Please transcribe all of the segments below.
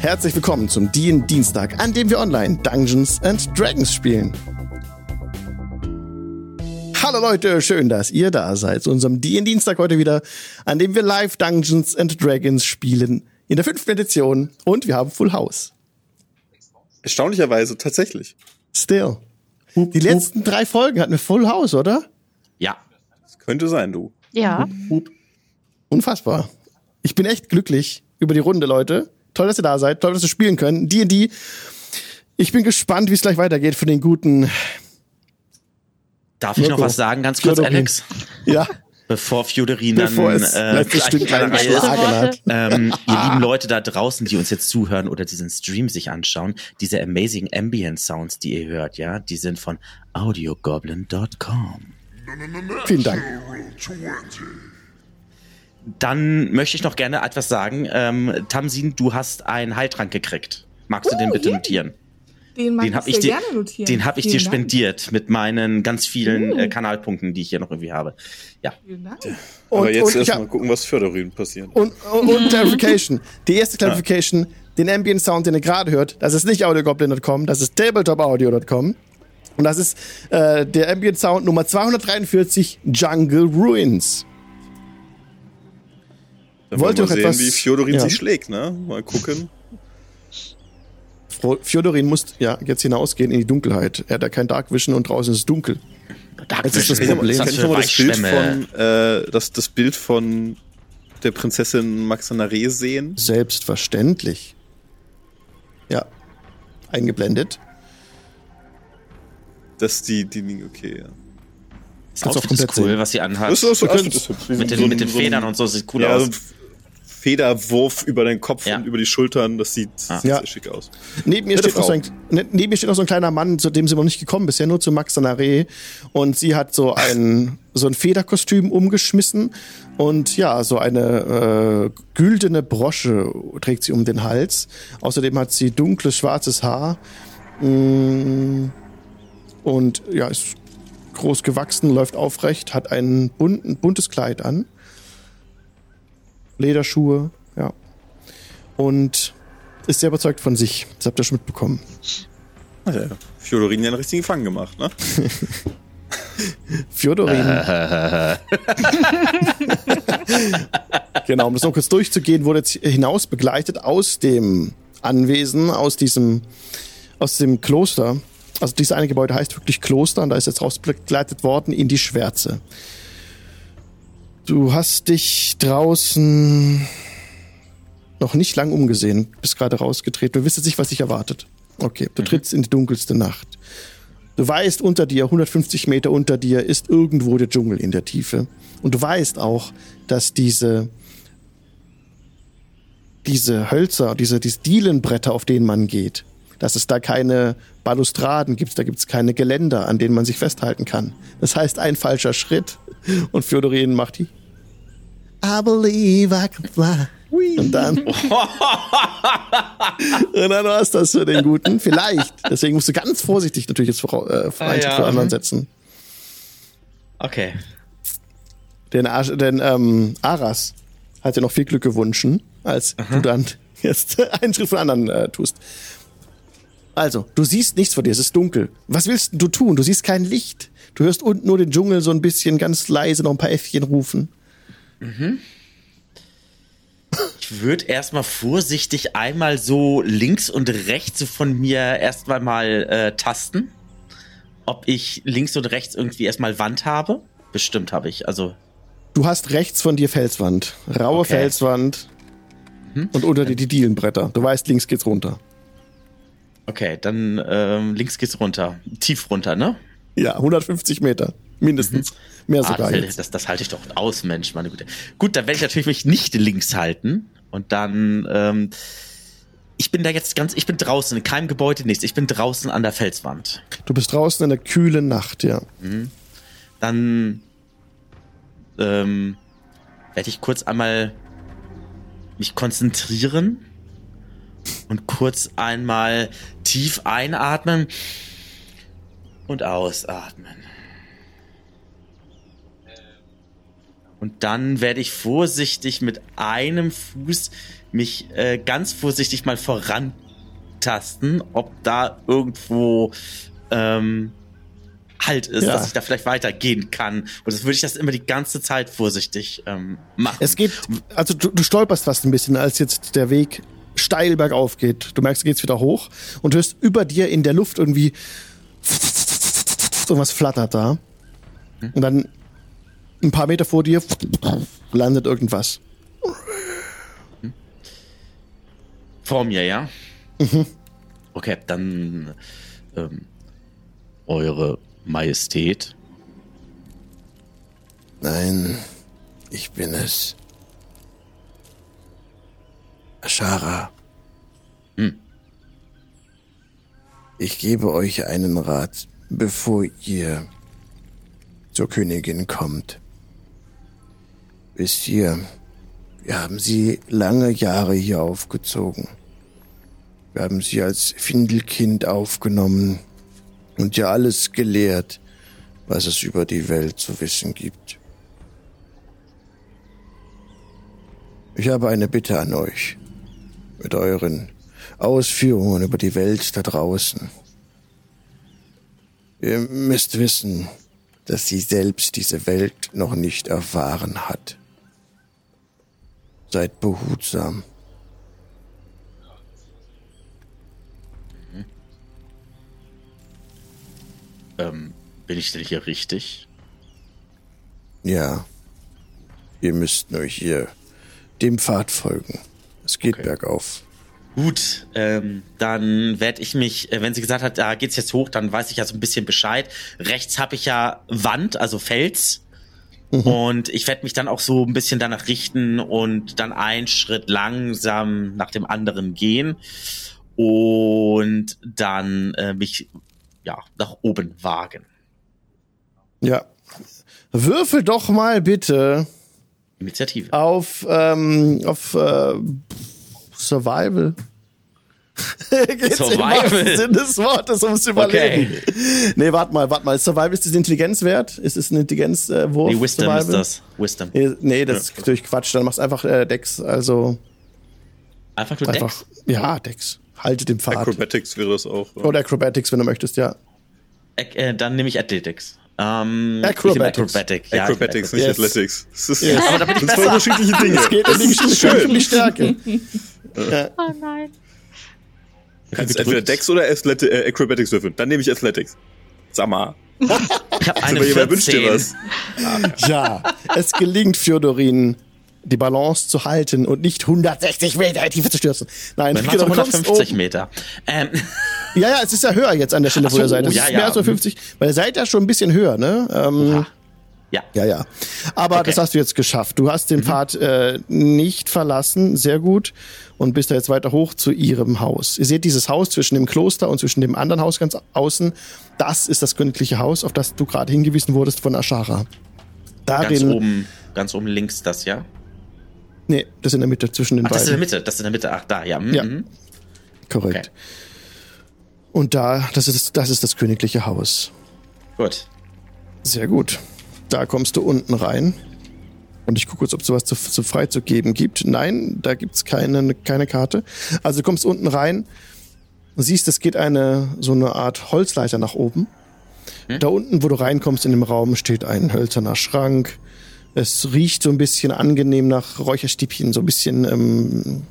Herzlich willkommen zum DIN Dienstag, an dem wir online Dungeons and Dragons spielen. Hallo Leute, schön, dass ihr da seid zu unserem DIN Dienstag heute wieder, an dem wir live Dungeons and Dragons spielen in der fünften Edition und wir haben Full House. Erstaunlicherweise tatsächlich. Still. Die letzten drei Folgen hatten wir Full House, oder? Ja. Das könnte sein, du. Ja. Unfassbar. Ich bin echt glücklich über die Runde, Leute. Toll, dass ihr da seid. Toll, dass wir spielen können. Die die. Ich bin gespannt, wie es gleich weitergeht für den guten. Darf ich noch Mirko. was sagen, ganz kurz, Fjodorin. Alex? Ja, Bevor Fjodorin dann bevor es äh, ist. geschlagen hat. Ähm, ihr lieben Leute da draußen, die uns jetzt zuhören oder diesen Stream sich anschauen, diese amazing Ambient Sounds, die ihr hört, ja, die sind von audiogoblin.com. Vielen Dank. Dann möchte ich noch gerne etwas sagen. Ähm, Tamsin, du hast einen Heiltrank gekriegt. Magst du den bitte yay. notieren? Den mag Den habe ich ich dir, gerne notieren. den hab ich dir Dank. spendiert mit meinen ganz vielen äh, Kanalpunkten, die ich hier noch irgendwie habe. Ja. Vielen Dank. Aber Und- jetzt erstmal gucken, was Förderin passiert. Und, und, und Clarification. Die erste Clarification, den Ambient Sound, den ihr gerade hört, das ist nicht audiogoblin.com, das ist tabletopaudio.com. Und das ist äh, der Ambient Sound Nummer 243, Jungle Ruins. Dann wir doch sehen, etwas- wie Fjodorin ja. sich schlägt, ne? Mal gucken. Fjodorin muss ja jetzt hinausgehen in die Dunkelheit. Er hat ja kein Dark Vision und draußen ist es dunkel. Dark Jetzt ist das Vision, Problem. was Kennt für ihr mal das Bild von, äh, das, das Bild von der Prinzessin Maxanare sehen? Selbstverständlich. Ja. Eingeblendet. Dass die, die, okay, ja. Das Outfit ist komplett cool, sehen. was sie anhat. Das ist so, das ist hübsch. Wie mit so den, ein- mit den so Federn und so sieht cool ja, so aus. ein Federwurf über den Kopf Ja. und über die Schultern, das sieht, sieht Ja. sehr schick aus. Neben mir, steht noch so ein, ne, neben mir steht noch so ein kleiner Mann, zu dem sind wir noch nicht gekommen, bisher nur zu Max Sanare. Und sie hat so ein, so ein Federkostüm umgeschmissen und ja, so eine äh, güldene Brosche trägt sie um den Hals. Außerdem hat sie dunkles, schwarzes Haar. Mm, Und ja, ist groß gewachsen, läuft aufrecht, hat ein bunten, buntes Kleid an. Lederschuhe, ja. Und ist sehr überzeugt von sich. Das habt ihr schon mitbekommen. Hat Fjodorin ja einen richtigen Fang gemacht, ne? Fjodorin. genau, um das noch kurz durchzugehen, wurde jetzt hinaus begleitet aus dem Anwesen, aus diesem, aus dem Kloster. Also dieses eine Gebäude heißt wirklich Kloster und da ist jetzt raus begleitet worden in die Schwärze. Du hast dich draußen noch nicht lang umgesehen, bist gerade rausgetreten. Du wisst jetzt nicht, was dich erwartet. Okay, du trittst in die dunkelste Nacht. Du weißt, unter dir, 150 Meter unter dir, ist irgendwo der Dschungel in der Tiefe. Und du weißt auch, dass diese, diese Hölzer, diese, diese Dielenbretter, auf denen man geht, dass es da keine Balustraden gibt, da gibt es keine Geländer, an denen man sich festhalten kann. Das heißt, ein falscher Schritt und Fjodorin macht die I believe I can fly. Und dann. und dann war es das für den Guten. Vielleicht. Deswegen musst du ganz vorsichtig natürlich jetzt vor, äh, Ah, Eintritt ja, für anderen setzen. Okay. Denn, denn ähm, Aras hat dir noch viel Glück gewünscht, als du dann jetzt einen Schritt von anderen äh, tust. Also, du siehst nichts vor dir, es ist dunkel. Was willst du tun? Du siehst kein Licht. Du hörst unten nur den Dschungel so ein bisschen ganz leise noch ein paar Äffchen rufen. Ich würde erstmal vorsichtig einmal so links und rechts von mir erstmal mal äh, tasten. Ob ich links und rechts irgendwie erstmal Wand habe? Bestimmt habe ich. Also, Du hast rechts von dir Felswand. Raue Okay. Felswand. Und unter dir die Dielenbretter. Du weißt, links geht's runter. okay, dann ähm, links geht's runter. Tief runter, ne? Ja, 150 Meter. Mindestens. Mehr Ah, sogar das, jetzt. das, das halte ich doch aus, Mensch, meine Güte. Gut, dann werde ich natürlich mich nicht links halten. Und dann, ähm, ich bin da jetzt ganz, ich bin draußen, in keinem Gebäude nichts. Ich bin draußen an der Felswand. Du bist draußen in der kühlen Nacht, ja. Dann ähm, werde ich kurz einmal mich konzentrieren und kurz einmal tief einatmen und ausatmen. Und dann werde ich vorsichtig mit einem Fuß mich äh, ganz vorsichtig mal vorantasten, ob da irgendwo ähm, Halt ist, Ja. dass ich da vielleicht weitergehen kann. Und das würde ich das immer die ganze Zeit vorsichtig ähm, machen. Es geht, also du, du stolperst fast ein bisschen, als jetzt der Weg steil bergauf geht. Du merkst, du geht's wieder hoch und hörst über dir in der Luft irgendwie irgendwas flattert da. Und dann ein paar Meter vor dir landet irgendwas. Vor mir, ja? Okay, dann ähm, Eure Majestät. Nein, ich bin es. Ashara. Hm. Ich gebe euch einen Rat, bevor ihr zur Königin kommt. Wisst ihr, wir haben sie lange Jahre hier aufgezogen. Wir haben sie als Findelkind aufgenommen und ihr alles gelehrt, was es über die Welt zu wissen gibt. Ich habe eine Bitte an euch. Mit euren Ausführungen über die Welt da draußen. Ihr müsst wissen, dass sie selbst diese Welt noch nicht erfahren hat. Seid behutsam. Ähm, bin ich denn hier richtig? Ja. Ihr müsst nur hier dem Pfad folgen. Es geht Okay. bergauf. Gut, ähm, dann werde ich mich, äh, wenn sie gesagt hat, da geht's jetzt hoch, dann weiß ich ja so ein bisschen Bescheid. Rechts habe ich ja Wand, also Fels. Und ich werde mich dann auch so ein bisschen danach richten und dann einen Schritt langsam nach dem anderen gehen und dann äh, mich ja nach oben wagen. Ja. Würfel doch mal bitte Initiative. auf, ähm, auf äh, Survival. Geht's Survival? Im Sinne des Wortes ums Überleben. Nee, warte mal, warte mal. Survival ist das Intelligenzwert? Ist es ein Intelligenzwurf? Nee, Wisdom Survival? ist das. Wisdom. Nee, Nee, das ist durch Quatsch. Dann machst du einfach äh, Dex. Also Einfach nur einfach. Dex. Ja, Dex. Halte den Pfad. Acrobatics wäre das auch. Oder Acrobatics, wenn du möchtest, ja. Ac- äh, dann nehme ich Athletics. Ähm, Acrobatics. Acrobatic. Ja, Acrobatics, nicht Yes. Athletics. Das ist, Yes. Aber da bin ich das sind zwei unterschiedliche Dinge. Es geht um die Geschwindigkeit und die Stärke. Oh nein. Du kannst entweder Dex oder Athleti äh, Acrobatics würfeln. Dann nehme ich Athletics. Sag mal. Ich habe eine Aber jemand wünscht dir 14. was. Ja, es gelingt Fjodorin, die Balance zu halten und nicht 160 Meter in die Tiefe zu stürzen. Nein, Dann genau, waren du es kommst 150 oben. Meter. Ähm, Ja, ja, es ist ja höher jetzt an der Stelle, Ach wo so, ihr seid. Es ja, ist ja. mehr als nur 50, weil ihr seid ja schon ein bisschen höher, ne? Ähm, ja. ja, ja. Aber Okay. das hast du jetzt geschafft. Du hast den Pfad äh, nicht verlassen, sehr gut, und bist da jetzt weiter hoch zu ihrem Haus. Ihr seht dieses Haus zwischen dem Kloster und zwischen dem anderen Haus ganz außen. Das ist das königliche Haus, auf das du gerade hingewiesen wurdest von Ashara. Ganz Darin, oben, ganz oben links das, ja? Nee, das in der Mitte zwischen den Ach, das ist in der beiden. Mitte, das ist in der Mitte. Ach, da, ja. Mhm. Ja. mhm. Korrekt. Okay. Und da, das ist, das ist das königliche Haus. Gut. Sehr gut. Da kommst du unten rein. Und ich gucke kurz, ob es sowas zu, zu freizugeben gibt. Nein, da gibt's keine, keine Karte. Also du kommst unten rein, siehst, es geht eine so eine Art Holzleiter nach oben. Da unten, wo du reinkommst in dem Raum, steht ein hölzerner Schrank. Es riecht so ein bisschen angenehm nach Räucherstäbchen, so ein bisschen ähm,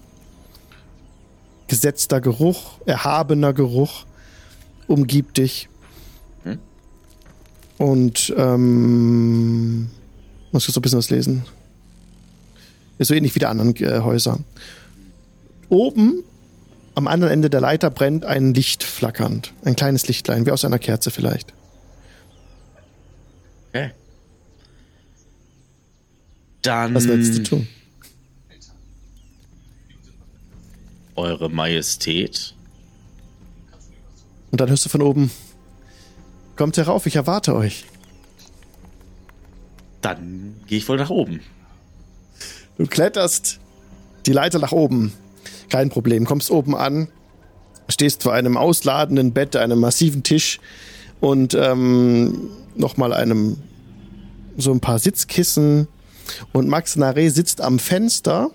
gesetzter Geruch, erhabener Geruch umgibt dich. Und ähm, muss ich so ein bisschen was lesen. Ist so ähnlich wie die anderen äh, Häuser. Oben am anderen Ende der Leiter brennt ein Licht flackernd. Ein kleines Lichtlein, wie aus einer Kerze vielleicht. Okay. Dann Was willst du tun? Eure Majestät. Und dann hörst du von oben, kommt herauf, ich erwarte euch. Dann gehe ich wohl nach oben. Du kletterst die Leiter nach oben. Kein Problem. Kommst oben an, stehst vor einem ausladenden Bett, einem massiven Tisch und ähm, nochmal einem so ein paar Sitzkissen. Und Max Nare sitzt am Fenster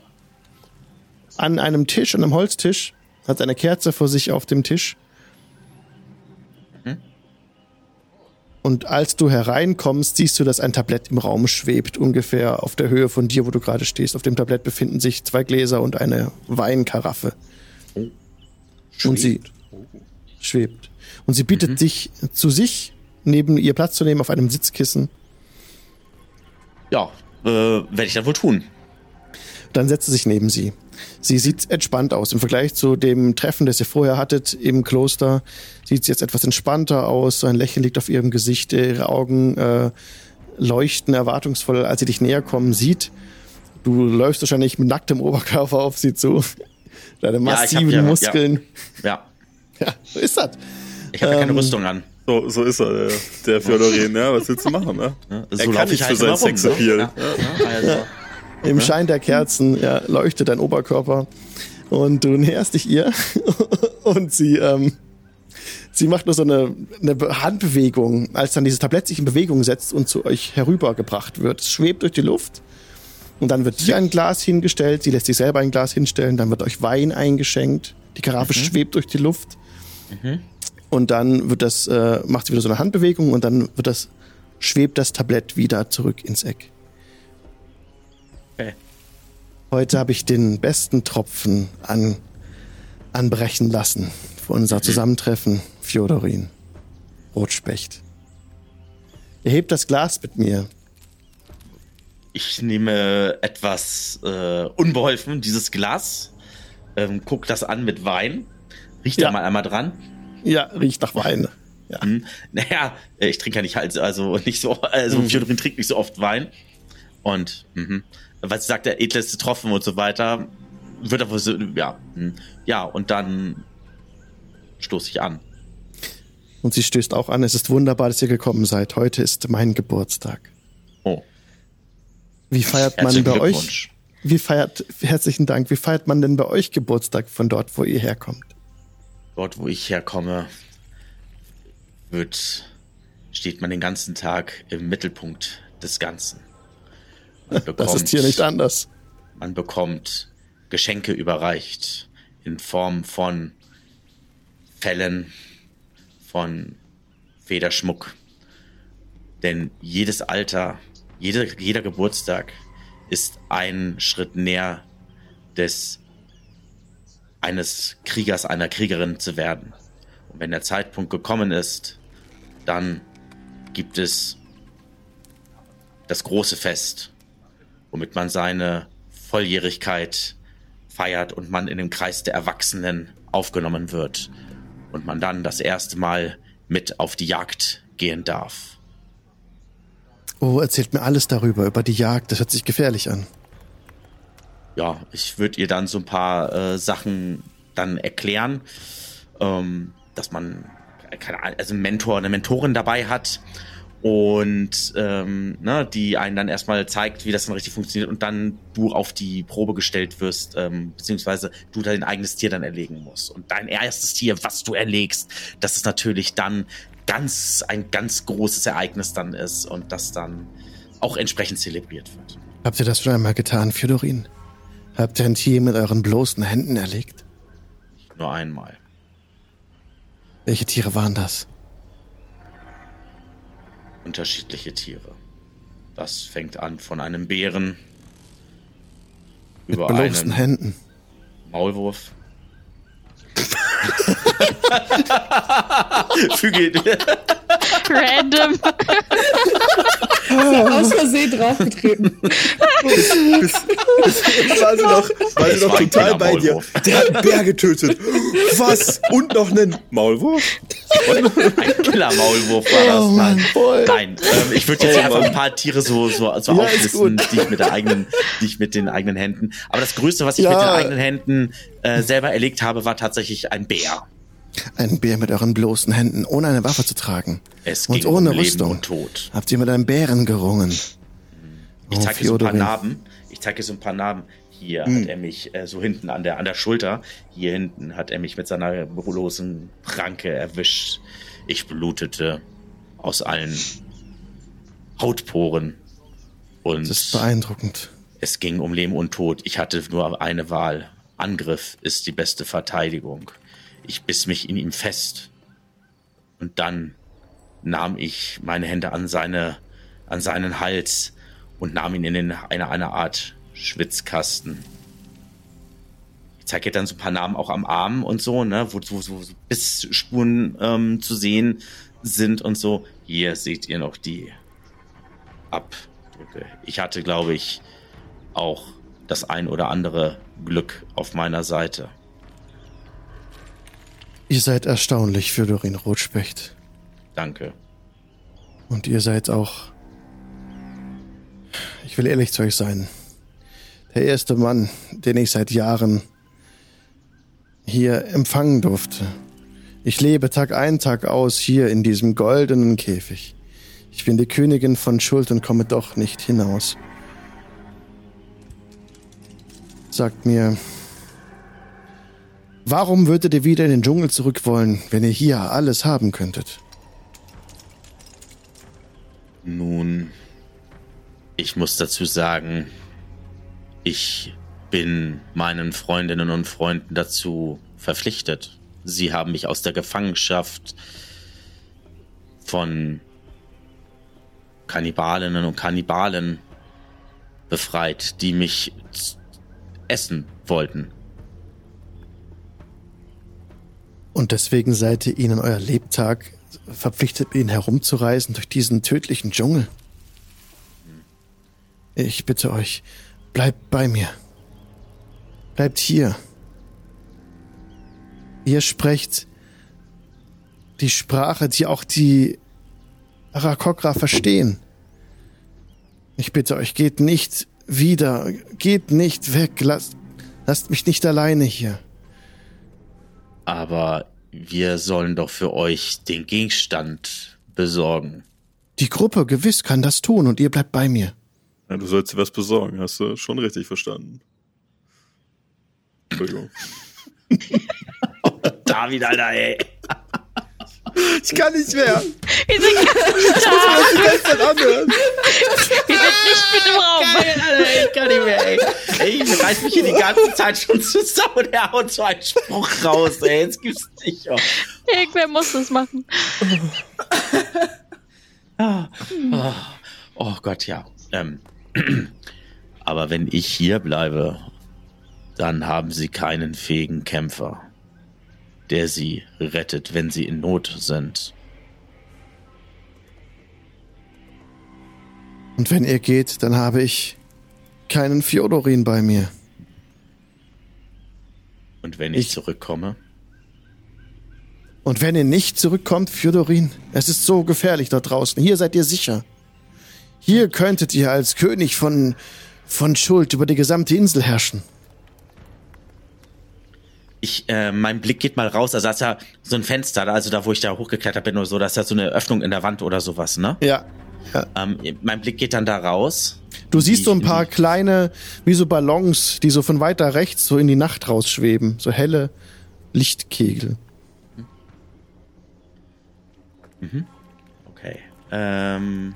an einem Tisch, an einem Holztisch, hat eine Kerze vor sich auf dem Tisch. Und als du hereinkommst, siehst du, dass ein Tablett im Raum schwebt, ungefähr auf der Höhe von dir, wo du gerade stehst. Auf dem Tablett befinden sich zwei Gläser und eine Weinkaraffe. Oh. Und sie schwebt. Und sie bietet mhm. sich zu sich, neben ihr Platz zu nehmen auf einem Sitzkissen. Ja, äh, werde ich dann wohl tun. Dann setzt sie sich neben sie. Sie sieht entspannt aus. Im Vergleich zu dem Treffen, das ihr vorher hattet im Kloster, sieht sie jetzt etwas entspannter aus. Ein Lächeln liegt auf ihrem Gesicht. Ihre Augen äh, leuchten erwartungsvoll, als sie dich näher kommen sieht. Du läufst wahrscheinlich mit nacktem Oberkörper auf sie zu. Deine massiven ja, ja, Muskeln. Ja. ja. ja, so ist das. Ich habe ja keine ähm, Rüstung an. So, so ist er, der, der Fjodorin, ja. Was willst du machen, ne? Ja, so er kann nicht halt für sein Sexappeal. Ne? Ja, also. Im Schein der Kerzen ja, leuchtet dein Oberkörper und du näherst dich ihr und sie, ähm, sie macht nur so eine, eine Handbewegung, als dann dieses Tablett sich in Bewegung setzt und zu euch herübergebracht wird. Es schwebt durch die Luft und dann wird dir ein Glas hingestellt, sie lässt sich selber ein Glas hinstellen, dann wird euch Wein eingeschenkt, die Karaffe mhm. schwebt durch die Luft mhm. Und dann wird das, äh, macht sie wieder so eine Handbewegung und dann wird das, schwebt das Tablett wieder zurück ins Eck. Okay. Heute habe ich den besten Tropfen an, anbrechen lassen für unser Zusammentreffen, Fjodorin. Rotspecht. Ihr hebt das Glas mit mir. Ich nehme etwas äh, unbeholfen dieses Glas, ähm, guck das an mit Wein, riecht ja. da mal einmal dran. Ja, riecht nach Wein. Ja. Hm. Naja, ich trinke ja nicht halt, also nicht so, also mhm. Fjodorin trinkt nicht so oft Wein. Und mh, weil sie sagt, der edleste Tropfen und so weiter, wird er wohl so, ja, hm. ja, und dann stoße ich an. Und sie stößt auch an, es ist wunderbar, dass ihr gekommen seid. Heute ist mein Geburtstag. Oh. Wie feiert man bei euch? Wie feiert, herzlichen Dank, wie feiert man denn bei euch Geburtstag von dort, wo ihr herkommt? Dort, wo ich herkomme, wird, steht man den ganzen Tag im Mittelpunkt des Ganzen. Bekommt, das ist hier nicht anders. Man bekommt Geschenke überreicht in Form von Fällen, von Federschmuck. Denn jedes Alter, jede, jeder Geburtstag ist ein Schritt näher des eines Kriegers, einer Kriegerin zu werden. Und wenn der Zeitpunkt gekommen ist, dann gibt es das große Fest, womit man seine Volljährigkeit feiert und man in den Kreis der Erwachsenen aufgenommen wird und man dann das erste Mal mit auf die Jagd gehen darf. Oh, erzählt mir alles darüber, über die Jagd. Das hört sich gefährlich an. Ja, ich würde ihr dann so ein paar äh, Sachen dann erklären, ähm, dass man keine Ahnung, also einen Mentor, eine Mentorin dabei hat und ähm, ne, die einen dann erstmal zeigt, wie das dann richtig funktioniert und dann du auf die Probe gestellt wirst, ähm, beziehungsweise du dein eigenes Tier dann erlegen musst. Und dein erstes Tier, was du erlegst, das ist natürlich dann ganz ein ganz großes Ereignis dann ist und das dann auch entsprechend zelebriert wird. Habt ihr das schon einmal getan, Fjodorin? Habt ihr ein Tier mit euren bloßen Händen erlegt? Nur einmal. Welche Tiere waren das? unterschiedliche Tiere. Das fängt an von einem Bären Mit über einen Händen. Maulwurf. Füge. Random. Aus Versehen draufgetreten. bis, bis, bis war sie noch, war sie noch total bei dir. Der hat einen Bär getötet. Was? Und noch einen Maulwurf? Ein Killer-Maulwurf war das. Oh, Mann, Nein, ähm, ich würde jetzt oh, einfach ein paar Tiere so, so, so ja, auflisten, die ich mit der eigenen, die ich mit den eigenen Händen. Aber das Größte, was ich ja. mit den eigenen Händen äh, selber erlegt habe, war tatsächlich ein Bär. Ein Bär mit euren bloßen Händen, ohne eine Waffe zu tragen. Es und ohne um Rüstung. Und Tod. Habt ihr mit einem Bären gerungen? Ich zeige oh, so ein paar Narben. Ich zeige so ein paar Narben. Hier hm. hat er mich äh, so hinten an der, an der Schulter. Hier hinten hat er mich mit seiner bloßen Pranke erwischt. Ich blutete aus allen Hautporen. Und Das ist beeindruckend. es ging um Leben und Tod. Ich hatte nur eine Wahl. Angriff ist die beste Verteidigung. Ich biss mich in ihm fest. Und dann nahm ich meine Hände an seine, an seinen Hals und nahm ihn in eine, eine Art Schwitzkasten. Ich zeige dir dann so ein paar Namen auch am Arm und so, ne, wo, wo so Bissspuren ähm, zu sehen sind und so. Hier seht ihr noch die Abdrücke. Ich hatte, glaube ich, auch das ein oder andere Glück auf meiner Seite. Ihr seid erstaunlich, Fjodorin Rotspecht. Danke. Und ihr seid auch. Ich will ehrlich zu euch sein. Der erste Mann, den ich seit Jahren hier empfangen durfte. Ich lebe Tag ein, Tag aus hier in diesem goldenen Käfig. Ich bin die Königin von Schuld und komme doch nicht hinaus. Sagt mir, warum würdet ihr wieder in den Dschungel zurück wollen, wenn ihr hier alles haben könntet? Nun, ich muss dazu sagen, ich bin meinen Freundinnen und Freunden dazu verpflichtet. Sie haben mich aus der Gefangenschaft von Kannibalinnen und Kannibalen befreit, die mich essen wollten. Und deswegen seid ihr ihnen euer Lebtag verpflichtet, ihnen herumzureisen durch diesen tödlichen Dschungel. Ich bitte euch, bleibt bei mir. Bleibt hier. Ihr sprecht die Sprache, die auch die Arakokra verstehen. Ich bitte euch, geht nicht wieder, geht nicht weg, lasst, lasst mich nicht alleine hier. Aber wir sollen doch für euch den Gegenstand besorgen. Die Gruppe gewiss kann das tun und ihr bleibt bei mir. Ja, du sollst dir was besorgen, hast du schon richtig verstanden. Entschuldigung. David, Alter, ey. Ich kann nicht mehr. Wir sind ganz stark. Die ganze Zeit anhören. Wir sind nicht mit im Raum. Geil, Alter, ich kann nicht mehr, ey. ey ich reiß mich hier die ganze Zeit schon zusammen und er haut so einen Spruch raus, ey. Jetzt gibt's nicht. Oh. Irgendwer muss das machen. oh Gott, ja. Ähm. Aber wenn ich hier bleibe, dann haben sie keinen fähigen Kämpfer, der sie rettet, wenn sie in Not sind. Und wenn ihr geht, dann habe ich keinen Fjodorin bei mir. Und wenn ich, Ich- zurückkomme, Und wenn ihr nicht zurückkommt, Fjodorin, es ist so gefährlich dort draußen. Hier seid ihr sicher. Hier könntet ihr als König von, von Schuld über die gesamte Insel herrschen. Ich, äh, mein Blick geht mal raus, also da ist ja so ein Fenster, also da, wo ich da hochgeklettert bin oder so, da ist ja so eine Öffnung in der Wand oder sowas, ne? Ja. ja. Ähm, mein Blick geht dann da raus. Du siehst so ein paar kleine, wie so Ballons, die so von weiter rechts so in die Nacht rausschweben. So helle Lichtkegel. Okay. Ähm.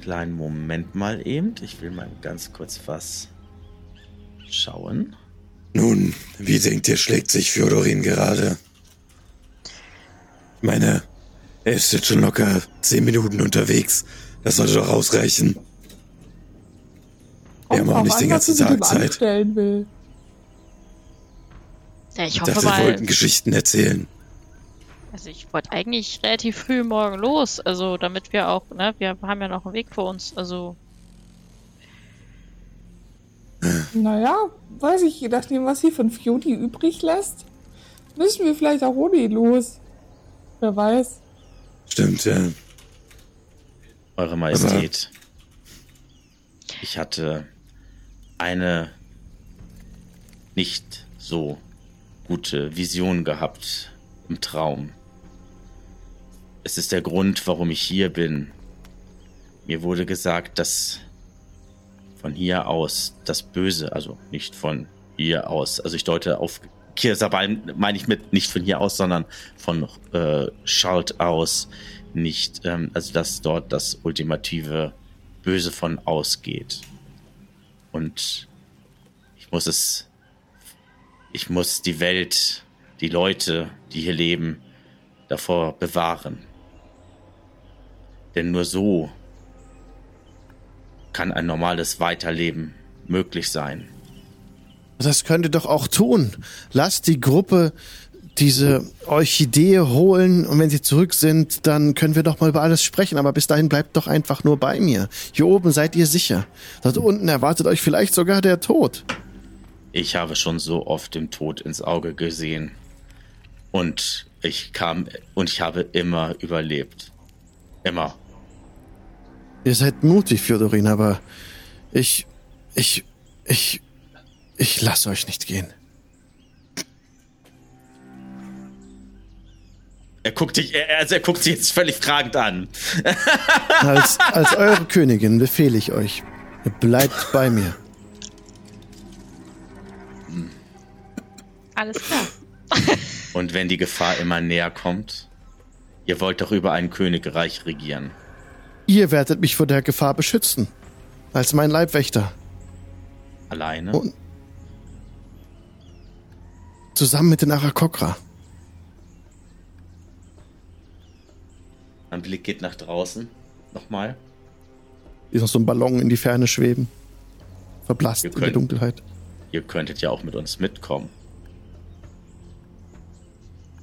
Kleinen Moment mal eben. Ich will mal ganz kurz was schauen. Nun, wie denkt ihr, schlägt sich Fjodorin gerade? Ich meine, er ist jetzt schon locker zehn Minuten unterwegs. Das sollte doch ausreichen. Wir haben auch nicht den an, was ganzen Tag Zeit. will. Ja, ich Ich hoffe wir wollten Geschichten erzählen. Also ich wollte eigentlich relativ früh morgen los, also damit wir auch, ne, wir haben ja noch einen Weg vor uns, also Naja, weiß ich, je nachdem, was hier von Fjodi übrig lässt, müssen wir vielleicht auch ohne ihn los. Wer weiß. Stimmt, ja. Eure Majestät. Ich hatte eine nicht so gute Vision gehabt im Traum. Es ist der Grund, warum ich hier bin. Mir wurde gesagt, dass von hier aus das Böse, also nicht von hier aus, also ich deute auf Kirsabal meine ich mit nicht von hier aus, sondern von äh, Schalt aus, nicht, ähm, also dass dort das ultimative Böse von ausgeht. Und ich muss es, ich muss die Welt, die Leute, die hier leben, davor bewahren. Denn nur so kann ein normales Weiterleben möglich sein. Das könnt ihr doch auch tun. Lasst die Gruppe diese Orchidee holen und wenn sie zurück sind, dann können wir doch mal über alles sprechen. Aber bis dahin bleibt doch einfach nur bei mir. Hier oben seid ihr sicher. Dort unten erwartet euch vielleicht sogar der Tod. Ich habe schon so oft dem Tod ins Auge gesehen. Und ich kam und ich habe immer überlebt. Immer. Ihr seid mutig, Fjodorin, aber ich, ich, ich, ich lasse euch nicht gehen. Er guckt dich, also er guckt sich jetzt völlig fragend an. Als, als eure Königin befehle ich euch, ihr bleibt bei mir. Alles klar. Und wenn die Gefahr immer näher kommt, ihr wollt doch über ein Königreich regieren. Ihr werdet mich vor der Gefahr beschützen. Als mein Leibwächter. Alleine? Und zusammen mit den Arakokra. Mein Blick geht nach draußen. Nochmal. Die noch so ein Ballon in die Ferne schweben. Verblasst Wir in der Dunkelheit. Ihr könntet ja auch mit uns mitkommen.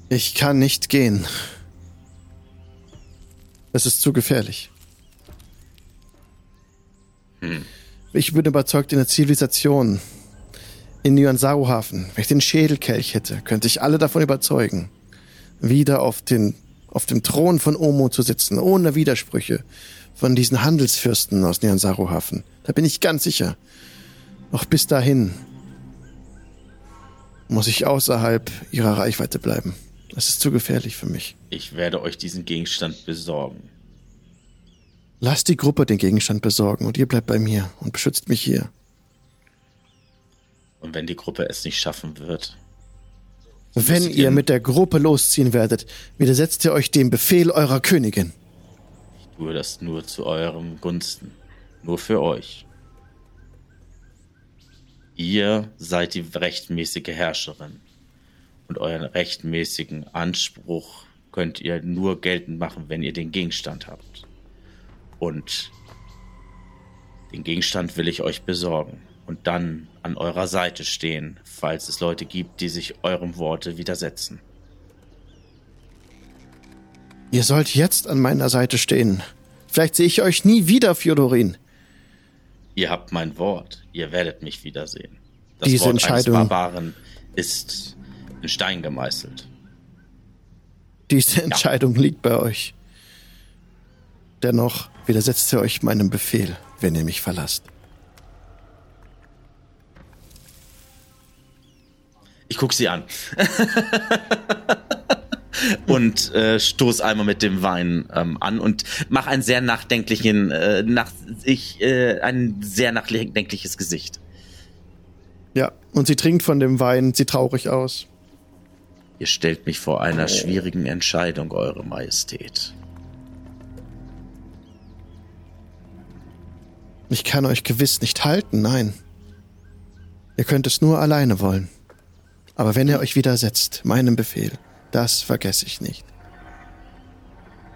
Ich kann nicht gehen. Es ist zu gefährlich. Ich bin überzeugt, in der Zivilisation, in Nyansaru-Hafen, wenn ich den Schädelkelch hätte, könnte ich alle davon überzeugen, wieder auf, den, auf dem Thron von Omo zu sitzen, ohne Widersprüche von diesen Handelsfürsten aus Nyansaru-Hafen. Da bin ich ganz sicher. Doch bis dahin muss ich außerhalb ihrer Reichweite bleiben. Das ist zu gefährlich für mich. Ich werde euch diesen Gegenstand besorgen. Lasst die Gruppe den Gegenstand besorgen und ihr bleibt bei mir und beschützt mich hier. Und wenn die Gruppe es nicht schaffen wird, Wenn ihr mit der Gruppe losziehen werdet, widersetzt ihr euch dem Befehl eurer Königin. tue das nur zu eurem Gunsten. Nur für euch. Ihr seid die rechtmäßige Herrscherin. Und euren rechtmäßigen Anspruch könnt ihr nur geltend machen, wenn ihr den Gegenstand habt. Und den Gegenstand will ich euch besorgen und dann an eurer Seite stehen, falls es Leute gibt, die sich eurem Worte widersetzen. Ihr sollt jetzt an meiner Seite stehen. Vielleicht sehe ich euch nie wieder, Fjodorin. Ihr habt mein Wort. Ihr werdet mich wiedersehen. Das Diese Wort Entscheidung- eines Barbaren ist in Stein gemeißelt. Diese Entscheidung liegt bei euch. Dennoch widersetzt ihr euch meinem Befehl, wenn ihr mich verlasst. Ich guck sie an. und äh, stoß einmal mit dem Wein ähm, an und mach einen sehr nachdenklichen, äh, nach, ich, äh, ein sehr nachdenkliches Gesicht. Ja, und sie trinkt von dem Wein, sieht traurig aus. Ihr stellt mich vor einer schwierigen Entscheidung, Eure Majestät. Ich kann euch gewiss nicht halten, nein. Ihr könnt es nur alleine wollen. Aber wenn ihr euch widersetzt, meinem Befehl, das vergesse ich nicht.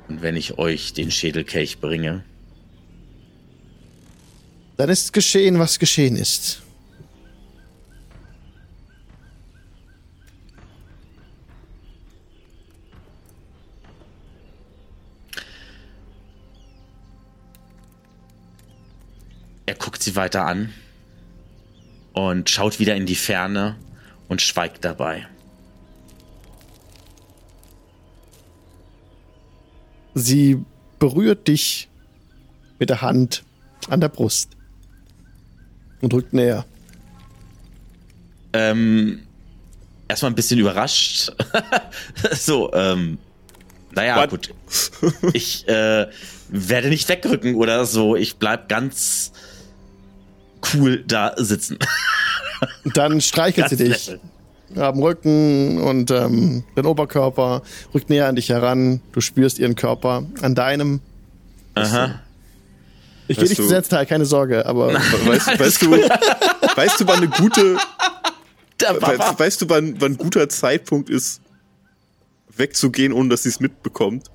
Und wenn ich euch den Schädelkelch bringe, Dann ist geschehen, was geschehen ist. Er guckt sie weiter an und schaut wieder in die Ferne und schweigt dabei. Sie berührt dich mit der Hand an der Brust und rückt näher. Ähm, erstmal ein bisschen überrascht. so, ähm, naja, What? gut. Ich äh, werde nicht wegrücken oder so. Ich bleib ganz cool da sitzen. Dann streichelt sie dich am Rücken und ähm, den Oberkörper, rückt näher an dich heran. Du spürst ihren Körper an deinem. Aha. Ich gehe Weißt nicht ins Detail, keine Sorge, aber Weißt, weißt du, weißt du, wann eine gute, Da war, we, war. weißt du, wann, wann ein guter Zeitpunkt ist, wegzugehen, ohne dass sie es mitbekommt?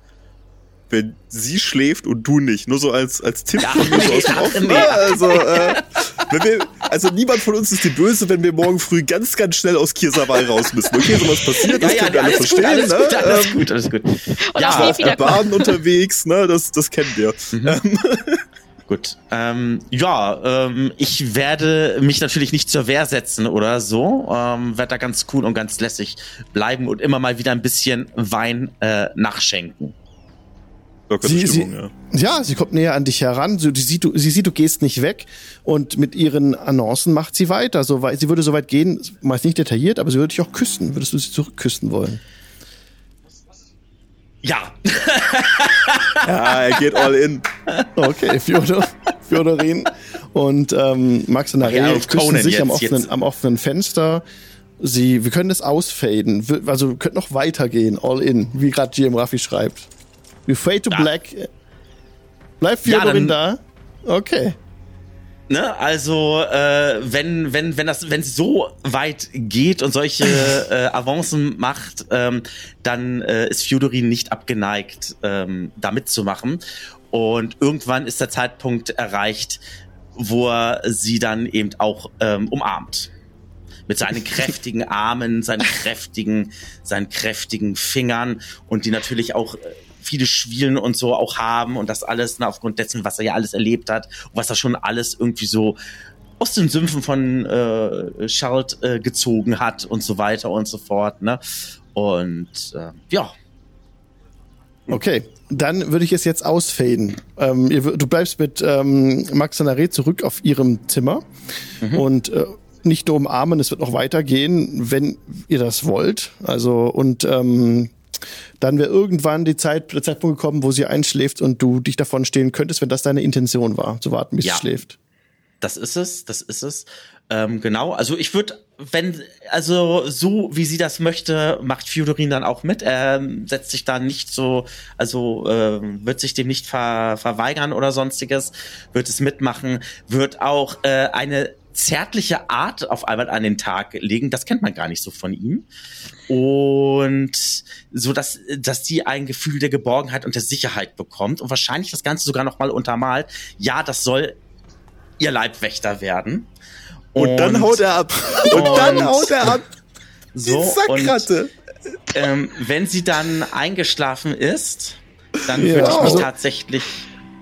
Wenn sie schläft und du nicht. Nur so als, als Tipp von mir so aus dem ach, Off. nee. Also, äh, wir, also niemand von uns ist die Böse, wenn wir morgen früh ganz, ganz schnell aus Kirsawal raus müssen. Okay, sowas passiert, das Ja, ja, können wir alle alles gut, verstehen. alles ne? gut, alles Ähm, gut, alles gut. Und Ja, auf der wieder Bahn unterwegs, ne, das, das kennen wir. Gut. Ähm, ja, ähm, ich werde mich natürlich nicht zur Wehr setzen oder so. Ähm, werde da ganz cool und ganz lässig bleiben und immer mal wieder ein bisschen Wein äh, nachschenken. Sie- Stimmung, sie- ja. ja, sie kommt näher an dich heran. Sie, die sieht, du, sie sieht, du gehst nicht weg und mit ihren Annoncen macht sie weiter. So weit, sie würde so weit gehen, meist nicht detailliert, aber sie würde dich auch küssen. Würdest du sie zurückküssen wollen? Ja, Ja, er geht all in. Okay, Fjodor, Fjodorin und ähm, Max und Ach ja, küssen Conan sich am, jetzt, offenen, jetzt. am offenen Fenster. Sie, wir können das ausfaden. Wir- Also wir können noch weitergehen, all in, wie gerade GM Raffi schreibt. We fade to Ja. black. Bleibt Ja, Fjodorin dann- da? Okay. ne, also äh, wenn wenn wenn das wenn es so weit geht und solche äh, Avancen macht, ähm, dann äh, ist Fjodorin nicht abgeneigt, ähm, da mitzumachen. Und irgendwann ist der Zeitpunkt erreicht, wo er sie dann eben auch ähm, umarmt. Mit seinen kräftigen Armen, seinen kräftigen, seinen kräftigen Fingern und die natürlich auch äh, viele Schwielen und so auch haben und das alles ne, aufgrund dessen, was er ja alles erlebt hat und was er schon alles irgendwie so aus den Sümpfen von äh, Schalt äh, gezogen hat und so weiter und so fort. Ne? Und äh, ja, Okay, dann würde ich es jetzt ausfaden. Ähm, ihr, du bleibst mit ähm, Max Arena zurück auf ihrem Zimmer und äh, nicht nur umarmen, es wird noch weitergehen, wenn ihr das wollt. Also und ähm, dann wäre irgendwann die Zeit, der Zeitpunkt gekommen, wo sie einschläft und du dich davon stehen könntest, wenn das deine Intention war, zu warten, bis Ja. sie schläft. Das ist es, das ist es. Ähm, genau, also ich würde, wenn, also so wie sie das möchte, macht Fjodorin dann auch mit. Er setzt sich da nicht so, also ähm, wird sich dem nicht ver, verweigern oder sonstiges, wird es mitmachen, wird auch äh, eine zärtliche Art auf einmal an den Tag legen. Das kennt man gar nicht so von ihm. Und so, dass, dass die ein Gefühl der Geborgenheit und der Sicherheit bekommt und wahrscheinlich das Ganze sogar noch mal untermalt. Ja, das soll ihr Leibwächter werden. Und, dann haut er ab. Und, dann und- haut er ab. so Die und Sackratte. ähm, wenn sie dann eingeschlafen ist, dann Ja, würde ich mich also- tatsächlich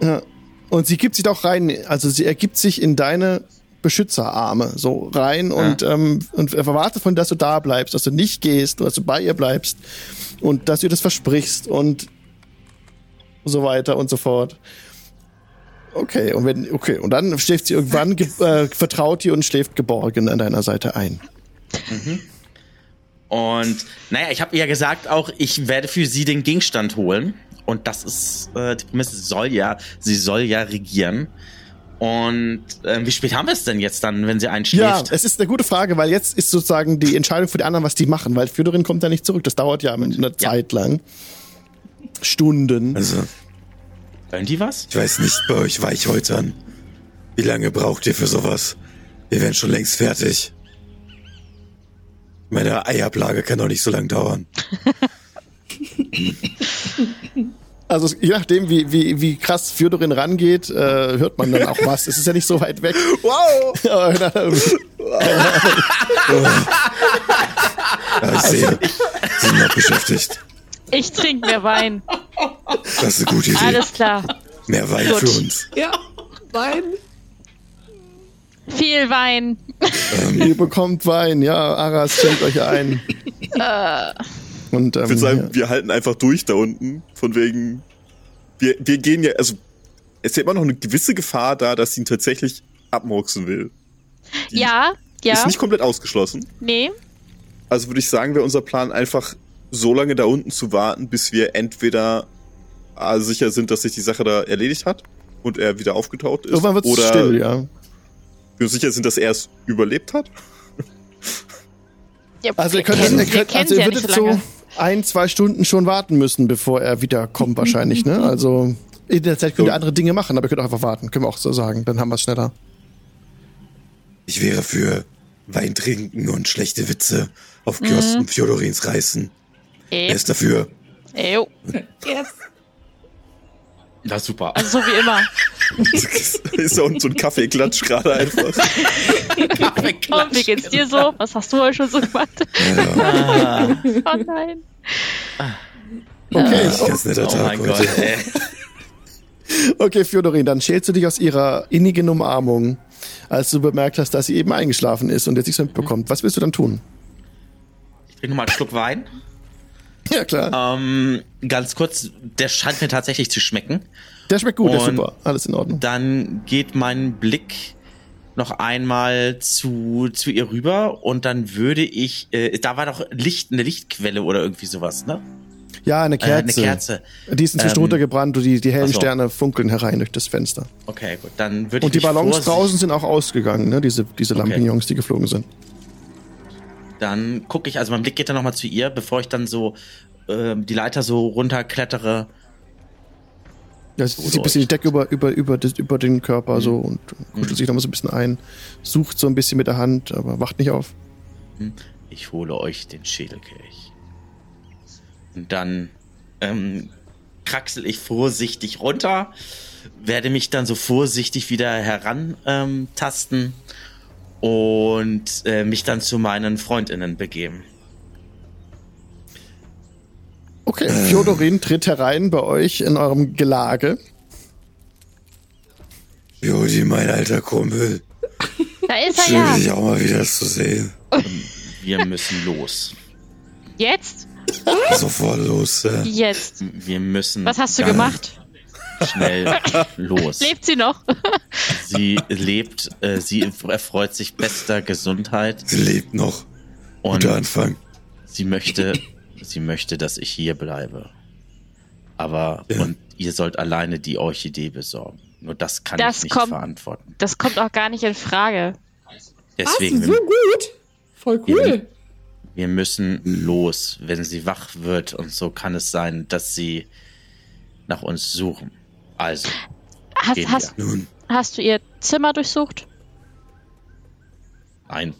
Ja. Und sie gibt sich auch rein, also sie ergibt sich in deine Beschützerarme so rein und, ähm, und erwartet von, dass du da bleibst, dass du nicht gehst, dass du bei ihr bleibst und dass du ihr das versprichst und so weiter und so fort. Okay, und wenn, okay, und dann schläft sie irgendwann, ge- äh, vertraut dir und schläft geborgen an deiner Seite ein. Und naja, ich habe ja gesagt auch, ich werde für sie den Gegenstand holen. Und das ist äh, die Prämisse, soll ja, sie soll ja regieren. Und ähm, wie spät haben wir es denn jetzt dann, wenn sie Ja, einschläft? es ist eine gute Frage, weil jetzt ist sozusagen die Entscheidung für die anderen, was die machen, weil Fjodorin kommt ja nicht zurück. Das dauert ja eine Zeit lang. Stunden. Also, Hören die was? ich weiß nicht bei euch Weichhäutern. Wie lange braucht ihr für sowas? Wir wären schon längst fertig. Meine Eiablage kann doch nicht so lang dauern. Also je nachdem, wie, wie, wie krass Fjodorin rangeht, äh, hört man dann auch was. Es ist ja nicht so weit weg. Wow. Dann- Ja, ich sehe, Sie sind noch beschäftigt. Ich trinke mehr Wein. Das ist eine gute Idee. Alles klar. Mehr Wein Gut. für uns. Ja, Wein. Viel Wein. Ihr bekommt Wein, ja, Aras schenkt euch ein. Und ähm, Ich würde sagen, wir halten einfach durch da unten. Von wegen, wir, wir gehen ja, also es ist ja immer noch eine gewisse Gefahr da, dass sie ihn tatsächlich abmurksen will. Die Ja, ja. Ist nicht komplett ausgeschlossen. Nee. Also würde ich sagen, wäre unser Plan einfach so lange da unten zu warten, bis wir entweder äh, sicher sind, dass sich die Sache da erledigt hat und er wieder aufgetaucht ist. irgendwann wird es oder still, ja. wir sicher sind, dass er es überlebt hat. Ja, Also ihr könnt, ihr könnt also ihr ja würdet so so lange. Ein, zwei Stunden schon warten müssen, bevor er wiederkommt wahrscheinlich, ne? Also in der Zeit könnt ihr andere Dinge machen, aber ihr könnt auch einfach warten, können wir auch so sagen, dann haben wir es schneller. Ich wäre für Wein trinken und schlechte Witze auf Kiosken Fjodorins reißen. Wer Ey, ist dafür? ey, Yes. Na super. also so wie immer. ist ja unten so ein Kaffeeklatsch gerade einfach. Und wie geht's dir so? Was hast du heute schon so gemacht? Ah, Oh nein. Okay, Ganz netter oh Tag mein heute. Gott, ey. okay, Fjodorin, dann schälst du dich aus ihrer innigen Umarmung, als du bemerkt hast, dass sie eben eingeschlafen ist und jetzt nichts mehr mitbekommt. Was willst du dann tun? Ich trinke nochmal einen Schluck Wein. Ja, klar. Ähm, ganz kurz, der scheint mir tatsächlich zu schmecken. Der schmeckt gut, der ist und- super. Alles in Ordnung. Dann geht mein Blick noch einmal zu, zu ihr rüber und dann würde ich, äh, da war doch Licht, eine Lichtquelle oder irgendwie sowas, ne? Ja, eine Äh, Kerze. eine Kerze. Die ist inzwischen Ähm, runtergebrannt und die, die hellen so. Sterne funkeln herein durch das Fenster. Okay, gut, dann würde ich Und die Ballons draußen sind auch ausgegangen, ne? Diese, diese Okay. Lampignons, die geflogen sind. Dann gucke ich, also mein Blick geht dann nochmal zu ihr, bevor ich dann so ähm, die Leiter so runterklettere. Ja, sie zieht ein bisschen die Decke über, über, über, über den Körper Mhm. so und kuschelt sich nochmal so ein bisschen ein, sucht so ein bisschen mit der Hand, aber wacht nicht auf. Ich hole euch den Schädelkelch. Und dann ähm, kraxel ich vorsichtig runter, werde mich dann so vorsichtig wieder heran ähm, und äh, mich dann zu meinen Freundinnen begeben. Okay, Fjodorin tritt herein bei euch in eurem Gelage. Jodi, mein alter Kumpel. Da ist er Schön, ja. dich auch mal wieder zu sehen. Wir müssen los. Jetzt? Sofort los. Ja. Jetzt. Wir müssen Was hast du gemacht? schnell los. Lebt sie noch? Sie lebt, äh, sie erfreut sich bester Gesundheit Sie lebt noch. und Guter Anfang. sie möchte, sie möchte, dass ich hier bleibe. Aber Ja. und ihr sollt alleine die Orchidee besorgen. Nur das kann Das ich nicht kommt- verantworten. Das kommt auch gar nicht in Frage. Deswegen, Was? So wir, gut? Voll cool. wir müssen los, wenn sie wach wird. Und so kann es sein, dass sie nach uns suchen. Also, Hast, Gehen hast, Nun, hast du ihr Zimmer durchsucht? nein.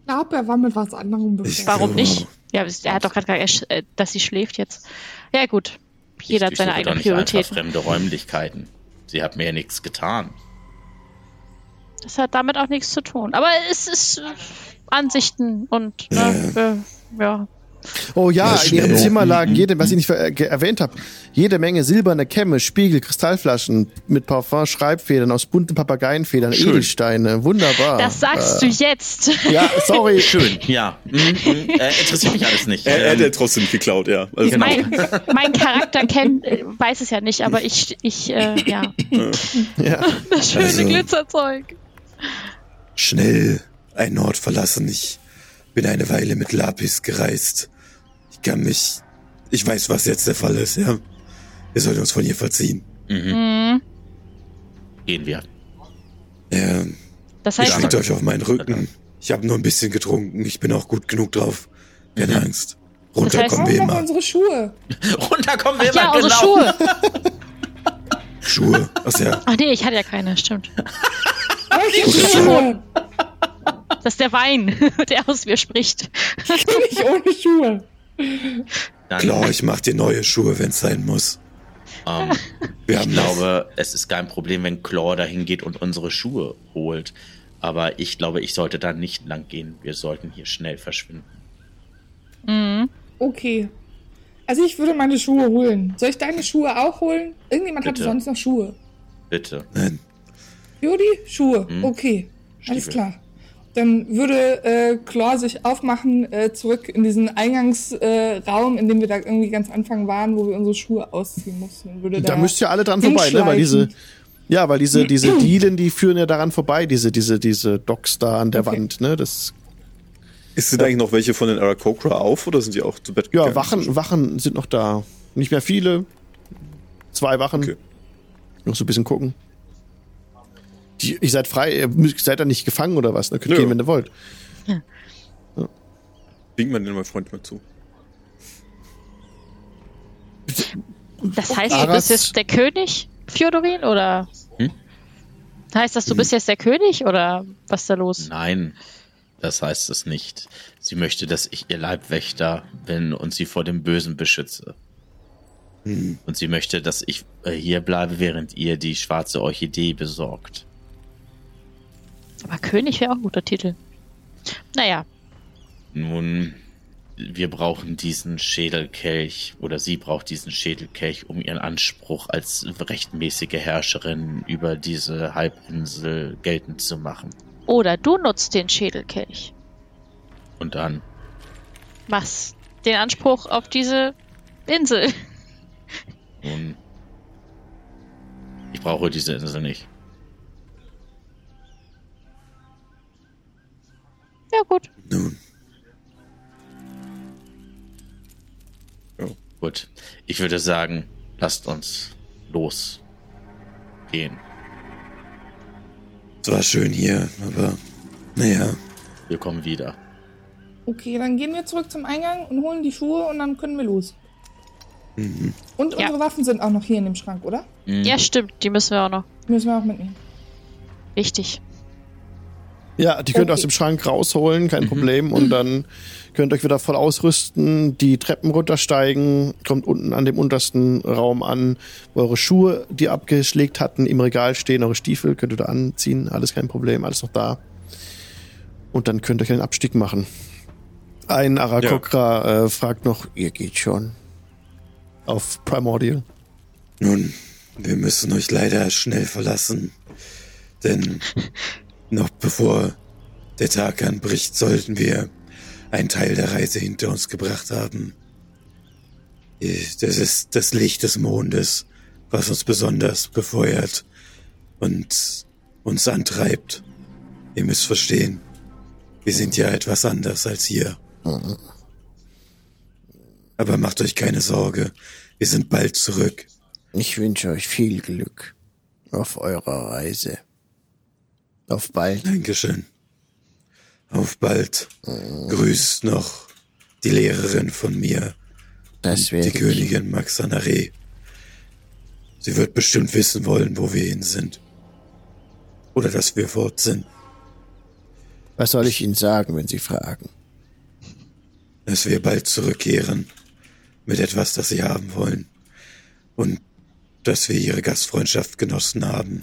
Ich glaube, er war mit was anderem beschäftigt. Warum nicht? Ja, er hat doch gerade gesagt, äh, dass sie schläft jetzt. Ja, gut. Jeder hat ich seine doch eigenen nicht einfach Prioritäten. fremde Räumlichkeiten. Sie hat mir ja nichts getan. Das hat damit auch nichts zu tun. Aber es ist äh, Ansichten und ne, äh, ja. Oh ja, in ihrem. Zimmer lagen jede, was ich nicht ge- erwähnt habe, jede Menge silberne Kämme, Spiegel, Kristallflaschen mit Parfum, Schreibfedern aus bunten Papageienfedern, Schön. Edelsteine, wunderbar. Das sagst du jetzt. Ja, sorry. Schön, ja. Mhm, mhm. Äh, interessiert mich alles nicht. Er, er Ähm, hat trotzdem geklaut, ja. Also Genau. Mein, mein Charakter kennt, äh, weiß es ja nicht, aber ich, ich, äh, ja. Ja. Das schöne Also- Glitzerzeug. schnell einen Ort verlassen. Ich bin eine Weile mit Lapis gereist. Ich kann mich. Ich weiß, was jetzt der Fall ist, ja. Wir sollten uns von ihr verziehen. mhm. Mhm. Gehen wir. Ja, Das ich heißt, schickt euch auf meinen Rücken. Ich habe nur ein bisschen getrunken. Ich bin auch gut genug drauf. Keine Angst. Runter heißt- kommen wir noch immer. unsere Schuhe? Runter kommen wir ach ja, immer, unsere genau. Schuhe. Schuhe. Ach ja. Ach nee, ich hatte ja keine, stimmt. Welche Schuhe? Das ist der Wein, der aus mir spricht. Nicht ohne Schuhe. Dann, Klar, ich mach dir neue Schuhe, wenn's sein muss. ähm, Wir ich glaube, es ist kein Problem, wenn Claw dahin geht und unsere Schuhe holt. Aber ich glaube, ich sollte da nicht lang gehen. Wir sollten hier schnell verschwinden. Mhm. Okay. Also ich würde meine Schuhe holen. Soll ich deine Schuhe auch holen? Irgendjemand hatte Bitte. sonst noch Schuhe. Bitte. Nein. Jodi, Schuhe. Hm. Okay. Alles Stiefel. klar. Dann würde äh, Chlor sich aufmachen, äh, zurück in diesen Eingangsraum, äh, Raum, in dem wir da irgendwie ganz Anfang waren, wo wir unsere Schuhe ausziehen mussten. Würde da, Da müsst ihr alle dran vorbei, ne? Weil diese, ja, weil diese, diese Dielen, die führen ja daran vorbei, diese, diese, diese Docks da an der Okay. Wand, ne? Das, Ist sind eigentlich noch welche von den Arakokra auf oder sind die auch zu Bett ja, gegangen? Wachen, Wachen sind noch da. Nicht mehr viele. Zwei Wachen. Okay. Noch so ein bisschen gucken. Die, ihr seid frei, ihr müsst- seid da nicht gefangen oder was, ne? Könnt Nö. gehen, wenn ihr wollt. Ja. Winkt man den mein Freund mal zu. Das heißt, du Aras- bist jetzt der König, Fjodorin, oder? Hm? Heißt das, du bist jetzt der König, oder was ist da los? Nein, das heißt es nicht. Sie möchte, dass ich ihr Leibwächter bin und sie vor dem Bösen beschütze. Und sie möchte, dass ich äh, hier bleibe, während ihr die schwarze Orchidee besorgt. Aber König wäre auch ein guter Titel. Naja, Nun, wir brauchen diesen Schädelkelch oder sie braucht diesen Schädelkelch, um ihren Anspruch als rechtmäßige Herrscherin über diese Halbinsel geltend zu machen. oder du nutzt den Schädelkelch. Und dann, Was? Den Anspruch auf diese Insel. nun, ich brauche diese Insel nicht. Ja, gut. Nun, Gut, ich würde sagen, lasst uns losgehen. es war schön hier, aber naja, Wir kommen wieder. Okay, dann gehen wir zurück zum Eingang und holen die Schuhe und dann können wir los. Und Ja. unsere Waffen sind auch noch hier in dem Schrank, oder? Mhm. Ja, stimmt. Die müssen wir auch noch. Die müssen wir auch mitnehmen. Wichtig. Ja, die könnt ihr Okay. aus dem Schrank rausholen, kein Problem. Und dann könnt ihr euch wieder voll ausrüsten, die Treppen runtersteigen, kommt unten an dem untersten Raum an, wo eure Schuhe, die abgeschlägt hatten, im Regal stehen, eure Stiefel könnt ihr da anziehen, alles kein Problem, alles noch da. Und dann könnt ihr euch einen Abstieg machen. Ein Arakokra äh, fragt noch, ihr geht schon. Auf Primordial. nun, wir müssen euch leider schnell verlassen, denn noch bevor der Tag anbricht, sollten wir einen Teil der Reise hinter uns gebracht haben. Das ist das Licht des Mondes, was uns besonders befeuert und uns antreibt. Ihr müsst verstehen, wir sind ja etwas anders als hier. Aber macht euch keine Sorge, wir sind bald zurück. Ich wünsche euch viel Glück auf eurer Reise. Auf bald. Dankeschön. Auf bald. Grüßt noch die Lehrerin von mir, Das die werde ich. Königin Maxanare. Sie wird bestimmt wissen wollen, wo wir hin sind. Oder dass wir fort sind. Was soll ich Ihnen sagen, wenn Sie fragen? Dass wir bald zurückkehren mit etwas, das sie haben wollen. Und dass wir ihre Gastfreundschaft genossen haben.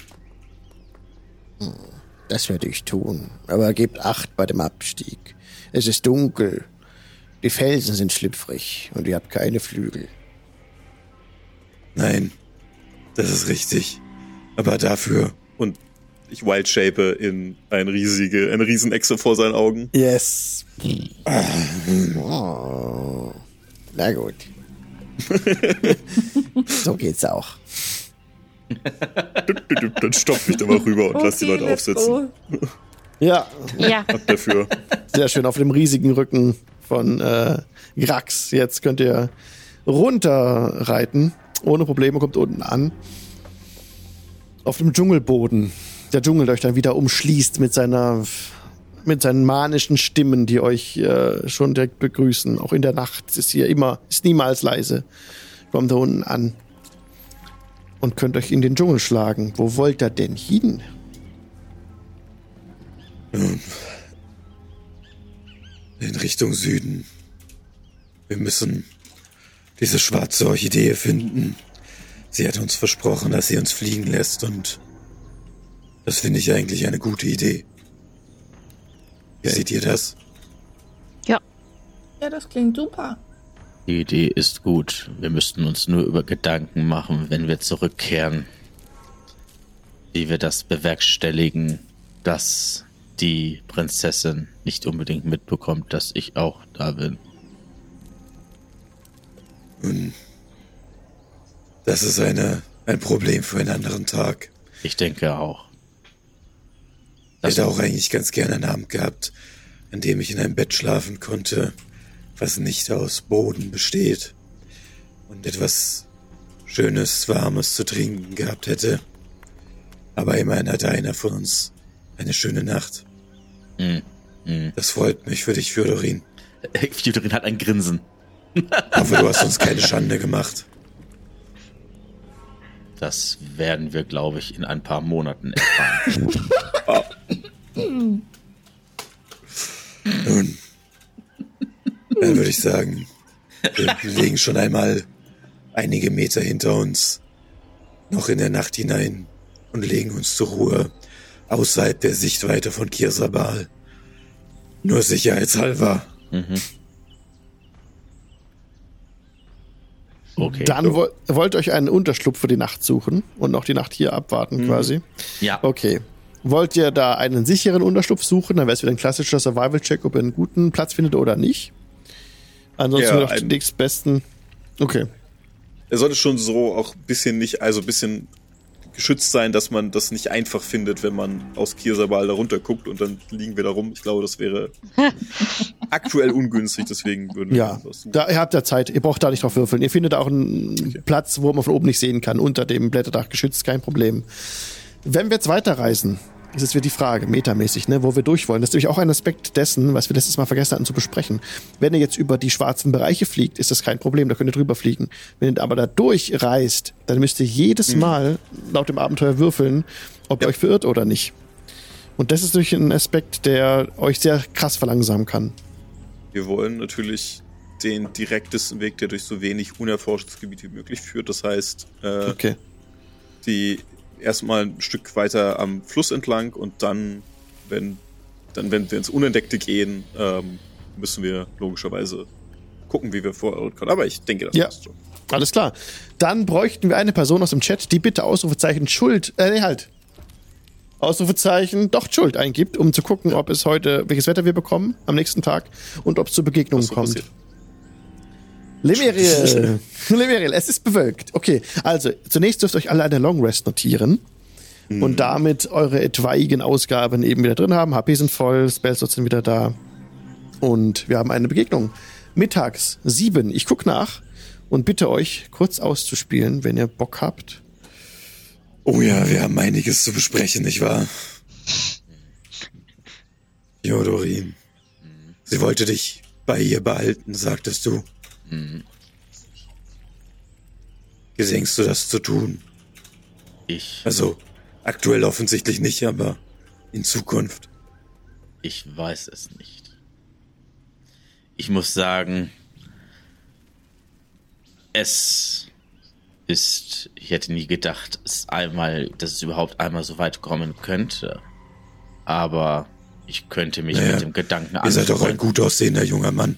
Das werde ich tun. Aber gebt Acht bei dem Abstieg. Es ist dunkel. Die Felsen sind schlüpfrig und ihr habt keine Flügel. Nein, das ist richtig. Aber dafür Und ich wildshape in ein riesige, eine Riesenechse vor seinen Augen. Yes. Oh. Na gut. so geht's auch. Dann stopf ich da mal rüber und lass die Okay, Leute aufsitzen. go. Ja, Ja. Ab dafür. sehr schön. Auf dem riesigen Rücken von äh, Grax. Jetzt könnt ihr runterreiten. Ohne Probleme kommt unten an. Auf dem Dschungelboden. Der Dschungel der euch dann wieder umschließt mit seiner mit seinen manischen Stimmen, die euch äh, schon direkt begrüßen. Auch in der Nacht ist hier immer, ist niemals leise. Kommt da unten an. Und könnt euch in den Dschungel schlagen. Wo wollt ihr denn hin? in Richtung Süden. Wir müssen diese schwarze Orchidee finden. Sie hat uns versprochen, dass sie uns fliegen lässt und das finde ich eigentlich eine gute Idee. Wie seht ihr das? Ja. Ja, das klingt super. Die Idee ist gut. Wir müssten uns nur über Gedanken machen, wenn wir zurückkehren, wie wir das bewerkstelligen, dass die Prinzessin nicht unbedingt mitbekommt, dass ich auch da bin. Nun, das ist eine, ein Problem für einen anderen Tag. Ich denke auch. Ich hätte auch eigentlich ganz gerne einen Abend gehabt, an dem ich in einem Bett schlafen konnte, was nicht aus Boden besteht und etwas Schönes, Warmes zu trinken gehabt hätte. Aber immerhin hatte einer von uns eine schöne Nacht. Hm, hm. Das freut mich für dich, Fjodorin. Fjudorin hat ein Grinsen. Aber du hast uns keine Schande gemacht. Das werden wir, glaube ich, in ein paar Monaten erfahren. Nun, dann würde ich sagen, wir legen schon einmal einige Meter hinter uns, noch in der Nacht hinein und legen uns zur Ruhe außerhalb der Sichtweite von Kirsabal. Nur sicherheitshalber. mhm. Okay. Dann wo wollt ihr euch einen Unterschlupf für die Nacht suchen und noch die Nacht hier abwarten quasi. ja. Okay. Wollt ihr da einen sicheren Unterschlupf suchen? Dann wäre es wieder ein klassischer Survival-Check, ob ihr einen guten Platz findet oder nicht. Ansonsten Ja, noch den ein- nächstbesten. Okay. Er sollte schon so auch ein bisschen nicht, also ein bisschen geschützt sein, dass man das nicht einfach findet, wenn man aus Kirsabal da runter guckt und dann liegen wir da rum. Ich glaube, das wäre aktuell ungünstig, deswegen würden wir Ja, was suchen. da, ihr habt ja Zeit. Ihr braucht da nicht drauf würfeln. Ihr findet auch einen Platz, wo man von oben nicht sehen kann. Unter dem Blätterdach geschützt, kein Problem. Wenn wir jetzt weiterreisen, ist es wieder die Frage, metamäßig, ne, wo wir durch wollen. Das ist nämlich auch ein Aspekt dessen, was wir letztes Mal vergessen hatten zu besprechen. Wenn ihr jetzt über die schwarzen Bereiche fliegt, ist das kein Problem, da könnt ihr drüber fliegen. Wenn ihr aber da durchreist, dann müsst ihr jedes Mal laut dem Abenteuer würfeln, ob ihr euch verirrt oder nicht. Und das ist durch ein Aspekt, der euch sehr krass verlangsamen kann. Wir wollen natürlich den direktesten Weg, der durch so wenig unerforschtes Gebiet wie möglich führt. Das heißt, äh, Okay. die erstmal ein Stück weiter am Fluss entlang und dann, wenn, dann, wenn wir ins Unentdeckte gehen, ähm, müssen wir logischerweise gucken, wie wir vorrücken können. Aber ich denke, das Ja. passt schon. Alles klar. Dann bräuchten wir eine Person aus dem Chat, die bitte Ausrufezeichen Schuld, äh, nee, halt. Ausrufezeichen doch Schuld eingibt, um zu gucken, ob es heute, welches Wetter wir bekommen am nächsten Tag und ob es zu Begegnungen kommt. passiert. Lemeriel. Lemeriel, es ist bewölkt. Okay, also zunächst dürft ihr euch alle eine Long Rest notieren und damit eure etwaigen Ausgaben eben wieder drin haben. HP sind voll, Spellslots sind wieder da und wir haben eine Begegnung. Mittags sieben. Ich guck nach und bitte euch kurz auszuspielen, wenn ihr Bock habt. Oh ja, wir haben einiges zu besprechen, nicht wahr? Jodorin. Sie wollte dich bei ihr behalten, sagtest du. Gedenkst du das zu tun? Ich, Also, aktuell offensichtlich nicht, aber in Zukunft. ich weiß es nicht. Ich muss sagen, es ist, ich hätte nie gedacht, es einmal, dass es überhaupt einmal so weit kommen könnte. Aber ich könnte mich Naja, mit dem Gedanken Ihr seid doch ein anfreunden. gut aussehender junger Mann.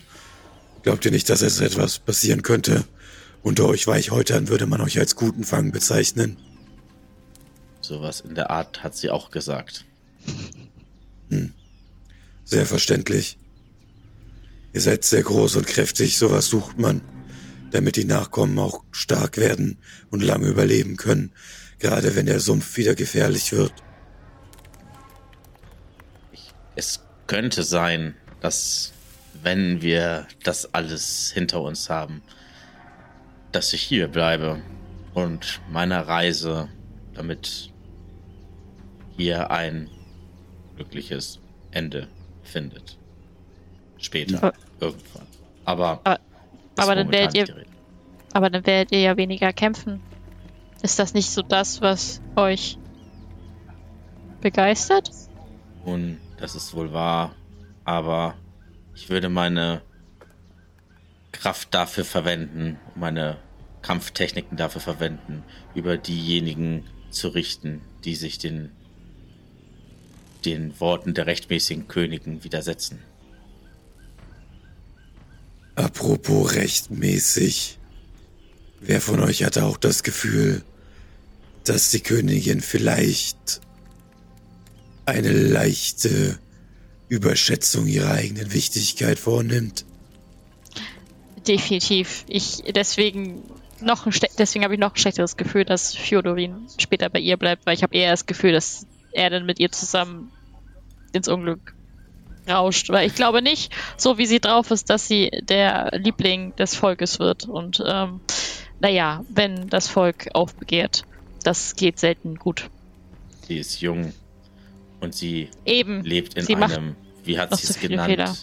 Glaubt ihr nicht, dass es etwas passieren könnte? Unter euch Weichhäutern würde man euch als guten Fang bezeichnen. Sowas in der Art hat sie auch gesagt. Sehr verständlich. Ihr seid sehr groß und kräftig, sowas sucht man, damit die Nachkommen auch stark werden und lange überleben können, gerade wenn der Sumpf wieder gefährlich wird. Es könnte sein, dass wenn wir das alles hinter uns haben, dass ich hier bleibe und meiner Reise damit hier ein glückliches Ende findet. Später, Ja. irgendwann. Aber, Aber- das aber dann werdet ihr-. Aber dann werdet ihr ja weniger kämpfen. Ist das nicht so das, was euch begeistert? Nun, das ist wohl wahr, aber ich würde meine Kraft dafür verwenden, meine Kampftechniken dafür verwenden, über diejenigen zu richten, die sich den, den Worten der rechtmäßigen Königen widersetzen. Apropos rechtmäßig. Wer von euch hatte auch das Gefühl, dass die Königin vielleicht eine leichte Überschätzung ihrer eigenen Wichtigkeit vornimmt? Definitiv. Ich deswegen noch deswegen habe ich noch ein schlechteres Gefühl, dass Fjodorin später bei ihr bleibt, weil ich habe eher das Gefühl, dass er dann mit ihr zusammen ins Unglück rauscht. Weil ich glaube nicht, so wie sie drauf ist, dass sie der Liebling des Volkes wird. Und ähm, naja, wenn das Volk aufbegehrt, das geht selten gut. Sie ist jung und sie Eben. lebt in Sie einem, wie hat sie es genannt? Fehler.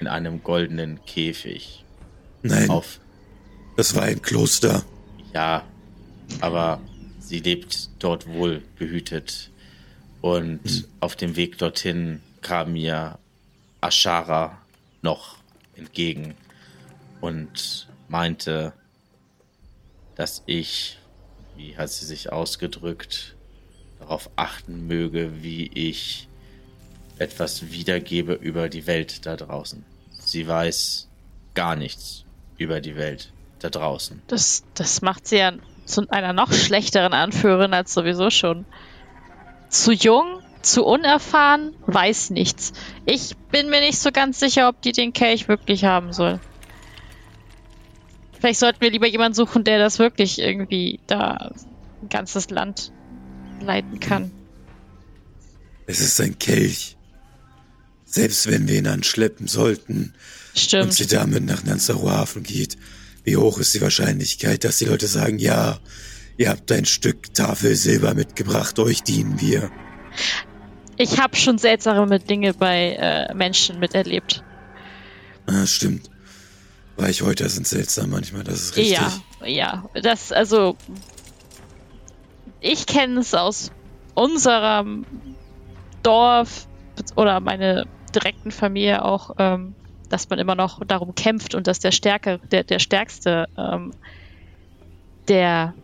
in einem goldenen Käfig. Nein, Auf, das war ein Kloster. ja, aber sie lebt dort wohl behütet. Und auf dem Weg dorthin kam mir Ashara noch entgegen und meinte, dass ich, wie hat sie sich ausgedrückt, darauf achten möge, wie ich etwas wiedergebe über die Welt da draußen. Sie weiß gar nichts über die Welt da draußen. Das, das macht sie ja zu einer noch schlechteren Anführerin als sowieso schon. Zu jung, zu unerfahren, weiß nichts. Ich bin mir nicht so ganz sicher, ob die den Kelch wirklich haben soll. Vielleicht sollten wir lieber jemanden suchen, der das wirklich irgendwie da ein ganzes Land leiten kann. Es ist ein Kelch. Selbst wenn wir ihn anschleppen sollten und Stimmt. sie damit nach Nanzaro Hafen geht, wie hoch ist die Wahrscheinlichkeit, dass die Leute sagen, ja, ihr habt ein Stück Tafel Silber mitgebracht, euch dienen wir. Ich habe schon seltsame Dinge bei äh, Menschen miterlebt. Ah, stimmt. Weichhäuter sind seltsam manchmal, das ist richtig. Ja, ja. Das, also. Ich kenne es aus unserem Dorf oder meine direkten Familie auch, ähm, dass man immer noch darum kämpft und dass der Stärke, der, der Stärkste, ähm, der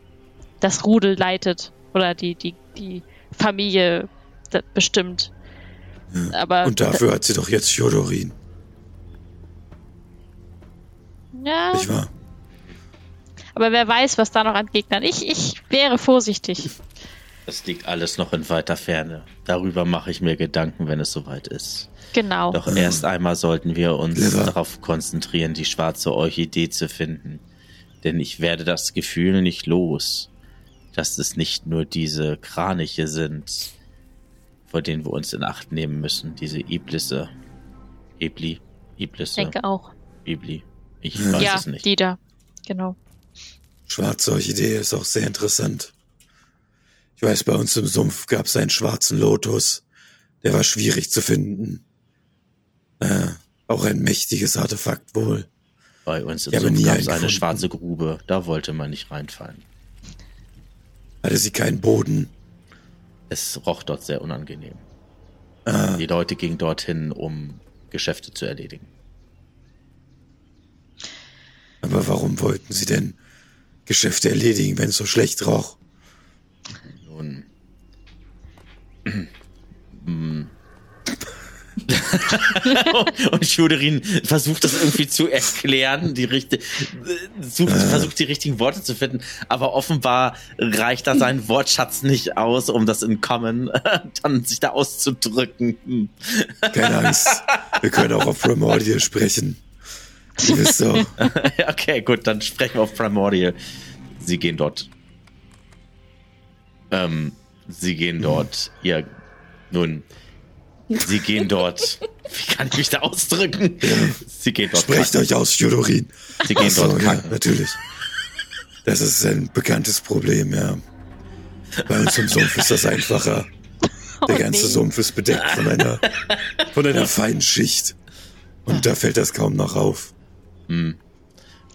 das Rudel leitet oder die, die, die Familie bestimmt. Aber Und dafür hat sie doch jetzt Fjodorin, ja, nicht wahr? Aber wer weiß, was da noch an Gegnern. Ich, ich wäre vorsichtig. Das liegt alles noch in weiter Ferne. Darüber mache ich mir Gedanken, wenn es soweit ist. Genau. Doch erst einmal sollten wir uns Liver. darauf konzentrieren, die schwarze Orchidee zu finden. Denn ich werde das Gefühl nicht los, dass es nicht nur diese Kraniche sind, vor denen wir uns in Acht nehmen müssen. Diese Iblisse. Ibli. Ich Iblisse. denke auch. Ibli. Ich Ja. weiß ja, es nicht. die da. Genau. Schwarze Orchidee ist auch sehr interessant. Ich weiß, bei uns im Sumpf gab es einen schwarzen Lotus. Der war schwierig zu finden. Äh, auch ein mächtiges Artefakt wohl. Bei uns im Ich Sumpf gab es eine schwarze Grube. Da wollte man nicht reinfallen. Hatte sie keinen Boden. Es roch dort sehr unangenehm. Ah, Die Leute gingen dorthin, um Geschäfte zu erledigen. aber warum wollten sie denn Geschäfte erledigen, wenn es so schlecht roch? Nun. Hm. und Schuderin versucht das irgendwie zu erklären, die richtige, sucht, versucht die richtigen Worte zu finden, aber offenbar reicht da sein Wortschatz nicht aus, um das in Common dann sich da auszudrücken. Keine Angst. Wir können auch auf Primordial sprechen. Wisst doch. okay, gut, dann sprechen wir auf Primordial. Sie gehen dort. Ähm, sie gehen dort. Ja, nun. Sie gehen dort. Wie kann ich mich da ausdrücken? Sie gehen dort. Sprecht kacken. euch aus, Fjodorin. Sie gehen Ach so, dort ja, kacken. natürlich. Das ist ein bekanntes Problem, ja. Bei uns im Sumpf ist das einfacher. Der ganze nee. Sumpf ist bedeckt von einer, von einer feinen Schicht. Und da fällt das kaum noch auf. Hm.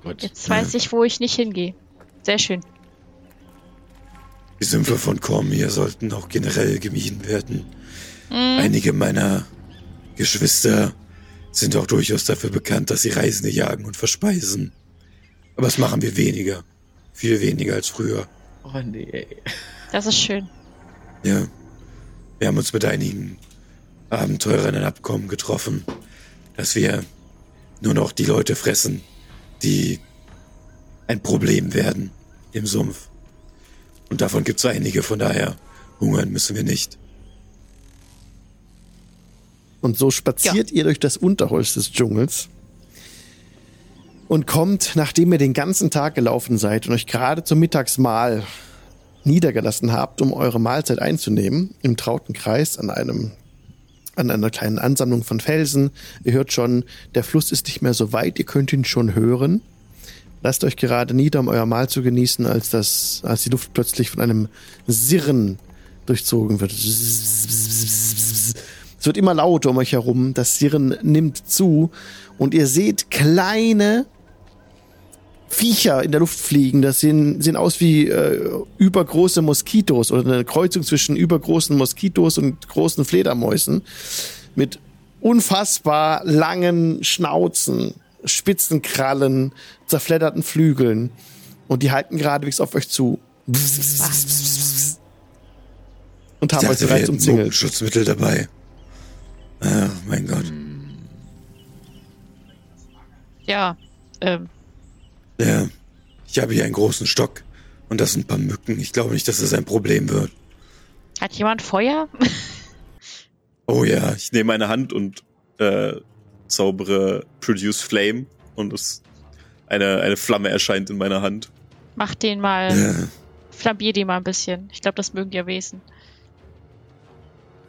Gut. Jetzt weiß ich, wo ich nicht hingehe. Sehr schön. Die Sümpfe von Cormier sollten auch generell gemieden werden. Einige meiner Geschwister sind auch durchaus dafür bekannt, dass sie Reisende jagen und verspeisen. Aber das machen wir weniger. Viel weniger als früher. Oh nee. Das ist schön. Ja. Wir haben uns mit einigen Abenteurern ein Abkommen getroffen, dass wir nur noch die Leute fressen, die ein Problem werden im Sumpf. Und davon gibt's einige, von daher hungern müssen wir nicht. Und so spaziert ihr durch das Unterholz des Dschungels und kommt, nachdem ihr den ganzen Tag gelaufen seid und euch gerade zum Mittagsmahl niedergelassen habt, um eure Mahlzeit einzunehmen, im trauten Kreis an einem an einer kleinen Ansammlung von Felsen. Ihr hört schon, der Fluss ist nicht mehr so weit, ihr könnt ihn schon hören. Lasst euch gerade nieder, um euer Mahl zu genießen, als das, als die Luft plötzlich von einem Sirren durchzogen wird. Es wird immer lauter um euch herum. Das Sirren nimmt zu. Und ihr seht kleine Viecher in der Luft fliegen. Das sehen, sehen aus wie äh, übergroße Moskitos oder eine Kreuzung zwischen übergroßen Moskitos und großen Fledermäusen. Mit unfassbar langen Schnauzen, spitzen Krallen, zerfledderten Flügeln. Und die halten geradewegs auf euch zu. Und haben euch bereits umzingelt. Schutzmittel dabei. Ah, mein Gott. Ja, ähm, Ja, ich habe hier einen großen Stock und das sind ein paar Mücken. Ich glaube nicht, dass das ein Problem wird. hat jemand Feuer? Oh ja, Ich nehme meine Hand und äh, zaubere Produce Flame und es eine, eine Flamme erscheint in meiner Hand. Mach den mal, ja. flambier den mal ein bisschen. Ich glaube, das mögen die ja Wesen.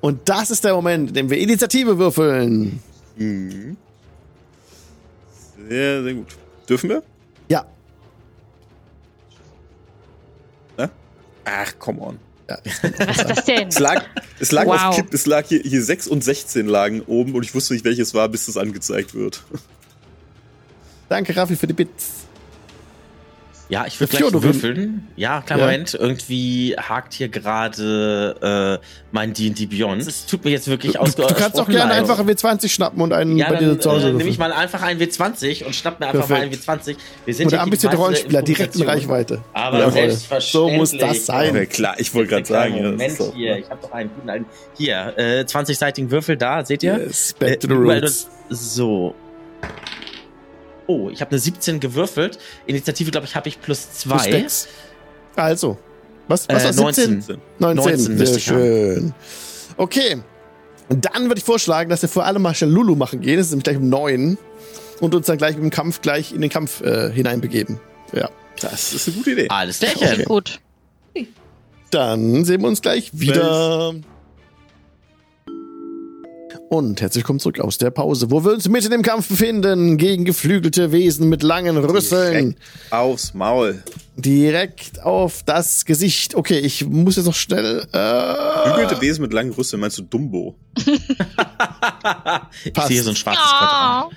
Und das ist der Moment, in dem wir Initiative würfeln. Mhm. Sehr, sehr gut. Dürfen wir? Ja. Ne? Ach, come on. Was ist das denn? Es lag, es lag Wow. auf Kipp, es lag hier, hier 6 und 16 lagen oben und ich wusste nicht, welches war, bis das angezeigt wird. Danke, Raffi, für die Bits. Ja, ich würde gleich würfeln. Ja, kleinen Ja. Moment. Irgendwie hakt hier gerade äh, mein D&D Beyond. Es tut mir jetzt wirklich Du, ausgesprochen du kannst auch gerne einfach einen W20 schnappen und einen Ja, bei dir zu Hause äh, nehme ich mal einfach einen W20 und schnapp mir einfach mal einen Perfekt. W20. Wir sind Oder ja ambitionierte hier Rollenspieler, direkt in. Reichweite. Aber Jawohl. selbstverständlich. So muss das sein. Ja, klar, ich wollte gerade sagen. ja, Moment doch- hier, ich habe doch einen guten alten. Hier, äh, 20-seitigen Würfel da, seht ihr? Yes, back to the Äh, roots. So. Oh, ich habe eine 17 gewürfelt. Initiative, glaube ich, habe ich plus Plus 2. Dex. Also, was, was Äh, war 17? 19. 19, 19 sehr schön. Okay, und dann würde ich vorschlagen, dass wir vor allem mal schnell Lulu machen gehen. Das ist nämlich gleich um 9. Und uns dann gleich dem Kampf gleich in den Kampf äh, hineinbegeben. Ja, Das ist eine gute Idee. Alles klärchen. Gut. dann sehen wir uns gleich wieder. Und herzlich willkommen zurück aus der Pause, wo wir uns mitten im Kampf befinden gegen geflügelte Wesen mit langen Rüsseln. Direkt aufs Maul. Direkt auf das Gesicht. Okay, ich muss jetzt noch schnell. Äh, Bügelte Wesen mit langen Rüsseln, meinst du Dumbo? ich sehe so ein schwarzes Quadrat.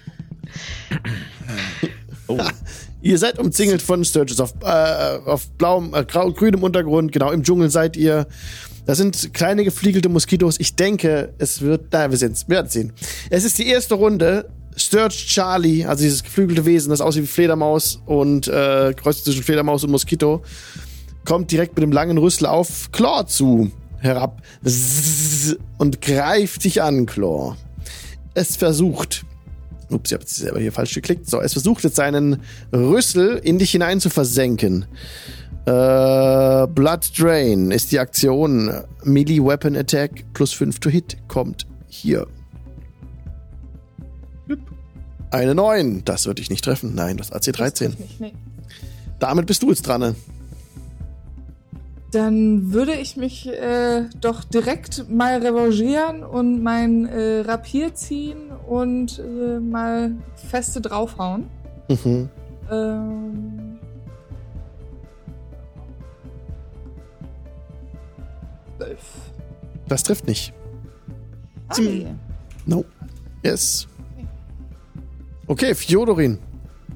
Oh. Ihr seid umzingelt von Sturges auf, äh, auf blauem, äh, grau, grünem Untergrund. Genau, im Dschungel seid ihr. Das sind kleine gefliegelte Moskitos. Ich denke, es wird. Na, wir sehen's. Wir werden sehen. Es ist die erste Runde. Sturge Charlie, also dieses geflügelte Wesen, das aussieht wie Fledermaus und äh, kreuzt zwischen Fledermaus und Moskito, kommt direkt mit dem langen Rüssel auf Claw zu herab und greift dich an, Claw. Es versucht, Ups, ich habe selber hier falsch geklickt. So, es versucht jetzt seinen Rüssel in dich hinein zu versenken. Äh, Blood Drain ist die Aktion. Melee Weapon Attack plus 5 to Hit kommt hier. Eine 9. Das wird dich nicht treffen. Nein, das AC 13. Nicht, nee. Damit bist du jetzt dran. Dann würde ich mich äh, doch direkt mal revanchieren und mein äh, Rapier ziehen und äh, mal feste draufhauen. Mhm. Ähm, zwölf. Das trifft nicht. Ei. No. Yes. Okay, Fjodorin.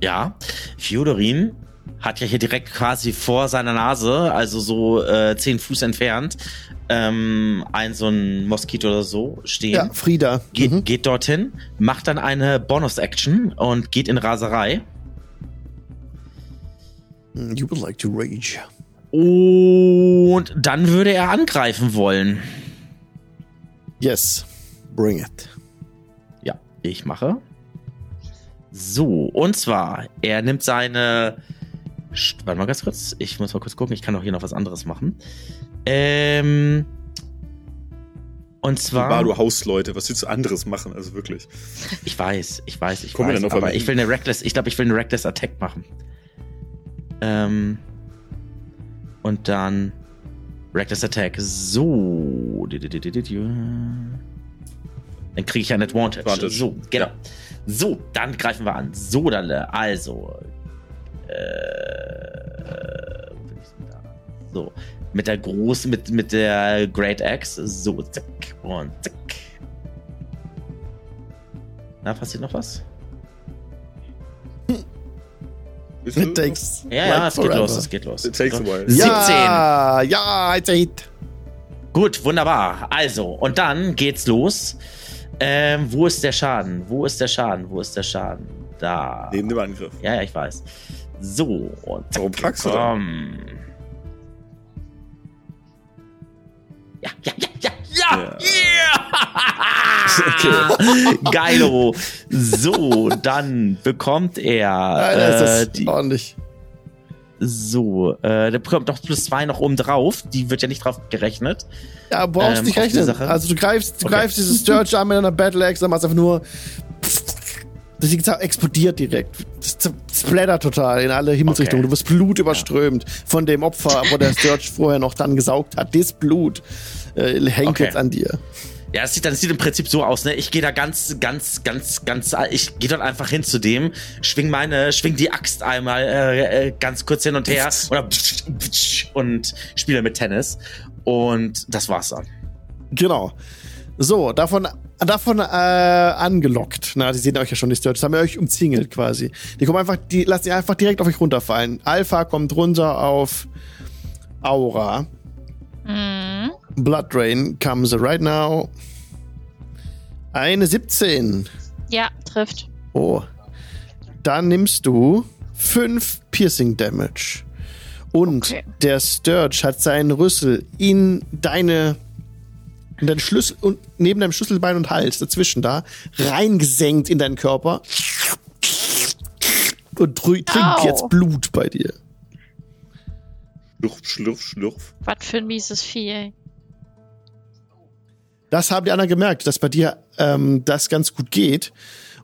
Ja, Fjodorin hat ja hier direkt quasi vor seiner Nase, also so äh, zehn Fuß entfernt, ähm, ein so ein Moskito oder so stehen. Ja, Frieda. Geht, Mhm. geht dorthin, macht dann eine Bonus-Action und geht in Raserei. You would like to rage. Und dann würde er angreifen wollen. Yes. Bring it. Ja, ich mache. So, und zwar, er nimmt seine. Warte mal ganz kurz. Ich muss mal kurz gucken. Ich kann auch hier noch was anderes machen. Ähm. Und zwar. War du Hausleute, was willst du anderes machen? Also wirklich. Ich weiß, ich weiß, ich Kommen weiß. auf aber ich will eine Reckless. Ich glaube, ich will eine Reckless Attack machen. Ähm. Und dann. Reckless Attack. So. Dann kriege ich ein Advantage. Advantage. So, genau. So, dann greifen wir an. So, dann, äh, also. Äh, wo bin ich denn da? So. Mit der großen, mit, mit der Great Axe. So, zack. Und zack. Na, passiert noch was? It takes Ja, ja, es geht los, es geht los. It takes a while. 17. Ja, ja, it's a hit. Gut, wunderbar. Also, und dann geht's los. Ähm, wo ist der Schaden? Wo ist der Schaden? Wo ist der Schaden? Da. Neben dem Angriff. Ja, ja, ich weiß. So, und Warum packst du da? komm. Ja, ja, ja, ja, ja, Ja. yeah! Geilo. So, dann bekommt er Alter, ist äh, das die, ordentlich. so, äh, der bekommt noch plus zwei noch oben drauf. Die wird ja nicht drauf gerechnet. Ja, brauchst Ähm, nicht rechnen. Sache? Also du greifst, du Okay. greifst dieses Sturge an mit einer Battle Axe, dann machst du einfach nur. Das Ding explodiert direkt. Das splattert total in alle Himmelsrichtungen. Okay. Du wirst Blut überströmt von dem Opfer, wo der Sturge vorher noch dann gesaugt hat. Das Blut äh, hängt Okay. jetzt an dir. Ja, es sieht, das sieht im Prinzip so aus, ne? Ich gehe da ganz, ganz, ganz, ganz, ich gehe dort einfach hin zu dem, schwing meine, schwing die Axt einmal äh, äh, ganz kurz hin und her oder und spiele mit Tennis. Und das war's dann. Genau. So, davon, davon äh, angelockt. Na, die sehen euch ja schon, die Sturges. haben wir euch umzingelt quasi. Die kommen einfach, die lassen die einfach direkt auf euch runterfallen. Alpha kommt runter auf Aura. Mhm. Blood Drain comes right now. Eine 17. Ja, trifft. Oh. Dann nimmst du 5 Piercing Damage. Und Okay. der Sturge hat seinen Rüssel in deine in deinen Schlüssel und neben deinem Schlüsselbein und Hals dazwischen da reingesenkt in deinen Körper und trinkt Au. jetzt Blut bei dir. Schlurf, schlurf, schlurf. Was für ein mieses Vieh, ey. Das haben die anderen gemerkt, dass bei dir ähm, das ganz gut geht.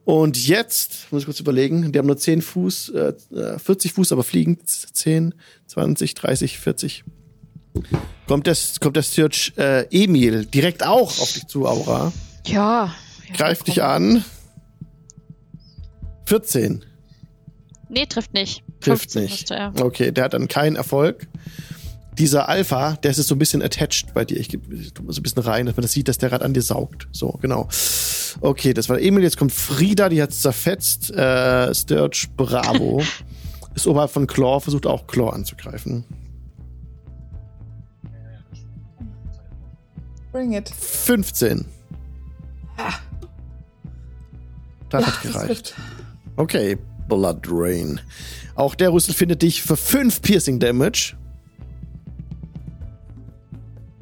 Und jetzt, muss ich kurz überlegen, die haben nur 10 Fuß, äh, äh, 40 Fuß, aber fliegen 10, 20, 30, 40. Kommt der, kommt der Sturge äh, Emil direkt auch auf dich zu, Aura. Ja. ja Greift dich an. 14. Nee, trifft nicht. Trifft 15 nicht. Er. Okay, der hat dann keinen Erfolg. Dieser Alpha, der ist jetzt so ein bisschen attached bei dir. Ich gebe so ein bisschen rein, dass man das sieht, dass der gerade an dir saugt. So, genau. Okay, das war Emil. Jetzt kommt Frieda, die hat zerfetzt. Äh, Sturge Bravo. ist oberhalb von Claw, versucht auch Claw anzugreifen. Bring it. 15. Das Ja, hat das gereicht. trifft. Okay, Blood Rain. Auch der Rüssel findet dich für 5 Piercing Damage.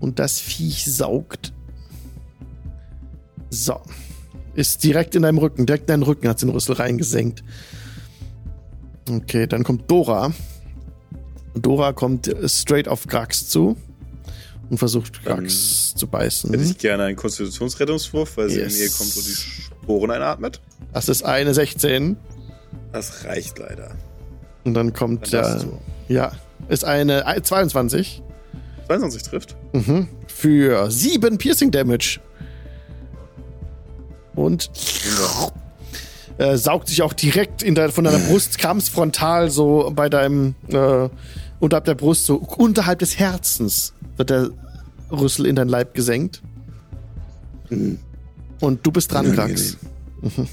Und das Viech saugt. So. Ist direkt in deinem Rücken. Direkt in deinen Rücken hat den Rüssel reingesenkt. Okay, dann kommt Dora. Dora kommt straight auf Grax zu. Und versucht Grax zu beißen. Hätte ich gerne einen Konstitutionsrettungswurf, weil sie Yes. in ihr kommt und die Sporen einatmet. Das ist eine 16. Das reicht leider. Und dann kommt Dann der. Ja. Ist eine äh, 22. 22 trifft. Mhm. Für 7 Piercing Damage. Und äh, saugt sich auch direkt dein, von deiner Brust, kam's frontal so bei deinem, äh, unterhalb der Brust, so unterhalb des Herzens wird der Rüssel in dein Leib gesenkt. Und du bist dran, Grax. Unangenehm.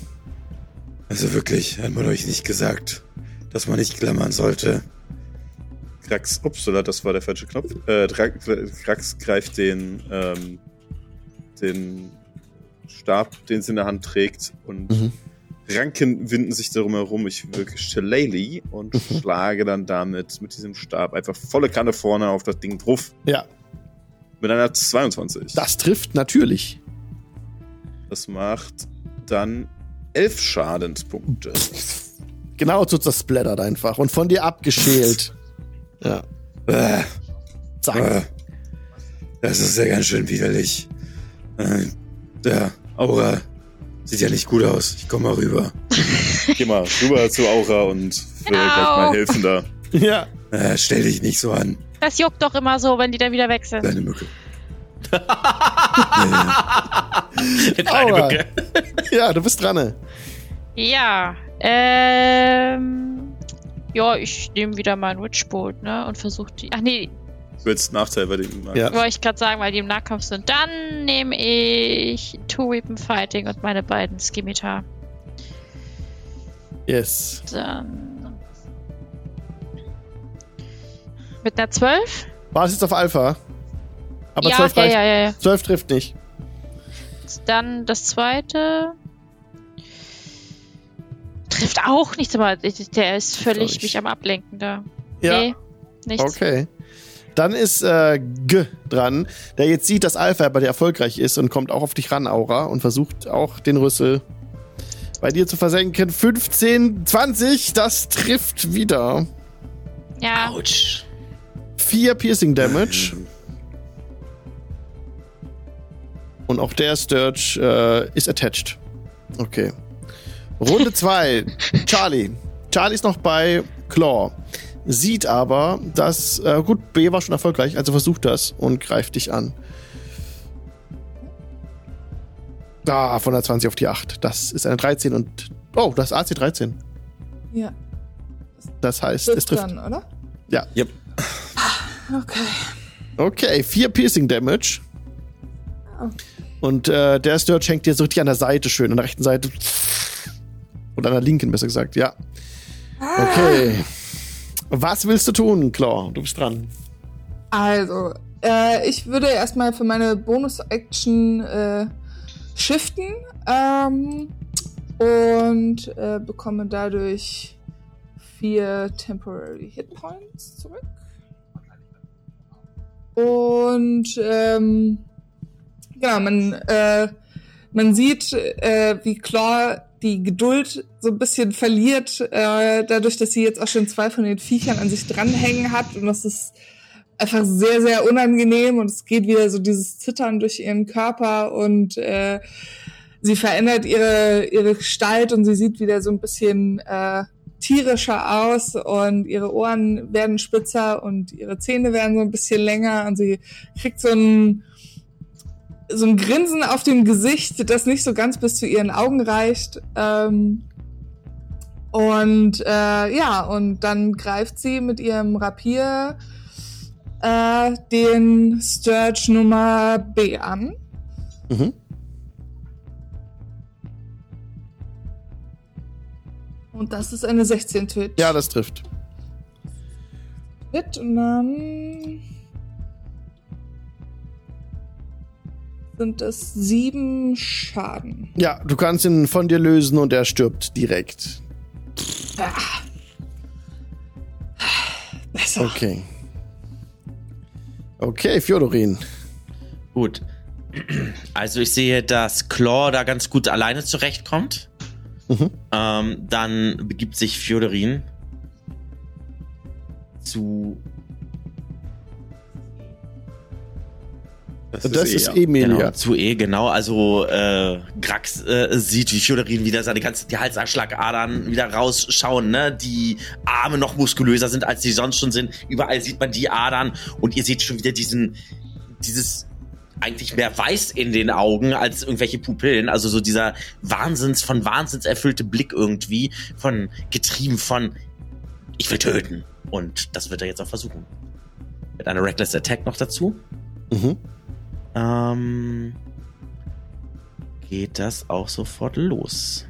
Also wirklich, hat man euch nicht gesagt, dass man nicht klammern sollte. Krax, upsala, das war der falsche Knopf. Äh, Krax greift den, ähm, den Stab, den sie in der Hand trägt und Mhm. Ranken winden sich darum herum. Ich wirke Shillelagh und Mhm. schlage dann damit mit diesem Stab einfach volle Kanne vorne auf das Ding drauf. Ja, Mit einer 22. das trifft natürlich. Das macht dann elf Schadenspunkte. Genau so zersplattert einfach und von dir abgeschält. Ja, Äh, zack. äh, das ist ja ganz schön widerlich. Äh, der Aura sieht ja nicht gut aus. Ich komme mal rüber. Geh mal rüber zu Aura und will Genau. gleich mal helfen da. Ja, Äh, stell dich nicht so an, Das juckt doch immer so, wenn die dann wieder weg sind. kleine Mücke. Eine kleine Aua. Mücke. ja, du bist dran. ne? Ja, ähm. Ja, ich nehme wieder mein Witchbolt, ne? Und versuche die. Ach nee, Du willst Nachteil bei dem Ja. wollte ich gerade sagen, weil die im Nahkampf sind. Dann nehme ich Two Weapon Fighting und meine beiden Skimitar. Yes. Dann. Mit einer 12? War es jetzt auf Alpha? Aber ja, 12 ja, reicht. ja, ja, ja. 12 trifft nicht. Dann das zweite. Trifft auch nichts, aber der ist völlig mich am Ablenken da. Ja. Nee, nichts. Okay. Dann ist äh, G dran, der jetzt sieht, dass Alpha bei dir erfolgreich ist und kommt auch auf dich ran, Aura, und versucht auch den Rüssel bei dir zu versenken. 15, 20, das trifft wieder. Ja, Autsch. 4 Piercing Damage. Und auch der Sturge äh, ist attached. Okay. Runde 2. Charlie. Charlie ist noch bei Claw. Sieht aber, dass. Äh, gut, B war schon erfolgreich, also versucht das und greift dich an. Da, von der 20 auf die 8. Das ist eine 13 und. Oh, das ist AC 13. Ja. Das heißt, es trifft. dann, oder? Ja. Yep. Okay. Okay, 4 Piercing Damage. Und äh, der Sturge hängt dir so richtig an der Seite schön, an der rechten Seite. Oder an der linken, besser gesagt, ja. Okay. Was willst du tun, Claw? Du bist dran. Also, äh, ich würde erstmal für meine Bonus-Action äh, shiften ähm, und äh, bekomme dadurch vier Temporary Hit Points zurück. Und ähm, genau, man, äh, man sieht, äh, wie Claw die Geduld so ein bisschen verliert, äh, dadurch, dass sie jetzt auch schon zwei von den Viechern an sich dranhängen hat. Und das ist einfach sehr, sehr unangenehm. Und es geht wieder so dieses Zittern durch ihren Körper. Und äh, sie verändert ihre, ihre Gestalt und sie sieht wieder so ein bisschen äh, tierischer aus. Und ihre Ohren werden spitzer und ihre Zähne werden so ein bisschen länger. Und sie kriegt so ein so ein Grinsen auf dem Gesicht, das nicht so ganz bis zu ihren Augen reicht. Ähm, und äh, ja, und dann greift sie mit ihrem Rapier äh, den Sturge Nummer B an. Mhm. Und das ist eine 16 Twitch. Ja, das trifft. Hit und dann sind es sieben Schaden. Ja, du kannst ihn von dir lösen und er stirbt direkt. Ah. Besser. Okay. Okay, Fjodorin. Gut. Also ich sehe, dass Claw da ganz gut alleine zurechtkommt. Mhm. Ähm, dann begibt sich Fjodorin zu Das, Das ist eh, Emilia. Genau, zu E, genau. Also äh, Grax äh, sieht, wie Fjodorin wieder seine ganzen die Halsschlagadern wieder rausschauen, ne? Die Arme noch muskulöser sind, als sie sonst schon sind. Überall sieht man die Adern und ihr seht schon wieder diesen, dieses eigentlich mehr Weiß in den Augen als irgendwelche Pupillen. Also so dieser Wahnsinns, von Wahnsinns erfüllte Blick irgendwie, von getrieben von ich will töten. Und das wird er jetzt auch versuchen. Mit einer Reckless Attack noch dazu. Mhm. Ähm, geht das auch sofort los.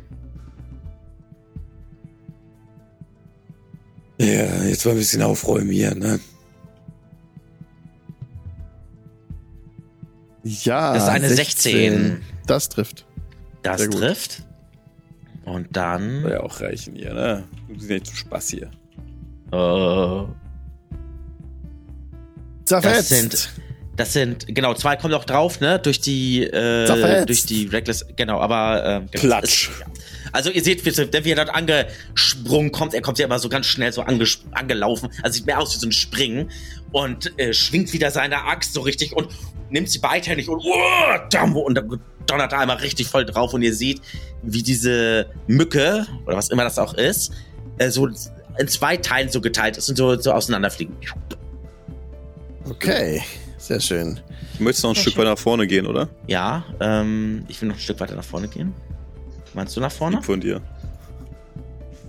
Ja, jetzt mal ein bisschen aufräumen hier, ne? Ja. Das ist eine 16. Das trifft. Das Sehr gut. trifft. Und dann. Soll ja auch reichen hier, ne? Sind ja nicht zum Spaß hier. Das Zerfetzt. sind. Das sind, genau, zwei kommen noch drauf, ne? Durch die, äh, durch die Reckless, genau, aber, ähm, genau, Platsch. Ist, ja. Also ihr seht, wie, wie er dort angesprungen kommt. Er kommt ja immer so ganz schnell so anges angelaufen. Also sieht mehr aus wie so ein Springen. Und äh, schwingt wieder seine Axt so richtig und nimmt sie beidhändig und, uh, dam, und dann donnert er einmal richtig voll drauf. Und ihr seht, wie diese Mücke, oder was immer das auch ist, äh, so in zwei Teilen so geteilt ist und so, so auseinanderfliegen. Okay. Sehr schön. Du möchtest noch ein Sehr Stück schön. weiter nach vorne gehen, oder? Ja, ähm, ich will noch ein Stück weiter nach vorne gehen. Meinst du nach vorne? Lieb von dir.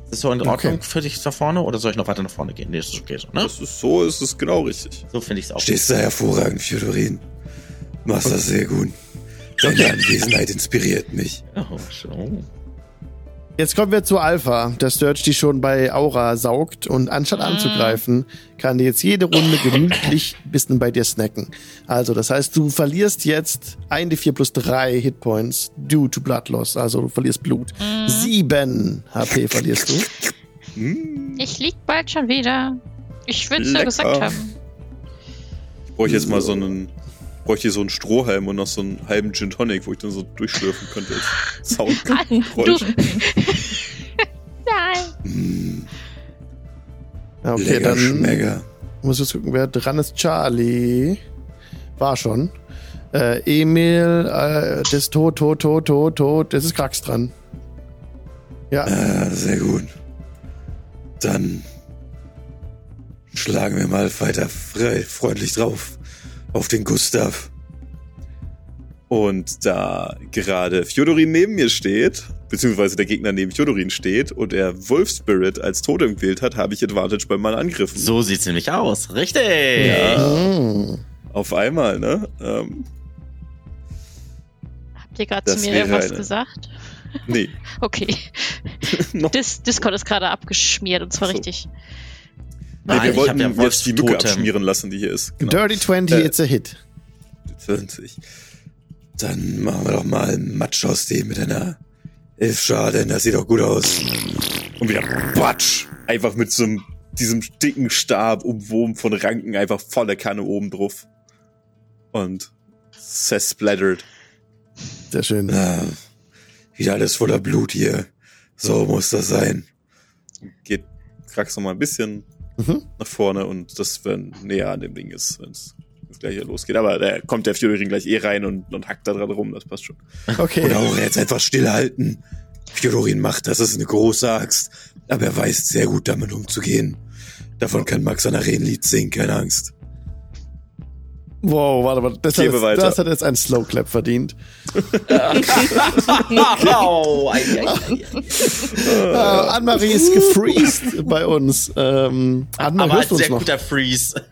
Ist das so in Ordnung Okay. für dich nach vorne oder soll ich noch weiter nach vorne gehen? Nee, das ist okay so, ne? Das ist so, ist es genau richtig. So finde ich es auch. Stehst da hervorragend, Fjodorin. Machst das sehr gut. Deine Anwesenheit inspiriert mich. Oh, schon. Jetzt kommen wir zu Alpha, der Sturge, die schon bei Aura saugt und anstatt anzugreifen, kann die jetzt jede Runde gemütlich ein bisschen bei dir snacken. Also, das heißt, du verlierst jetzt 1d4 plus 3 Hitpoints due to Blood Loss, also du verlierst Blut. Sieben HP verlierst du. Ich lieg bald schon wieder. Ich würde es ja gesagt haben. Ich bräuchte jetzt mal so einen. Bräuchte hier so einen Strohhalm und noch so einen halben Gin Tonic, wo ich dann so durchschlürfen könnte als. Soundgeräusch. Nein. Ja, okay, Lecker dann Schmecker. muss ich jetzt gucken, wer dran ist. Charlie. War schon. Äh, Emil, äh, das ist tot, tot, tot, tot, tot. Das ist Krax dran. Ja, Ah, sehr gut. Dann schlagen wir mal weiter frei, freundlich drauf. Auf den Gustav. Und da gerade Fjodorin neben mir steht, beziehungsweise der Gegner neben Fjodorin steht und er Wolf Spirit als Totem gewählt hat, habe ich Advantage bei meinen Angriffen. So sieht's nämlich aus. Richtig. Hm. Auf einmal, ne? Ähm, Habt ihr gerade zu mir irgendwas eine- gesagt? nee. Okay. Dis Discord ist gerade abgeschmiert und zwar so. richtig. Nee, Nein, wir ich wollten ja jetzt die Mücke Wolfstotem. abschmieren lassen, die hier ist. Genau. Dirty 20, Äh, it's a hit. 20. Dann machen wir doch mal einen Matsch aus dem mit einer Elf Schaden. Das sieht doch gut aus. Und wieder Batsch! Einfach mit so einem, diesem dicken Stab umwoben von Ranken einfach volle Kanne oben drauf. Und zersplattered. Sehr schön. Ah, wieder alles voller Blut hier. So muss das sein. Geht Krax noch mal ein bisschen Mhm. nach vorne und das, wenn näher an dem Ding ist, wenn es gleich hier losgeht. Aber da kommt der Fjodorin gleich eh rein und, und hackt da dran rum, das passt schon. Okay. Oder auch jetzt einfach stillhalten. Fjodorin macht das, ist eine große Axt. Aber er weiß sehr gut damit umzugehen. Davon kann Max ein Arenenlied singen, keine Angst. Wow, warte mal. Das, hat jetzt, das hat jetzt einen Slow Clap verdient. Au, ei, ei, ei. Äh, Anne-Marie ist gefreezed bei uns. Ähm, Anne-Marie, Aber hörst ein uns sehr noch? guter Freeze.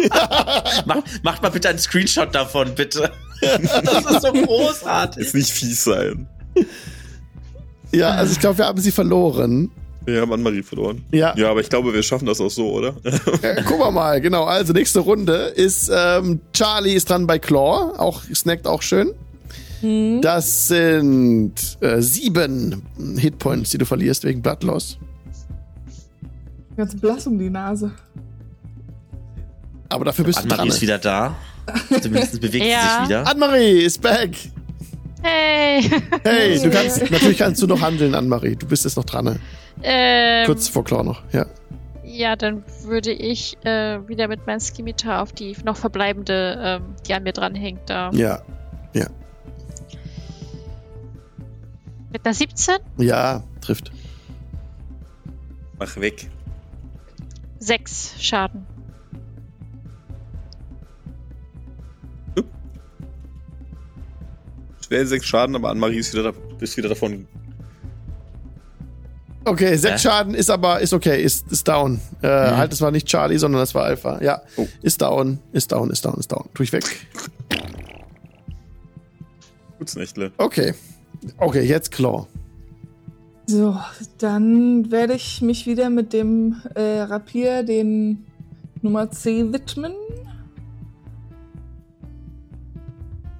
Mach, macht mal bitte einen Screenshot davon, bitte. Das ist so großartig. Jetzt nicht fies sein. Ja, also ich glaube, wir haben sie verloren. Wir haben Anne-Marie verloren. Ja. Ja, aber ich glaube, wir schaffen das auch so, oder? Äh, gucken wir mal, genau. Also nächste Runde ist ähm, Charlie ist dran bei Claw, auch snackt auch schön. Das sind äh, sieben Hitpoints, die du verlierst wegen Blood Loss. Ganz blass um die Nase. Aber dafür bist du Anne-Marie dran. ist wieder da. Zumindest bewegt sie Ja. sich wieder. Anne-Marie ist back. Hey! Hey, du kannst, natürlich kannst du noch handeln, Anne-Marie. Du bist jetzt noch dran. Ähm, Kurz vor Claw noch, ja. Ja, dann würde ich äh, wieder mit meinem Skimitar auf die noch verbleibende, ähm, die an mir dranhängt, da. Ja, Mit einer 17? ja, trifft. Mach weg. 6 Schaden. Schwer sechs Schaden, aber Anne-Marie ist wieder, da, ist wieder davon. Okay, sechs Hä? Schaden ist aber, ist okay, ist, ist down. Äh, Halt, das war nicht Charlie, sondern das war Alpha. Ja, Oh. ist down, ist down, ist down, ist down. Tu ich weg. Gutsnächtle. Okay. Okay, jetzt Claw. So, dann werde ich mich wieder mit dem äh, Rapier den Nummer C widmen.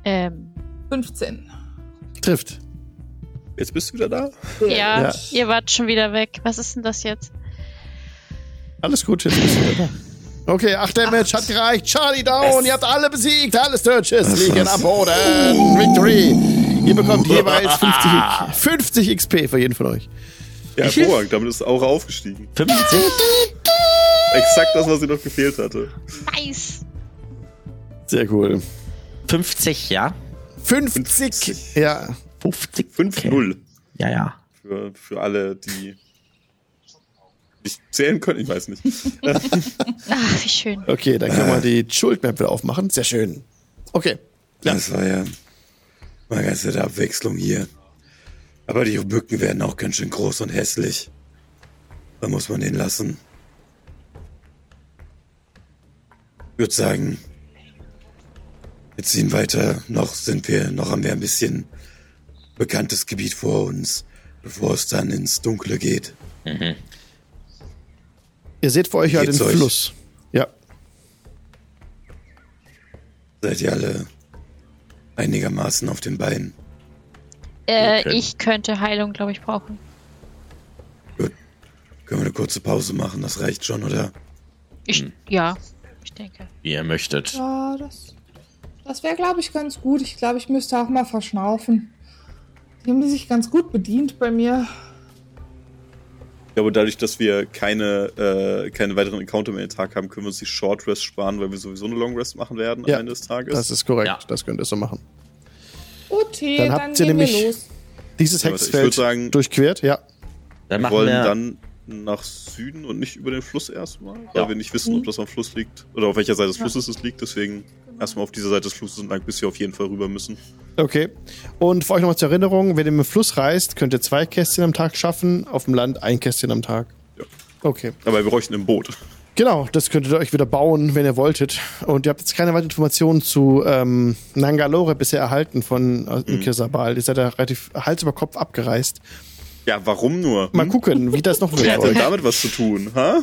Ähm, 15. Trifft. Jetzt bist du wieder da? ja, Ja. ihr wart schon wieder weg. Was ist denn das jetzt? Alles gut, jetzt bist du wieder da. Okay, 8 Damage hat gereicht. Charlie down. Ihr habt alle besiegt. Alle Sturges liegen am Boden. Victory. Ihr bekommt jeweils 50, 50 XP für jeden von euch. Ja, hervorragend. Damit ist Aura aufgestiegen. 50? Exakt das, was ihr noch gefehlt hatte. Nice! Sehr cool. 50, ja. 50. 50. Ja. 50. 5-0. Ja, ja. Für, für alle, die nicht zählen können. Ich weiß nicht. Ach, wie schön. Okay, dann können wir die Schuldmap wieder aufmachen. Sehr schön. Okay. Ja. Das war ja mal ganz nette Abwechslung hier. Aber die Mücken werden auch ganz schön groß und hässlich. Da muss man den lassen. Ich würde sagen, wir ziehen weiter. Noch sind wir, noch haben wir ein bisschen bekanntes Gebiet vor uns. bevor es dann ins Dunkle geht. Ihr seht vor euch ja den euch? Fluss. Ja. Seid ihr alle einigermaßen auf den Beinen? Äh, Okay. ich könnte Heilung, glaube ich, brauchen. Gut. Können wir eine kurze Pause machen? Das reicht schon, oder? Ich, Ja, ich denke. Wie ihr möchtet. Ja, das, das wäre, glaube ich, ganz gut. Ich glaube, ich müsste auch mal verschnaufen. Die haben sich ganz gut bedient bei mir. Ich glaube, dadurch, dass wir keine, äh, keine weiteren Encounter mehr den Tag haben, können wir uns die Short Rest sparen, weil wir sowieso eine Long Rest machen werden Ja, am Ende des Tages. Das ist korrekt. Ja. Das könnt ihr so machen. Okay, Dann dann, habt ihr gehen nämlich-. Dieses Ja, Hexfeld sagen- durchquert, ja. Dann wir wollen wir. dann nach Süden und nicht über den Fluss erstmal, weil Ja. wir nicht wissen, ob das am Fluss liegt oder auf welcher Seite des Flusses es liegt. Deswegen erstmal auf dieser Seite des Flusses entlang, bis wir auf jeden Fall rüber müssen. Okay. Und für euch nochmal zur Erinnerung, wenn ihr mit dem Fluss reist, könnt ihr zwei Kästchen am Tag schaffen, auf dem Land ein Kästchen am Tag. Ja. Okay. Aber wir bräuchten ein Boot. Genau, das könntet ihr euch wieder bauen, wenn ihr wolltet. Und ihr habt jetzt keine weiteren Informationen zu ähm, Nangalore bisher erhalten von äh, Mhm. Kirsabal. Ihr seid ja relativ Hals über Kopf abgereist. Ja, warum nur? Mal Hm? gucken, wie das noch wird. Wer hat denn damit was zu tun, ha?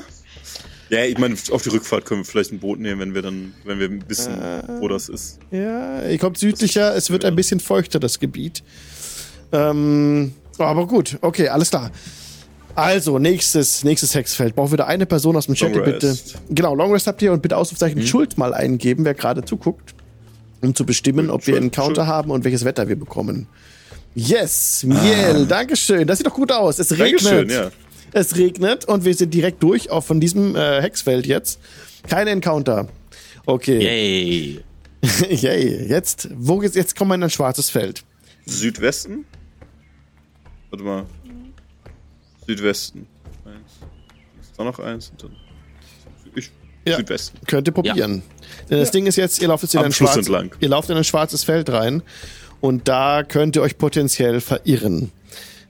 Ja, ich meine, auf die Rückfahrt können wir vielleicht ein Boot nehmen, wenn wir dann, wenn wir wissen, wo das ist. Ja, ihr kommt südlicher, es wird ein bisschen feuchter, das Gebiet. Ähm, aber gut, okay, alles klar. Also, nächstes, nächstes Hexfeld. Brauchen wir da eine Person aus dem Chat, die bitte. Genau, Long Rest habt ihr und bitte Ausrufzeichen Schuld mal eingeben, wer gerade zuguckt. Um zu bestimmen, ob wir Schuld, Encounter Schuld. haben und welches Wetter wir bekommen. Yes, Miel, Dankeschön. Das sieht doch gut aus. Es regnet. Dankeschön, ja. Es regnet und wir sind direkt durch, auch von diesem äh, Hexfeld jetzt. Kein Encounter. Okay. Yay. Yay. Jetzt, wo geht's, jetzt kommen wir in ein schwarzes Feld. Südwesten? Warte mal. Südwesten. Eins. Ist da noch eins? Und dann ich, Ja. Südwesten. Könnt ihr probieren. Denn das Ding ist jetzt, ihr lauft jetzt in Am ein, Fluss schwarz, entlang. ihr lauft in ein schwarzes Feld rein und da könnt ihr euch potenziell verirren.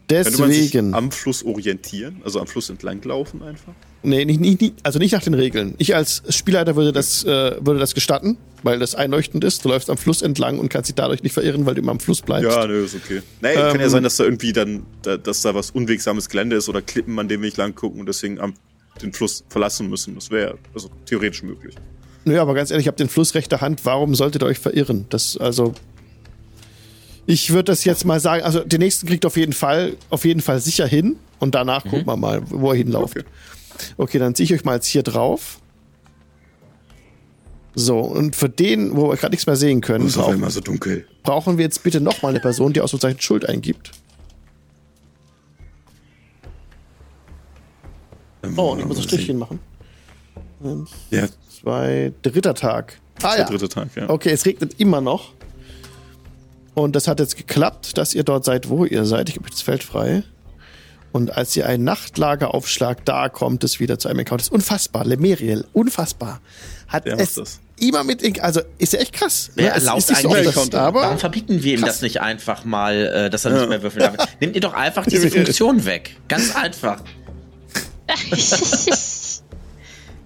Könnte man sich Deswegen, am Fluss orientieren? Also am Fluss entlang laufen einfach? nee, nicht, nicht, nicht, also nicht nach den Regeln. Ich als Spielleiter würde das, äh, würde das gestatten, weil das einleuchtend ist. Du läufst am Fluss entlang und kannst dich dadurch nicht verirren, weil du immer am Fluss bleibst. Ja, nö, ist okay. Nee, kann ja Ähm, sein, dass da irgendwie dann, da, dass da was unwegsames Gelände ist oder Klippen, an denen wir nicht lang gucken und deswegen am, den Fluss verlassen müssen. Das wäre also theoretisch möglich. Nö, aber ganz ehrlich, ich habe den Fluss rechter Hand. Warum solltet ihr euch verirren? Das, also. Ich würde das jetzt mal sagen, also den nächsten kriegt auf jeden Fall, auf jeden Fall sicher hin und danach gucken wir mal, wo er hinlauft. Okay. Okay, dann ziehe ich euch mal jetzt hier drauf. So, und für den, wo wir gerade nichts mehr sehen können, brauchen, so dunkel. brauchen wir jetzt bitte noch mal eine Person, die Ausrufezeichen Schuld eingibt. Oh, und ich muss ein Strichchen machen. Ja, zwei, dritter Tag. Ah, ja. dritte Tag, ja. Okay, es regnet immer noch. Und das hat jetzt geklappt, dass ihr dort seid, wo ihr seid. Ich gebe euch das Feld frei. Und als ihr ein Nachtlager aufschlagt, da kommt es wieder zu einem Encounter. Das ist unfassbar. Lemeriel, unfassbar. Hat Wer macht es das? immer mit, also ist ja echt krass. Wer Ja, es erlaubt ist nicht so eigentlich, das, aber warum verbieten wir ihm krass. das nicht einfach mal, äh, dass er nicht mehr würfeln darf? Nehmt ihr doch einfach diese Funktion weg. Ganz einfach.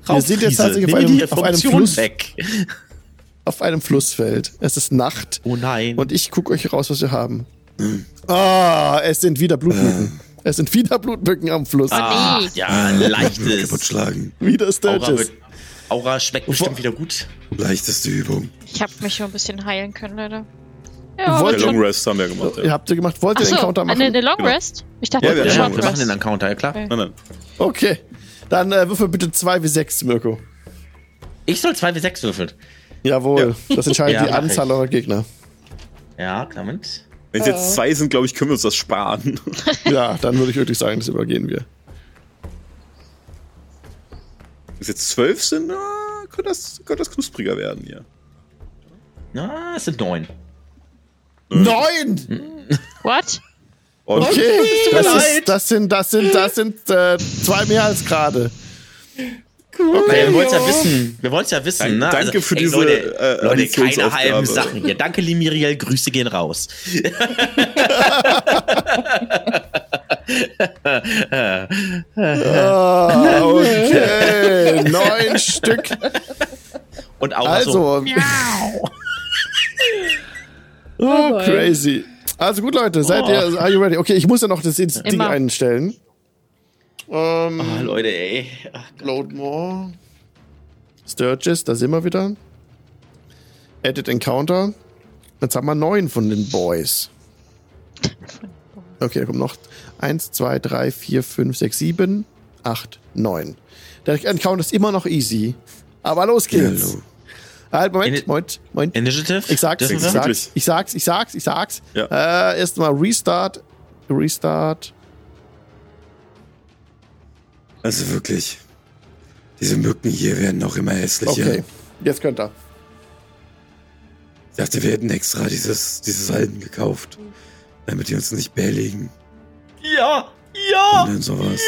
Wir sind jetzt tatsächlich auf einem- die auf einem Funktion Fluss. weg. Auf einem Flussfeld. Es ist Nacht. Oh nein. Und ich gucke euch raus, was wir haben. Ah, es sind wieder Blutmücken. Es sind wieder Blutmücken am Fluss. ah, ja, kaputt leichtes. schlagen. Wieder Aura, Sturges. wird, Aura schmeckt bestimmt wieder gut. Leichteste Übung. Ich habe mich schon ein bisschen heilen können, leider. Wollt Ja, Der ihr- Long Rest haben wir gemacht. Ihr Ja. habt ihr gemacht, wollt ihr den Encounter machen? eine, eine Long Genau. Rest? Ich dachte, Ja, wir wir machen Rest. den Encounter, ja klar. Okay. Nein, nein. Okay. Dann äh, würfel bitte 2 wie 6, Mirko. Ich soll 2w6 würfeln. Jawohl. Das entscheidet Ja, die Anzahl ich. eurer Gegner. Ja, Clement. Wenn es jetzt zwei sind, glaube ich, können wir uns das sparen. Ja, dann würde ich wirklich sagen, das übergehen wir. Wenn es jetzt zwölf sind, na, könnte das, könnte das knuspriger werden hier. Na, es sind neun. Neun! What? Und Okay, das, ist, das sind, das sind, das sind äh, zwei mehr als gerade. Naja, wir wollen es ja wissen. Wir wollen es ja wissen, ne? danke für diese, Leute, äh, Leute, keine halben Sachen hier. Danke, Limiriel. Grüße gehen raus. Ah, okay, neun Stück. Und so. Also, oh, crazy. Also gut, Leute, seid ihr, are you ready? Okay, ich muss ja noch das Ding Immer. einstellen. Ähm, Ah, Leute, ey. Load more. Sturges, da sind wir wieder. Edit Encounter. Jetzt haben wir neun von den Boys. Okay, da kommt noch eins, zwei, drei, vier, fünf, sechs, sieben, acht, neun. Der Encounter ist immer noch easy. Aber los geht's. Halt, Moment, Moment, Moment. Initiative? Ich sag's, ich sag's, ich sag's, ich sag's, ich sag's. Ja. Äh, erstmal Restart. Restart. Also wirklich. Diese Mücken hier werden auch immer hässlicher. Okay, jetzt könnt ihr. Ich dachte, wir hätten extra dieses, dieses Alten gekauft, damit die uns nicht behelligen Ja! Ja! und dann sowas.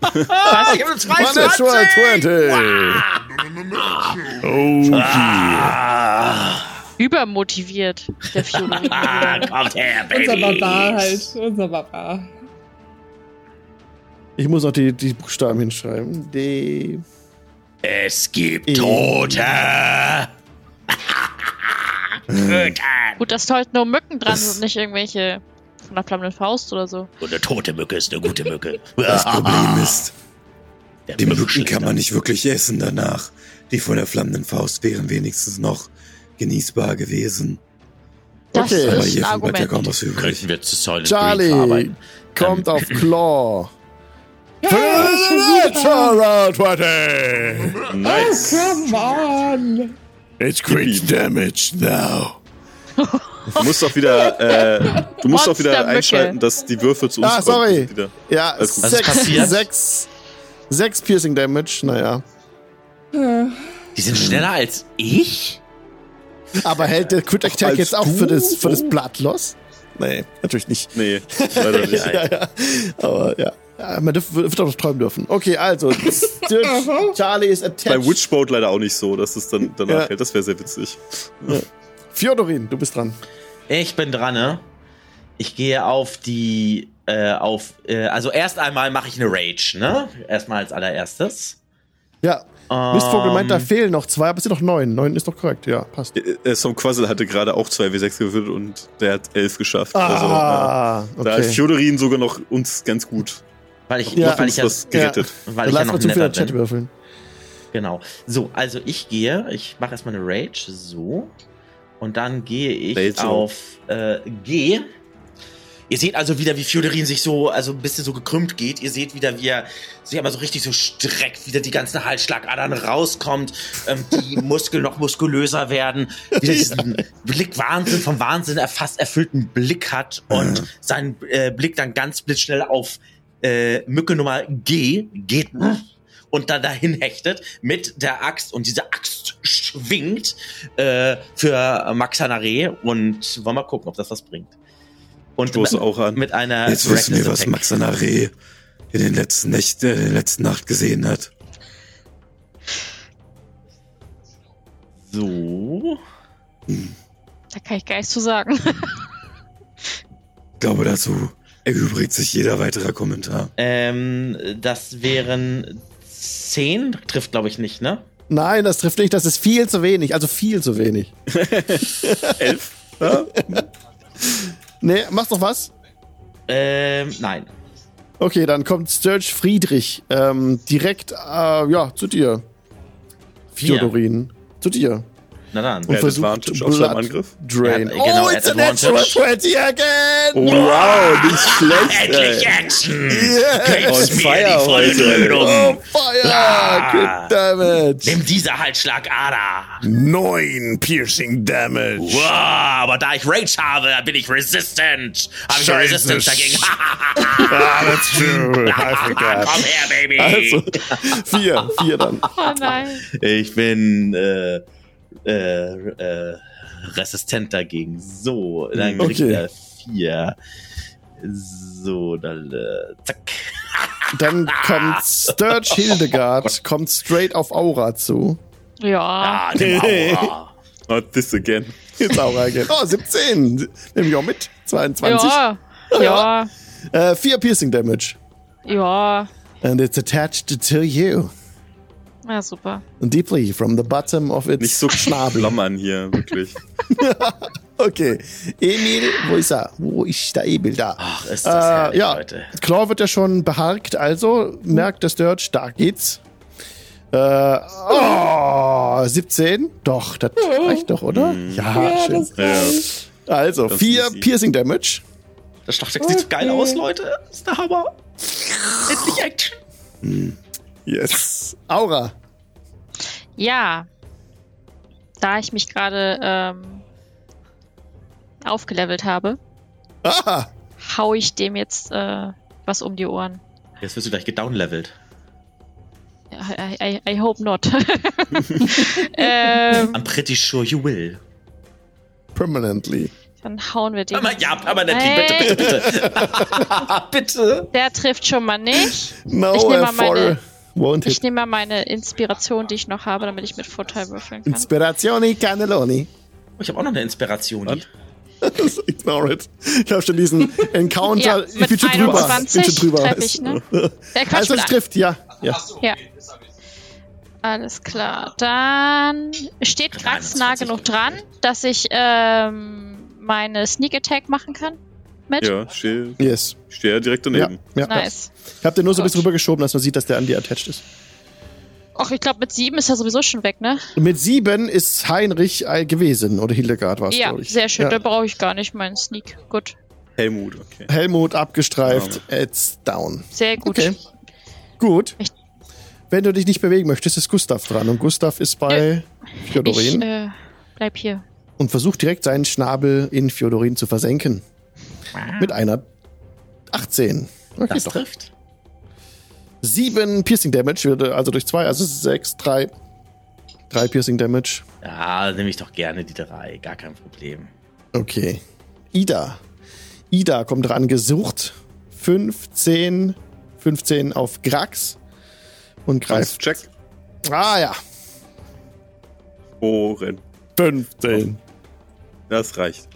Was? Ich habe One natural 20. Ah, Übermotiviert, der ah, kommt her, Unser Baby. Barbar halt. Unser Barbar. Ich muss noch die, die Buchstaben hinschreiben. D. Es gibt E. Tote. Gut, dass da heute nur Mücken dran sind und nicht irgendwelche von der flammenden Faust oder so. Und eine tote Mücke ist eine gute Mücke. Das Problem ist, Der die Mücken kann man nicht wirklich essen danach. Die von der flammenden Faust wären wenigstens noch genießbar gewesen. Das Okay. Aber ist ein hier bleibt ja kaum Argument. was übrig. Könnten wir zu Silent Green Charlie verarbeiten. kommt Ähm, auf Claw. Natural 20. Nice. come on. It's quick damage now. Du musst auch wieder, äh, du musst auch wieder einschalten, dass die Würfel zu uns Ah, kommen. sorry. Wieder. Ja, ist sechs, sechs, sechs Piercing Damage, naja. Die sind schneller als ich? Aber hält der Crit Attack jetzt auch für das, für das Bloodloss? Nee, natürlich nicht. Nee, leider nicht. Ja, ja. Aber ja. Ja man dürf, wird doch träumen dürfen. Okay, also. Sturge, Charlie ist Bei attached. Witchboat leider auch nicht so, dass es dann danach Ja. hält. Das wäre sehr witzig. Fjodorin, du bist dran. Ich bin dran, ne? Ich gehe auf die, äh, auf, äh, also erst einmal mache ich eine Rage, ne? Erstmal als allererstes. Ja. Ähm, Mistvogel meint, da fehlen noch zwei, aber es sind noch neun. Neun ist doch korrekt, ja, passt. Äh, äh, Som Quassel hatte gerade auch 2W6 gewürfelt und der hat 11 geschafft. also, Ah, ja. Da ist okay. Fjodorin sogar noch uns ganz gut. Weil ich, Ja. weil ich ja, gerettet. weil ich ja noch mal zu viel Chat würfeln. Genau. So, also ich gehe, ich mache erstmal eine Rage, so. Und dann gehe ich Rage. auf äh, G. Ihr seht also wieder, wie Fjodorin sich so, also ein bisschen so gekrümmt geht. Ihr seht wieder, wie er sich aber so richtig so streckt, wieder die ganzen Halsschlagadern rauskommt, ähm, die Muskeln noch muskulöser werden, wieder diesen Blick Wahnsinn, vom Wahnsinn erfasst erfüllten Blick hat und seinen äh, Blick dann ganz blitzschnell auf äh, Mücke Nummer G geht und dann dahin hechtet mit der Axt und diese Axt schwingt äh, für Maxanare und wollen wir gucken, ob das was bringt. Und mit, auch an. mit einer Jetzt wissen wir, was. Maxanare in den letzten Nächten, in der letzten Nacht gesehen hat. So. Da kann ich gar nichts zu sagen. Ich glaube, dazu erübrigt sich jeder weitere Kommentar. Ähm, das wären 10, trifft glaube ich nicht, ne? Nein, das trifft nicht, das ist viel zu wenig. Also viel zu wenig. Elf? Ja? Nee, machst doch was? Ähm, nein. Okay, dann kommt Sturge Friedrich ähm, direkt, äh, ja, zu dir. Vier. Fjodorin. Zu dir. Na dann. Und versucht Angriff? Drain. Ja, genau, oh, it's a natural advantage. 20 again! Oh, wow, nicht schlecht. Endlich. Action! Yeah. Gib's On mir fire die volle heute. Dröhnung. Oh, fire! Ah. Crit damage! Nimm diese Halsschlagader. Neun Piercing Damage. Wow, aber da ich Rage habe, bin ich resistant. Habe ich. Resistance dagegen. Ah, that's true. I forgot. Komm her, Baby. Also, vier, vier dann. Oh nein. Ich bin äh, äh, äh, resistent dagegen. So, dann kriegt Okay. er vier. So, dann äh, zack. Dann kommt Sturge Hildegard, kommt straight auf Aura zu. Ja. Ah, Aura. Not this again. Jetzt Aura again. Oh, 17. Nehm ich auch mit. 22. Ja. Ja. Äh, vier Piercing Damage. Ja. And it's attached to you. Ja, super. Deeply from the bottom of its Nicht so Schnabel. klammern hier, wirklich. Okay. Emil, wo ist er? Wo ist der Emil da? Ach, ist das herrlich, Äh, ja, Leute. Claw wird ja schon beharkt, also merkt der Sturge, da geht's. Äh, oh, 17? Doch, das reicht doch, oder? Ja, Ja, schön. das reicht. Also, Das 4 ist easy. Piercing Damage. Das Schlachtdeck sieht so geil Okay. aus, Leute. Das ist der Hammer. Endlich Action. Yes. Aura. Ja. Da ich mich gerade ähm, aufgelevelt habe, Aha. hau ich dem jetzt äh, was um die Ohren. Jetzt wirst du gleich gedownlevelt. I, I, I hope not. ähm, I'm pretty sure you will. Permanently. dann hauen wir den. Ja, permanently, Hey. bitte, bitte, bitte. bitte. Der trifft schon mal nicht. No, Ich nehm uh, mal meine- won't Ich nehme mal meine Inspiration, die ich noch habe, damit ich mit Vorteil würfeln kann. Inspirazioni Cannelloni. Oh, ich habe auch noch eine Inspiration. Ignore it. Ich habe schon diesen Encounter. Ja, ich bin schon drüber. 21 bin schon drüber. treff ich, ne? Also es trifft, ja. ja. Ja. Alles klar. Dann steht Grax nah 21 genug dran, dass ich ähm, meine Sneak Attack machen kann. Mit? Ja, ich stehe Yes. steh ja direkt Ja, daneben. ja. Nice. Ich habe den nur so ein bisschen rübergeschoben, dass man sieht, dass der an dir attached ist. Ach, ich glaube, mit sieben ist er sowieso schon weg, ne? Mit sieben ist Heinrich äh, gewesen. Oder Hildegard war es, Ja, glaube ich. sehr schön. Ja. Da brauche ich gar nicht meinen Sneak. Gut. Helmut, okay. Helmut abgestreift. It's down. Sehr gut. Okay. Gut. Ich- Wenn du dich nicht bewegen möchtest, ist Gustav dran. Und Gustav ist bei Ich Fjodorin äh, bleib hier. und versucht direkt seinen Schnabel in Fjodorin zu versenken. Mit einer 18. Okay, Das doch. trifft. Sieben Piercing Damage, würde also durch zwei, also sechs, drei. Drei Piercing Damage. Ja, nehme ich doch gerne die drei. Gar kein Problem. Okay. Ida. Ida kommt ran, gesucht. 15, 15 auf Grax. Und greift. Check. Ah ja. Ohren. 15. Das reicht.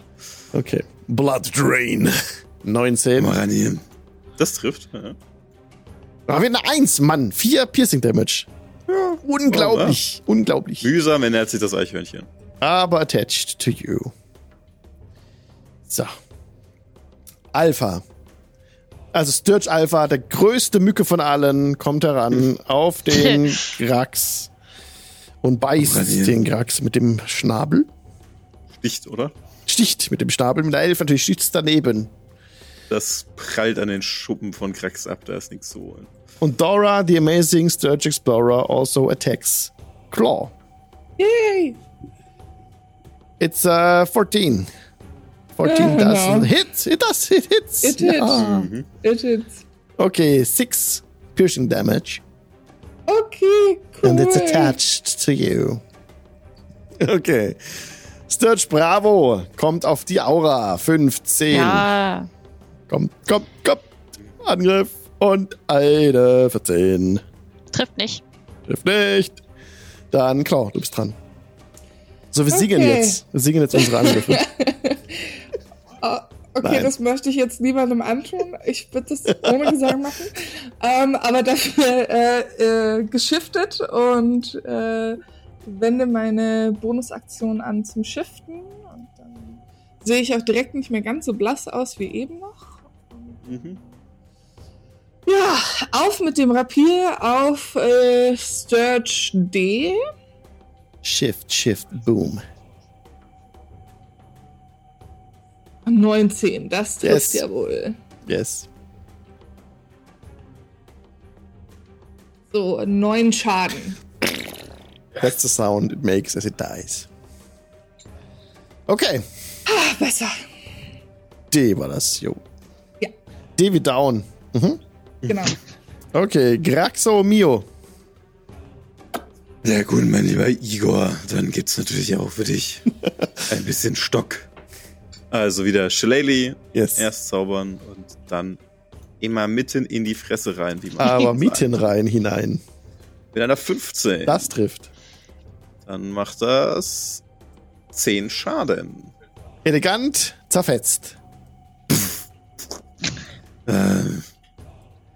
Okay. Blood Drain. 19. Mal ran hier. Das trifft. Ja. Da haben wir eine 1, Mann. 4 Piercing Damage. Unglaublich. Unglaublich. Mühsam ernährt sich das Eichhörnchen. Aber attached to you. So. Alpha. Also Sturge Alpha, der größte Mücke von allen, kommt heran auf den Grax und beißt den Grax mit dem Schnabel. Sticht, oder? Sticht mit dem Schnabel, mit der Elf natürlich sticht's daneben. Das prallt an den Schuppen von Krax ab, da ist nichts zu holen. Und Dora, the amazing Sturge Explorer, also attacks Claw. Yay! It's uh, 14. 14 Ja, doesn't genau. hit. It does. It hits. It hits. Ja. It hits. Okay, 6 piercing damage. Okay, cool. And it's attached to you. Okay. Sturge Bravo kommt auf die Aura. 15. Ja. Kommt, kommt, kommt. Angriff. Und eine 14. Trifft nicht. Trifft nicht. Dann, Claw, du bist dran. So, wir singen Okay. jetzt. Wir singen jetzt unsere Angriffe. Ah, okay, Nein. das möchte ich jetzt niemandem antun. Ich würde das ohne Gesang machen. Ähm, aber dafür äh, äh, geschiftet und äh, wende meine Bonusaktion an zum Shiften. Und dann sehe ich auch direkt nicht mehr ganz so blass aus wie eben noch. Mhm. Ja, auf mit dem Rapier auf äh, Sturge D. Shift, Shift, Boom. 19, das trifft Yes. ja wohl. Yes. So, neun Schaden. That's the sound it makes as it dies. Okay. Ah, besser. D war das, jo. Ja. D wie down. Mhm. Genau. Okay, Graxo Mio. Ja gut, mein lieber Igor, dann gibt's natürlich auch für dich ein bisschen Stock. Also wieder Shillelagh Yes. erst zaubern und dann immer mitten in die Fresse rein, wie man Aber sagt. mitten rein hinein. Mit einer 15. Das trifft. Dann macht das 10 Schaden. Elegant zerfetzt. Ähm,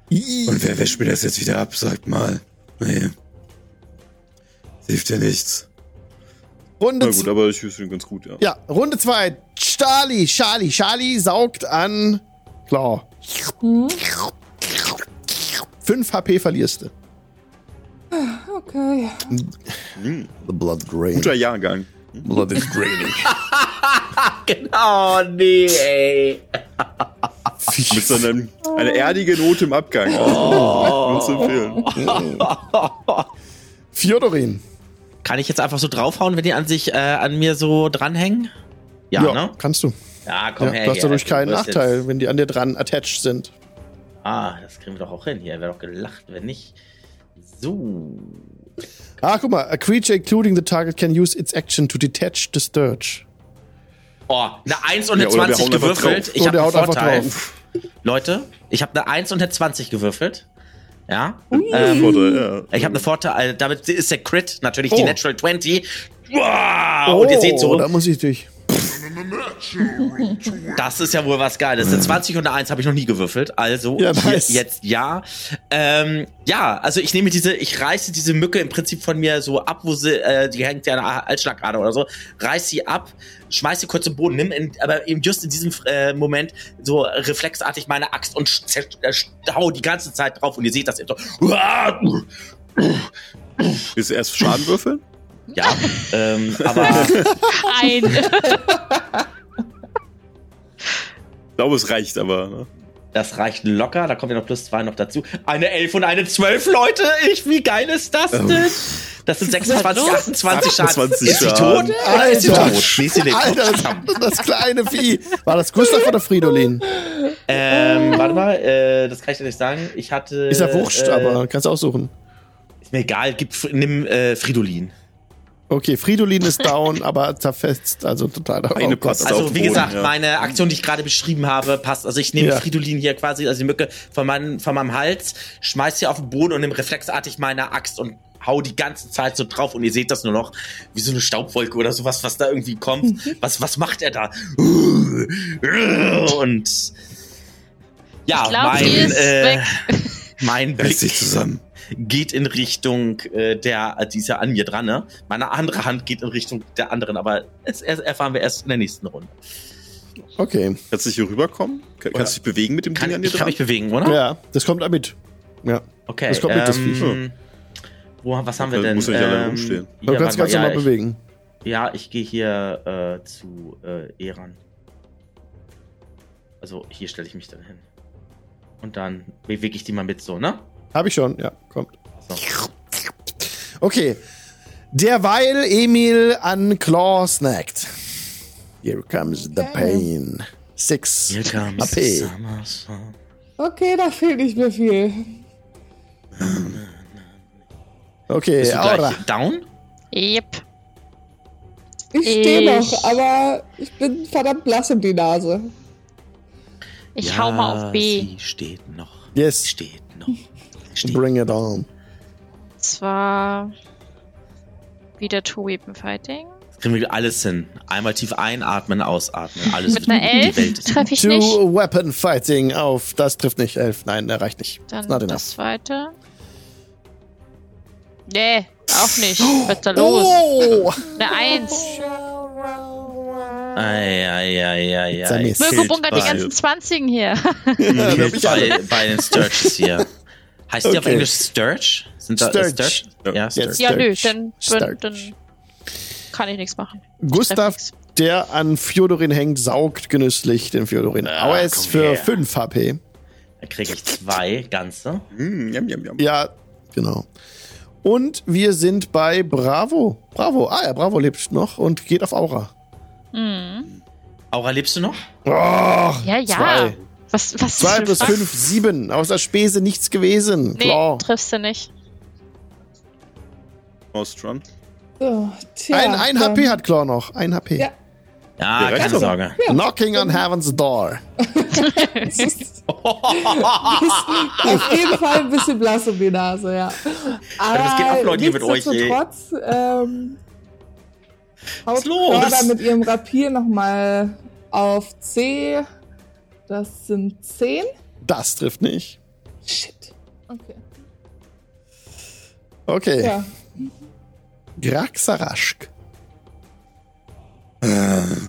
und wer wäscht mir das jetzt wieder ab? Sagt mal. Nee. Hilft ja nichts. Runde Na gut, aber ich finde ihn ganz gut, ja. Ja, Runde 2. Charlie, Charlie, Charlie saugt an Claw. 5 HP verlierst du. Okay. Hm, The blood drain. guter Jahrgang. Blood is draining. Genau, nee, ey. Mit so einem, einer erdigen Note im Abgang. Oh. Zu empfehlen. Fjodorin. Kann ich jetzt einfach so draufhauen, wenn die an sich äh, an mir so dranhängen? Ja, ne? kannst du. Ja, komm Ja, her. du hast dadurch keinen Nachteil, wenn die an dir dran attached sind. Jetzt, ah, das kriegen wir doch auch hin. Hier wäre doch gelacht, wenn nicht. So. Ah, guck mal. A creature including the target can use its action to detach the Sturge. Oh, eine 1 und eine Ja, oder wir 20 hauen einfach gewürfelt. drauf. Ich habe einen Vorteil. drauf. Leute, ich habe eine 1 und eine 20 gewürfelt. Ja. Ähm, Vorteil, ja. Ich habe eine Vorteil, damit ist der Crit natürlich die Oh. Natural 20. Wow, und ihr seht so, da muss ich durch. Das ist ja wohl was Geiles. Eine 20 und eine 1 habe ich noch nie gewürfelt. Also Ja, hier, nice. jetzt ja. Ähm, ja, also ich nehme diese, ich reiße diese Mücke im Prinzip von mir so ab, wo sie, äh, die hängt ja an der Halsschlagader oder so, reiß sie ab, schmeiß sie kurz im Boden, nimm in, aber eben just in diesem äh, Moment so reflexartig meine Axt und äh, hau die ganze Zeit drauf und ihr seht das eben so. Du erst Schaden würfeln? Ja, ähm, aber Ein. Ich glaube, es reicht aber. Ne? Das reicht locker, da kommt ja noch plus zwei noch dazu. Eine 11 und eine 12, Leute! Ich, wie geil ist das denn? Das sind 26, 28 Schaden. 28 ist sie tot? Oder ist sie Alter. tot? Nee, sie. Alter, das, das kleine Vieh. War das Gustav oder Fridolin? Ähm, warte mal, äh, das kann ich dir nicht sagen. Ich hatte. Ist ja wurscht, äh, aber kannst du aussuchen. Ist mir egal, gib, nimm äh, Fridolin. Okay, Fridolin ist down, aber zerfetzt, also total. Eine oh Gott. passt Also, auf wie Boden, gesagt, ja. meine Aktion, die ich gerade beschrieben habe, passt. Also, ich nehme Ja. Fridolin hier quasi, also die Mücke von, meinem von meinem Hals, schmeiß sie auf den Boden und nehme reflexartig meine Axt und hau die ganze Zeit so drauf und ihr seht das nur noch wie so eine Staubwolke oder sowas, was da irgendwie kommt. Was, was macht er da? Und ja, Ich glaub, mein, äh, weg. mein Reiß dich Blick zusammen. Geht in Richtung äh, der, die ist ja an mir dran, ne? Meine andere Hand geht in Richtung der anderen, aber er- erfahren wir erst in der nächsten Runde. Okay, Kannst du hier rüberkommen? Kann, kannst du dich bewegen mit dem Kann, Ding an dir ich kann dran? mich bewegen, oder? ja, das kommt damit. Ja, Okay. Das kommt mit, das ähm, wo, was haben wir denn? musst du nicht alleine Ähm, rumstehen. du kannst ganz mal, normal ja, bewegen. ja, ich gehe hier äh, zu äh, Eran. Also hier stelle ich mich dann hin. Und dann bewege ich die mal mit so, ne? Hab ich schon, ja, kommt. Okay. Derweil Emil an Claw snackt. Here comes the pain. Six Here comes AP. the summer sun. Okay, da fehlt nicht mehr viel. Okay, Bist du Aura. down? Yep. Ich stehe noch, aber ich bin verdammt blass um die Nase. Ich hau mal auf B. Sie steht noch. Yes. Steht noch. Steht. Bring it on. Zwar wieder Two-Weapon Fighting. Kriegen wir alles hin. Einmal tief einatmen, ausatmen. Alles Mit einer Die 11 Welt ist treffe ich Two nicht. Weapon Fighting auf. Das trifft nicht. Elf. Nein, der reicht nicht. Dann Not das enough. zweite. Nee, auch nicht. Was ist da los? Oh! Eine Eins. Eieieiei. Mirko bunkert die ganzen 20 hier. Bei, bei den Sturges hier. Heißt die auf Okay. Englisch Sturge? Sind da Sturge. Sturge? Ja. Ja, Sturge. Ja, nö, Sturge. dann, dann, dann kann ich nichts machen. Gustav, der an Fjodorin hängt, saugt genüsslich den Fjodorin. Ah, Aber er ist für her. 5 HP. Da kriege ich zwei ganze. Mm, yum, yum, yum. Ja, genau. Und wir sind bei Bravo. Bravo. Ah ja, Bravo lebt noch und geht auf Aura. Aura, lebst du noch? Oh, Ja, ja. Zwei. Was, was 2 für plus Fragen? 5, 7. Aus der Spese nichts gewesen. Nee, Klar. triffst du nicht. Most Run. So, tja, Ein, ein dann- HP hat Claw noch. Ein HP. Ja. Ja, Ja, reicht keine. Sorge. Knocking on heaven's door. Es ist auf jeden Fall ein bisschen blass um die Nase, ja. Aber das geht ab, Leute, hier mit euch, nichtsdestotrotz, ähm, haut Was ist los? Clara mit ihrem Rapier nochmal auf C. Das sind 10. Das trifft nicht. Shit. Okay. Okay. Ja. Graxaraschk.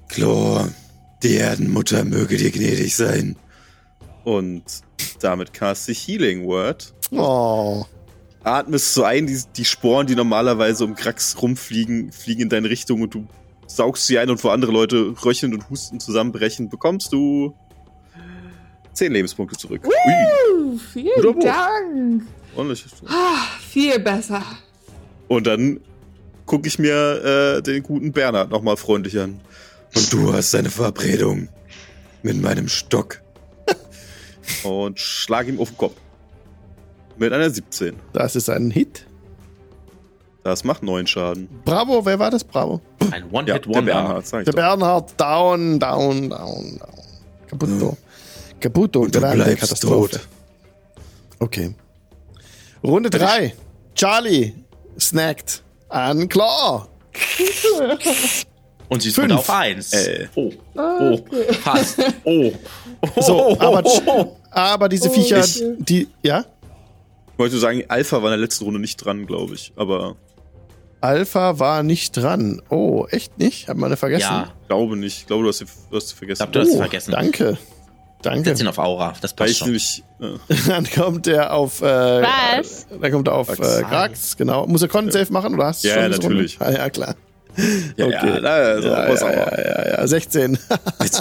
Chlor, die Erdenmutter möge dir gnädig sein. Und damit cast ich Healing Word. Oh. Atmest so ein, die, die Sporen, die normalerweise um Krax rumfliegen, fliegen in deine Richtung und du saugst sie ein und wo andere Leute röcheln und husten zusammenbrechen, bekommst du 10 Lebenspunkte zurück. Ui, Uh, vielen Guter. Dank. ordentlich. Ah, viel besser. Und dann gucke ich mir äh, den guten Bernhard nochmal freundlich an. Und du hast eine Verabredung mit meinem Stock. Und schlag ihm auf den Kopf. Mit einer 17. Das ist ein Hit. Das macht 9 Schaden. Bravo, wer war das? Bravo. Ein Ja, der One-Hit-Wonder. Bernhard, sag ich Der doch. Bernhard, down, down, down, down. Kaputo. Kaputo, Und du grande bleibst Katastrophe. tot. Okay. Runde 3. Charlie snackt an Claw. Und sie ist Fünf. auf eins. Äh. Oh, oh, fast. Oh. So, aber, aber diese Viecher, Ich- die, ja? Ich wollte sagen, Alpha war in der letzten Runde nicht dran, glaube ich. Aber Alpha war nicht dran. Oh, echt nicht? Hat man vergessen? Ja, glaube nicht. Ich glaube, du hast, sie- du hast sie vergessen. Ich glaub, du hast oh, es vergessen. Danke. Danke. setz ihn auf Aura. Das passt ich schon. nämlich. Äh, Dann kommt er auf. Äh, Was? Dann kommt er auf Grax. äh, genau. Muss er Con Save machen oder hast du Ja, schon natürlich. Ah, ja, klar. ja, Okay. ja, also, Ja, ja, ja, ja, ja, 16.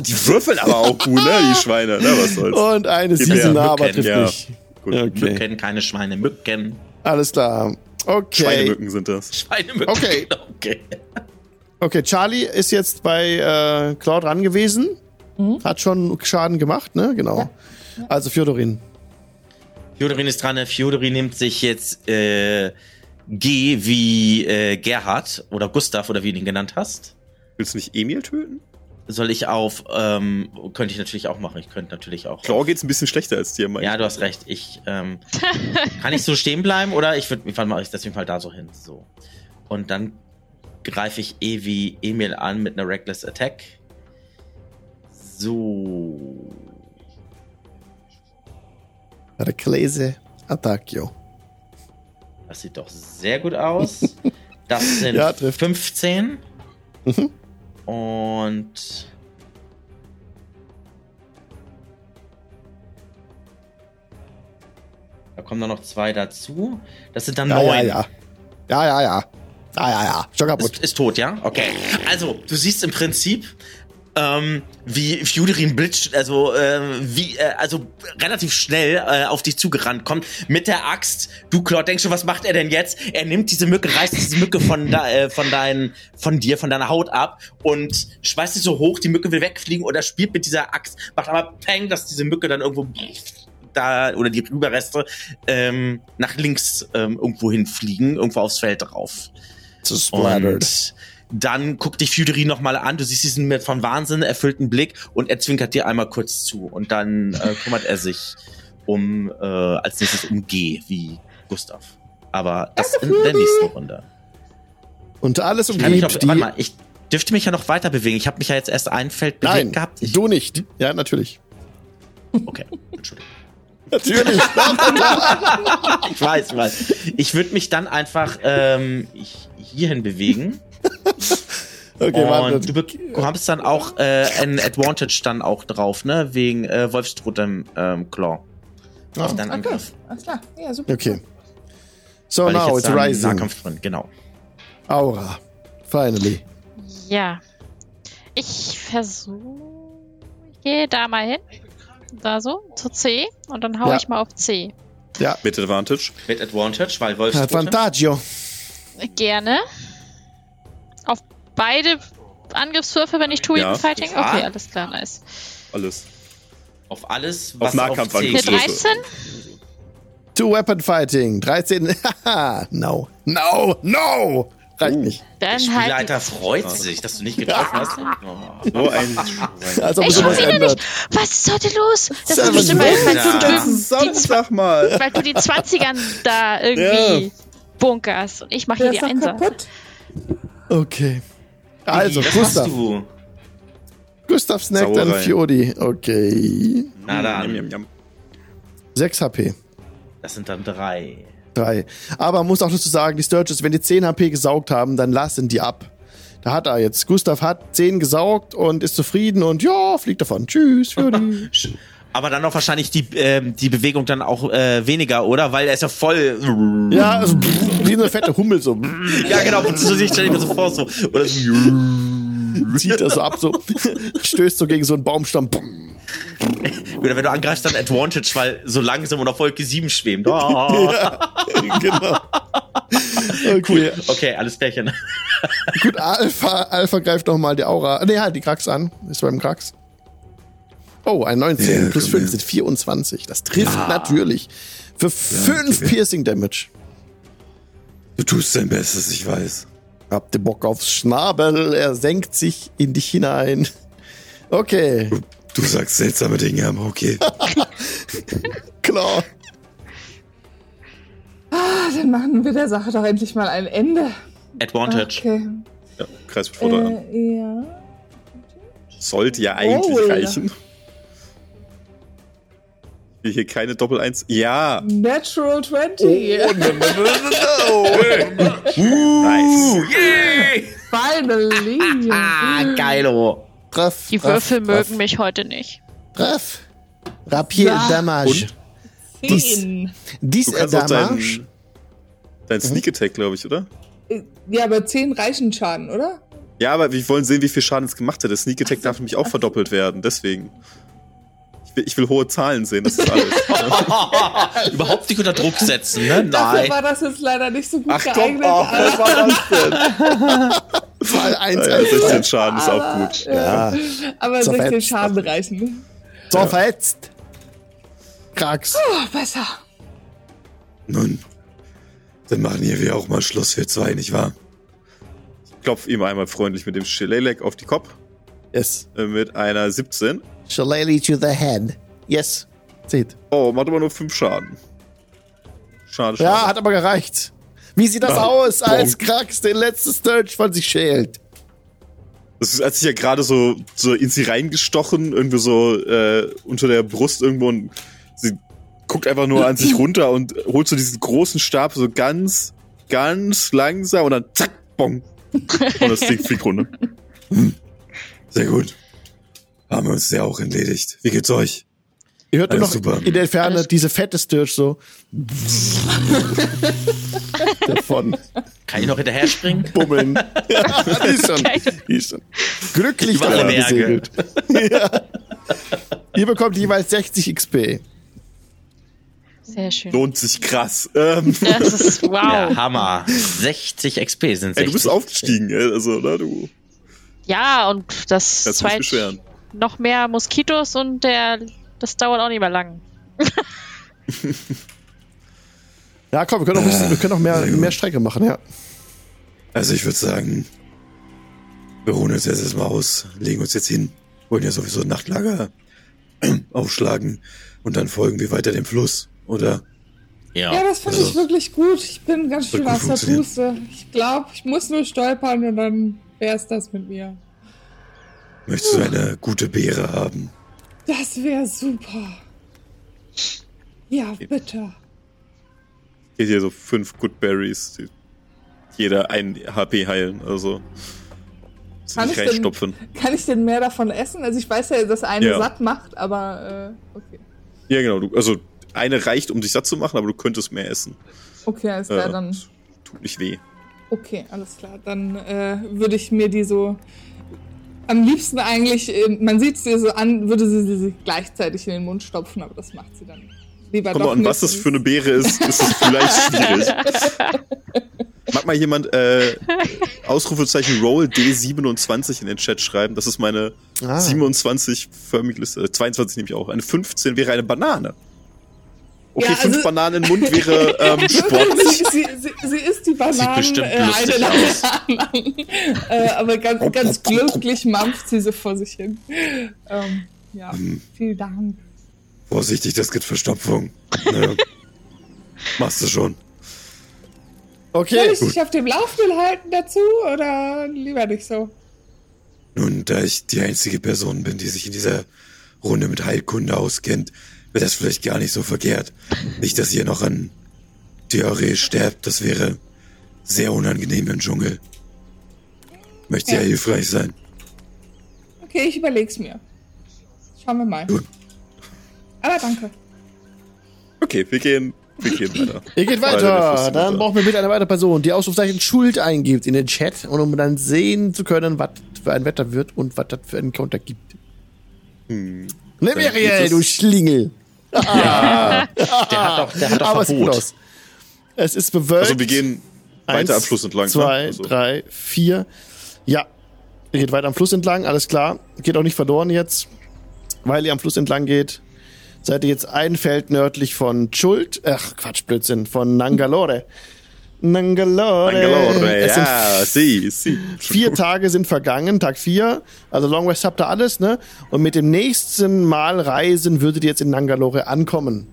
Die würfeln aber auch gut, ne? Die Schweine, ne? Was soll's. Und eine. Season aber Mücken, trifft ja. Okay, Mücken, keine Schweine, Mücken. alles klar. Okay. Schweinemücken sind das. Schweinemücken. Okay. okay. Okay, Charlie ist jetzt bei äh, Claude dran gewesen. Hat schon Schaden gemacht, ne? Genau. Also Fjodorin. Fjodorin ist dran. Fjodorin nimmt sich jetzt äh, G wie äh, Gerhard oder Gustav oder wie du ihn genannt hast. Willst du nicht Emil töten? Soll ich auf, ähm, könnte ich natürlich auch machen. Ich könnte natürlich auch. Claw geht's ein bisschen schlechter als dir, mein Ja, du hast recht. Ich ähm, kann ich so stehen bleiben oder ich würde, wann mache ich das auf jeden Fall da so hin? So und dann greife ich E wie Emil an mit einer Reckless Attack. So Reclese Attacchio. Das sieht doch sehr gut aus. Das sind Ja, trifft. 15. Mhm. Und. Da kommen dann noch zwei dazu. Das sind dann Ja, neun. ja, ja. Ja, ja, ja. Ja, ja, ja. Schon kaputt. Ist, ist tot, ja? Okay. Also, du siehst im Prinzip, ähm, wie Fjuderin blitzt, also, äh, wie, äh, also relativ schnell äh, auf dich zugerannt kommt mit der Axt. Du, Claude, denkst schon, was macht er denn jetzt? Er nimmt diese Mücke, reißt diese Mücke von, da, äh, von, dein, von dir, von deiner Haut ab und schmeißt sie so hoch, die Mücke will wegfliegen oder spielt mit dieser Axt, macht aber Peng, dass diese Mücke dann irgendwo da oder die Überreste ähm, nach links ähm, irgendwo hinfliegen, irgendwo aufs Feld drauf. Splattered. Und dann guckt dich Fury noch mal an. Du siehst diesen mit von Wahnsinn erfüllten Blick und er zwinkert dir einmal kurz zu. Und dann äh, kümmert er sich um äh, als nächstes um G wie Gustav. Aber das in der nächsten Runde. Und alles Ich kann mich umgibt noch, warte die... mal, ich dürfte mich ja noch weiter bewegen. Ich habe mich ja jetzt erst ein Feld bewegt Nein, gehabt. Ich, du nicht. Ja, natürlich. okay, Entschuldigung. Natürlich. Ich weiß, ich weiß. Ich würde mich dann einfach ähm, ich- hierhin bewegen. Okay, und warte. du bekommst dann auch äh, ein Advantage dann auch drauf, ne? Wegen äh, Wolfstrotem ähm, Claw. Ah, Auf deinen Okay, Angriff. alles klar. Ja, super. okay. So, Weil now jetzt it's rising. Nahkampf drin, genau. Aura. Finally. Ja. Ich versuche. Ich gehe da mal hin. Da so, zu C. Und dann hau Ja. ich mal auf C. Ja, Mit Advantage. Mit Advantage, weil Wolfstrotem. Advantaggio. Gerne. Auf beide Angriffswürfe, wenn ich tue Ja. Fighting? Ja. Okay, alles klar, nice. Alles. Auf alles, Auf was auf, Nahkampf Angriff. geht. 13? Two-Weapon Fighting. 13. Haha, no. No, no. Reicht Uh. nicht. Der halt. Spielleiter freut sich, dass du nicht getroffen hast. Oh. So ein. Als ob Ich sowas wieder ändert. Was ist heute los? Das ist bestimmt, weil, weil, du Sonntag mal. weil du die 20ern da irgendwie Ja. bunkerst. Und ich mache hier die Einser. kaputt. Okay. Also, das Gustav. hast du. Gustav snackt an. Fiodi. Okay. Na Yum, dann, yum, yum. 6 HP. das sind dann drei. 3. Aber man muss auch dazu sagen, die Sturges, wenn die 10 HP gesaugt haben, dann lassen die ab. Da hat er jetzt. Gustav hat 10 gesaugt und ist zufrieden und ja, fliegt davon. Tschüss, Fjordi. Aber dann auch wahrscheinlich die, ähm, die Bewegung dann auch äh, weniger, oder? Weil er ist ja voll. ja, also, wie eine fette Hummel so. Ja, genau. So sehe ich mir so vor. So. Oder so. Zieht er so ab, so. Stößt so gegen so einen Baumstamm. Oder wenn du angreifst, dann Advantage, weil so langsam und auf Wolke 7 schwebt. Oh. genau. Okay. Okay, alles Pärchen. Gut, Alpha, Alpha greift nochmal die Aura. Nee, halt die Krax an. Ist beim Krax. Oh, ein 19 Ja, plus komm 5 her. sind 24. Das trifft natürlich. Für 5 gib her. Piercing Damage. Du tust dein Bestes, ich weiß. Habt ihr Bock aufs Schnabel? Er senkt sich in dich hinein. Okay, Du, du sagst seltsame Dinge, aber okay. klar. Ah, dann machen wir der Sache doch endlich mal ein Ende. Advantage. Okay. Ja, Kreisbeschwörter an. Äh, ja. Sollte ja eigentlich Roll. reichen. Ich will hier keine Doppel-Eins. Ja, Natural 20. Oh, no, no, no, no, no. nice. Finally. Ah, geilo. Treff. Die treff, Würfel treff, mögen mich heute nicht. Treff. Rapier Ja. Damage. Zehn. Dies Du kannst auch Damage. deinen dein Sneak Attack, glaube ich, oder? Ja, aber 10 reichen Schaden, oder? Ja, aber wir wollen sehen, wie viel Schaden es gemacht hat. Der Sneak Attack darf nämlich auch verdoppelt werden, deswegen. Ich will, hohe Zahlen sehen, das ist alles. Überhaupt nicht unter Druck setzen, ne? Dafür Nein. war das jetzt leider nicht so gut Ach komm, geeignet. oh, aber- was war das denn? Fall 1. Ja, 16 Schaden ist auch gut. Ja. aber So 16 fetzt. Schaden reichen. So, verhetzt. Krax. Oh, besser. Nun, dann machen hier wir auch mal Schluss für zwei, nicht wahr? Ich klopf ihm einmal freundlich mit dem Shillelagh auf die Kopf. Yes. Äh, mit einer 17. Shillelagh to the head. Yes. Seht. Oh, macht aber nur 5 Schaden. Schade, schade. Ja, hat aber gereicht. Wie sieht das Ah, aus, als. Krax den letzten Sturge von sich schält? Das ist, als ich ja gerade so, so in sie reingestochen, irgendwie so äh, unter der Brust irgendwo und sie guckt einfach nur an sich runter und holt so diesen großen Stab so ganz, ganz langsam und dann zack, bong. Und das Ding fliegt runter. Sehr gut. Haben wir uns ja auch entledigt. Wie geht's euch? Ihr hört nur Alles noch super. in der Ferne Alles- diese fette Sturge so. davon Kann ich noch hinterher springen? bummeln. ja, ist schon, ist schon glücklich Berge. gesegelt. ja. Ihr bekommt jeweils 60 XP. Sehr schön. Lohnt sich krass. Ähm, Das ist wow. Ja, Hammer. 60 XP sind 60. ey, du bist aufgestiegen, ey, also, ne, du Ja, und das kannst zweit beschweren. Noch mehr Moskitos und der das dauert auch nicht mehr lang. Ja, komm, wir können auch, bisschen, wir können auch mehr, mehr Strecke machen, ja. Also ich würde sagen, wir ruhen uns jetzt erstmal aus, legen uns jetzt hin, wollen ja sowieso ein Nachtlager aufschlagen und dann folgen wir weiter dem Fluss, oder? Ja, Ja. das finde Also, ich wirklich gut. Ich bin ganz schön aus der. Puste. Ich glaube, ich muss nur stolpern und dann wär's das mit mir. Möchtest du eine gute Beere haben? Das wäre super. Ja, bitte. Geht hier so fünf Good Berries, die jeder ein HP heilen, also. Kann ich denn-. Kann ich denn mehr davon essen? Also ich weiß ja, dass eine Ja. satt macht, aber äh, okay. Ja, genau. Du, also eine reicht, um dich satt zu machen, aber du könntest mehr essen. Okay, alles klar, Äh, dann. Tut nicht weh. Okay, alles klar. Dann äh, würde ich mir die so am liebsten eigentlich, äh, man sieht sie so an, würde sie sie sich gleichzeitig in den Mund stopfen, aber das macht sie dann lieber Kommt doch mal an, nicht. was das für eine Beere ist, ist es vielleicht schwierig. Mag mal jemand äh, Ausrufezeichen Roll D27 in den Chat schreiben? Das ist meine Ah. 27 förmige Liste. Äh, 22 nehme ich auch. Eine 15 wäre eine Banane. Okay, Ja, fünf also- Bananen im Mund wäre ähm, sportlich. sie, sie, sie, sie ist die Bananen bestimmt äh, lustig eine nach aus. der anderen. äh, aber ganz, ganz glücklich mampft sie so vor sich hin. Ähm, ja, Mhm. vielen Dank. Vorsichtig, das gibt Verstopfung. Ja. Machst du schon. Soll Okay. ich dich auf dem Laufenden halten dazu oder lieber nicht so? Nun, da ich die einzige Person bin, die sich in dieser Runde mit Heilkunde auskennt, wäre das vielleicht gar nicht so verkehrt. Nicht, dass ihr noch an Diarrhee sterbt, das wäre sehr unangenehm im Dschungel. Möchte ja, Ja. hilfreich sein. Okay, ich überleg's mir. Schauen wir mal. Gut. Aber danke. Okay, wir gehen, wir gehen weiter. Ihr geht Weiter, Dann brauchen wir bitte eine weitere Person, die Ausrufzeichen Schuld eingibt in den Chat und um dann sehen zu können, was für ein Wetter wird und was das für einen Counter gibt. Hm. Nemeriel, ist du es- Schlingel. Der hat doch, der hat doch Aber es Verbot. aus. Es ist bewölkt. Also wir gehen weiter Eins, am Fluss entlang. Zwei, ne? also, drei, vier. Ja. Ihr geht weiter am Fluss entlang, alles klar. Geht auch nicht verloren jetzt. Weil ihr am Fluss entlang geht, seid ihr jetzt ein Feld nördlich von Chult. Ach, Quatsch, Blödsinn. Von Nangalore. Nangalore. Bangalore, Es ja, sie, sie. Vier Tage sind vergangen, Tag vier. Also Long Rest habt ihr alles, ne? Und mit dem nächsten Mal Reisen würdet ihr jetzt in Nangalore ankommen.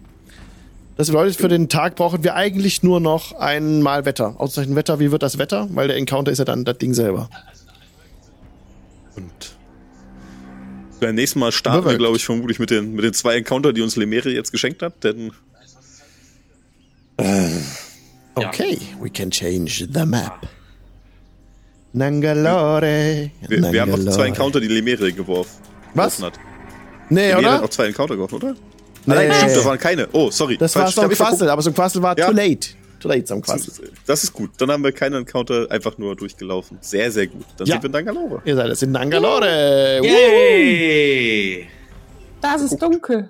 Das bedeutet, für den Tag brauchen wir eigentlich nur noch einmal Wetter. Ausreichend Wetter, wie wird das Wetter? Weil der Encounter ist ja dann das Ding selber. Und beim nächsten Mal starten wir, Bewölkt. glaube ich, vermutlich mit den, mit den zwei Encounter, die uns Lemere jetzt geschenkt hat, denn Okay, we can change the map. Nangalore. wir, wir haben noch zwei Nangalore. Encounter, die Lemere geworfen. Was? Hat. Nee, Lemere hat oder? noch zwei Encounter geworfen, oder? Nee. Nein, stimmt, da waren keine. Oh, sorry. Das war hab Quassel, aber so ein Quassel war Ja. too late. Too late, so ein. Quassel. Das ist gut. Dann haben wir keinen Encounter einfach nur durchgelaufen. Sehr, sehr gut. Dann Ja. sind wir in Dangalore. Ihr seid jetzt in Nangalore. Yay! Da ist es dunkel.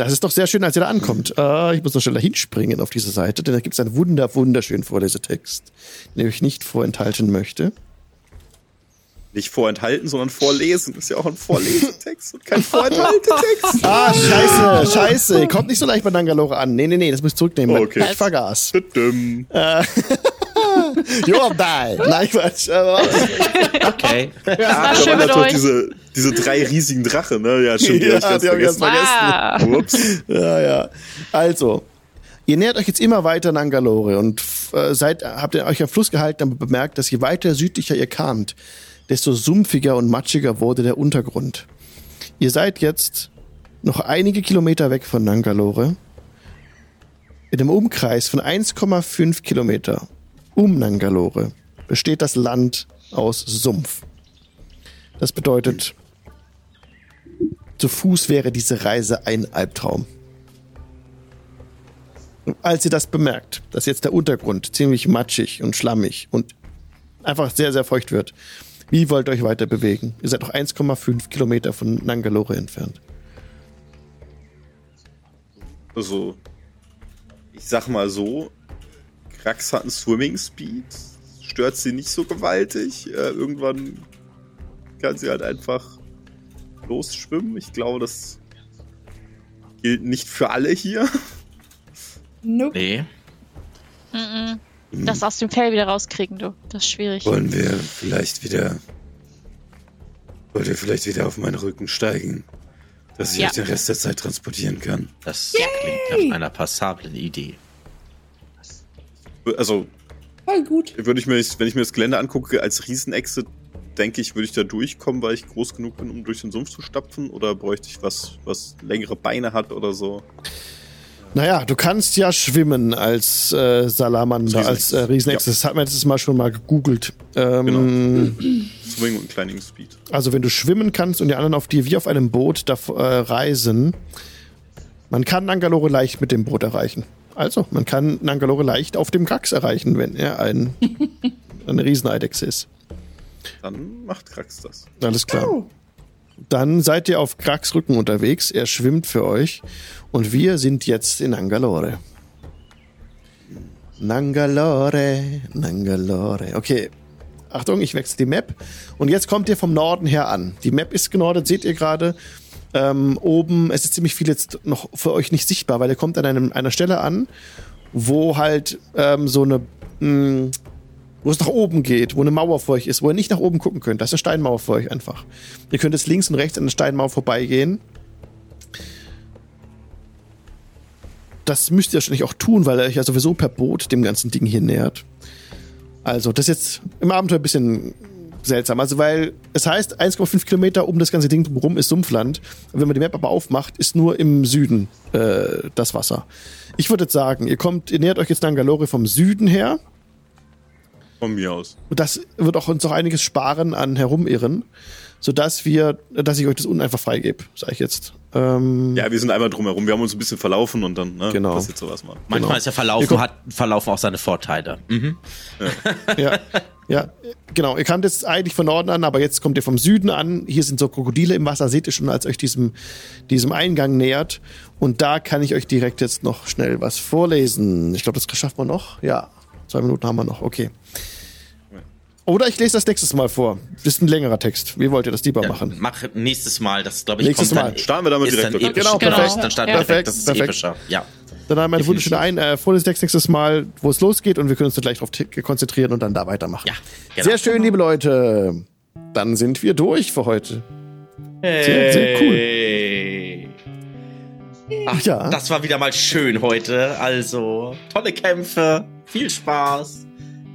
Das ist doch sehr schön, als ihr da ankommt. Äh, ich muss noch schneller hinspringen auf diese Seite, denn da gibt es einen wunder, wunderschönen Vorlesetext, den ich nicht vorenthalten möchte. Nicht vorenthalten, sondern vorlesen. Das ist ja auch ein Vorlesetext und kein Vorenthaltetext. Ah, scheiße, scheiße. Kommt nicht so leicht bei Nangalore an. Nee, nee, nee, das müsst ihr zurücknehmen. Okay. Ich vergaß. Tütüm. You're die. Nein, Quatsch. Okay. war Da schön waren mit natürlich euch. diese, diese drei riesigen Drachen, ne? Ja, stimmt, die die hab ich ganz vergessen. Ah, Ups. Ja, ja. Also, ihr nähert euch jetzt immer weiter Nangalore und äh, seid, habt ihr euch am Fluss gehalten, aber bemerkt, dass je weiter südlicher ihr kamt, desto sumpfiger und matschiger wurde der Untergrund. Ihr seid jetzt noch einige Kilometer weg von Nangalore. In einem Umkreis von 1,5 Kilometer um Nangalore besteht das Land aus Sumpf. Das bedeutet, zu Fuß wäre diese Reise ein Albtraum. Als ihr das bemerkt, dass jetzt der Untergrund ziemlich matschig und schlammig und einfach sehr, sehr feucht wird, wie wollt ihr euch weiter bewegen? Ihr seid noch 1,5 Kilometer von Nangalore entfernt. Also, ich sag mal so, Krax hat einen Swimming Speed, stört sie nicht so gewaltig. Äh, irgendwann kann sie halt einfach losschwimmen. Ich glaube, das gilt nicht für alle hier. Nope. Nee. mm, mm. das aus dem Fell wieder rauskriegen, du. Das ist schwierig. Wollen wir vielleicht wieder. Wollt ihr vielleicht wieder auf meinen Rücken steigen? Dass ich Ja. euch den Rest der Zeit transportieren kann. Das klingt nach einer passablen Idee. Also, Voll gut. würde ich mir, wenn ich mir das Gelände angucke, als Riesenechse, denke ich, würde ich da durchkommen, weil ich groß genug bin, um durch den Sumpf zu stapfen? Oder bräuchte ich was, was längere Beine hat oder so? Naja, du kannst ja schwimmen als äh, Salamander, Als äh, Riesenechse. Das hat man letztes Mal schon mal gegoogelt. Ähm, Genau. Swing und Climbing Speed. Also wenn du schwimmen kannst und die anderen auf dir wie auf einem Boot da, äh, reisen, man kann Nangalore leicht mit dem Boot erreichen. Also, man kann Nangalore leicht auf dem Krax erreichen, wenn er ein, eine Rieseneidechse ist. Dann macht Krax das. Alles klar. Oh. Dann seid ihr auf Krax Rücken unterwegs. Er schwimmt für euch. Und wir sind jetzt in Nangalore. Nangalore, Nangalore. Okay. Achtung, ich wechsle die Map. Und jetzt kommt ihr vom Norden her an. Die Map ist genordet, seht ihr gerade. Ähm, oben, es ist ziemlich viel jetzt noch für euch nicht sichtbar, weil ihr kommt an einem, einer Stelle an, wo halt ähm, so eine, mh, wo es nach oben geht, wo eine Mauer vor euch ist, wo ihr nicht nach oben gucken könnt. Das ist eine Steinmauer vor euch einfach. Ihr könnt jetzt links und rechts an der Steinmauer vorbeigehen. Das müsst ihr wahrscheinlich auch tun, weil ihr euch ja sowieso per Boot dem ganzen Ding hier nähert. Also, das ist jetzt im Abenteuer ein bisschen seltsam. Also, weil es heißt, 1,5 Kilometer um das ganze Ding drumherum ist Sumpfland. Und wenn man die Map aber aufmacht, ist nur im Süden äh, das Wasser. Ich würde jetzt sagen, ihr kommt, ihr nähert euch jetzt Nangalore vom Süden her. Von mir aus. Und das wird auch uns auch einiges sparen an Herumirren, sodass wir, dass ich euch das unten einfach freigebe, sage ich jetzt. Ähm, Ja, wir sind einmal drumherum. Wir haben uns ein bisschen verlaufen und dann ne, Genau. passiert sowas mal. Manchmal Genau. ist ja Verlaufen, kommt- hat Verlaufen auch seine Vorteile. Mhm. ja, ja, genau. Ihr kamt jetzt eigentlich von Norden an, aber jetzt kommt ihr vom Süden an. Hier sind so Krokodile im Wasser, seht ihr schon, als euch diesem, diesem Eingang nähert. Und da kann ich euch direkt jetzt noch schnell was vorlesen. Ich glaube, das schafft man noch. Ja, zwei Minuten haben wir noch. Okay. Oder ich lese das nächstes Mal vor. Das ist ein längerer Text. Wie wollt ihr das lieber Ja, machen? mach nächstes Mal, das glaube ich Nächstes kommt Mal. dann. Starten wir damit direkt. dann episch. Genau, perfekt. Dann starten Ja. wir direkt, das ist Perfekt, epischer. Ja. Dann haben wir eine Definitiv. wunderschöne ein äh, Vorlesungstext nächstes Mal, wo es losgeht und wir können uns dann gleich darauf konzentrieren und dann da weitermachen. Ja, genau. Sehr schön, liebe Leute. Dann sind wir durch für heute. Sehr, sehr cool. Ach, Ja. Das war wieder mal schön heute. Also, tolle Kämpfe, viel Spaß,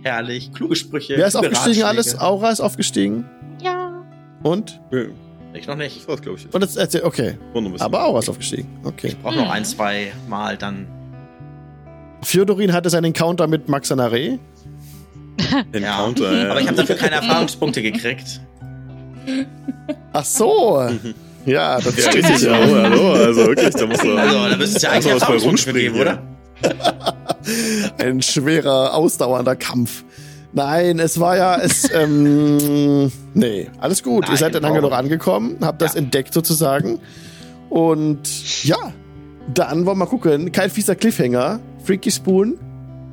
herrlich, kluge Sprüche. Wer ist aufgestiegen? Alles? Aura ist aufgestiegen. Ja. Und? Nö, Ich noch nicht. Das war's, glaube ich. Und jetzt erzähl, okay. Aber Aura ist aufgestiegen. Okay. Brauch noch ein, zwei Mal dann. Fjodorin hatte seinen Encounter mit Maxanare. Encounter, Ja. ja. Aber ich habe dafür keine Erfahrungspunkte gekriegt. Ach so. Ja, das Ja, stimmt. richtig, hallo, hallo. Also wirklich, da muss man. Also, da müsste es ja muss eigentlich man was bei Erfahrungspunkte geben, oder? Ein schwerer, ausdauernder Kampf. Nein, es war ja, es, ähm, nee, alles gut. Ihr Nein, seid in brauchen- Hangaloch angekommen, habt das Ja. entdeckt sozusagen. Und ja, dann wollen wir mal gucken. Kein fieser Cliffhanger. Freaky Spoon.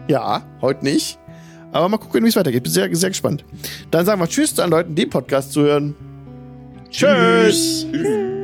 Ja, heute nicht. Aber mal gucken, wie es weitergeht. Bin sehr, sehr gespannt. Dann sagen wir Tschüss an Leuten, die den Podcast zuhören. Tschüss. Tschüss.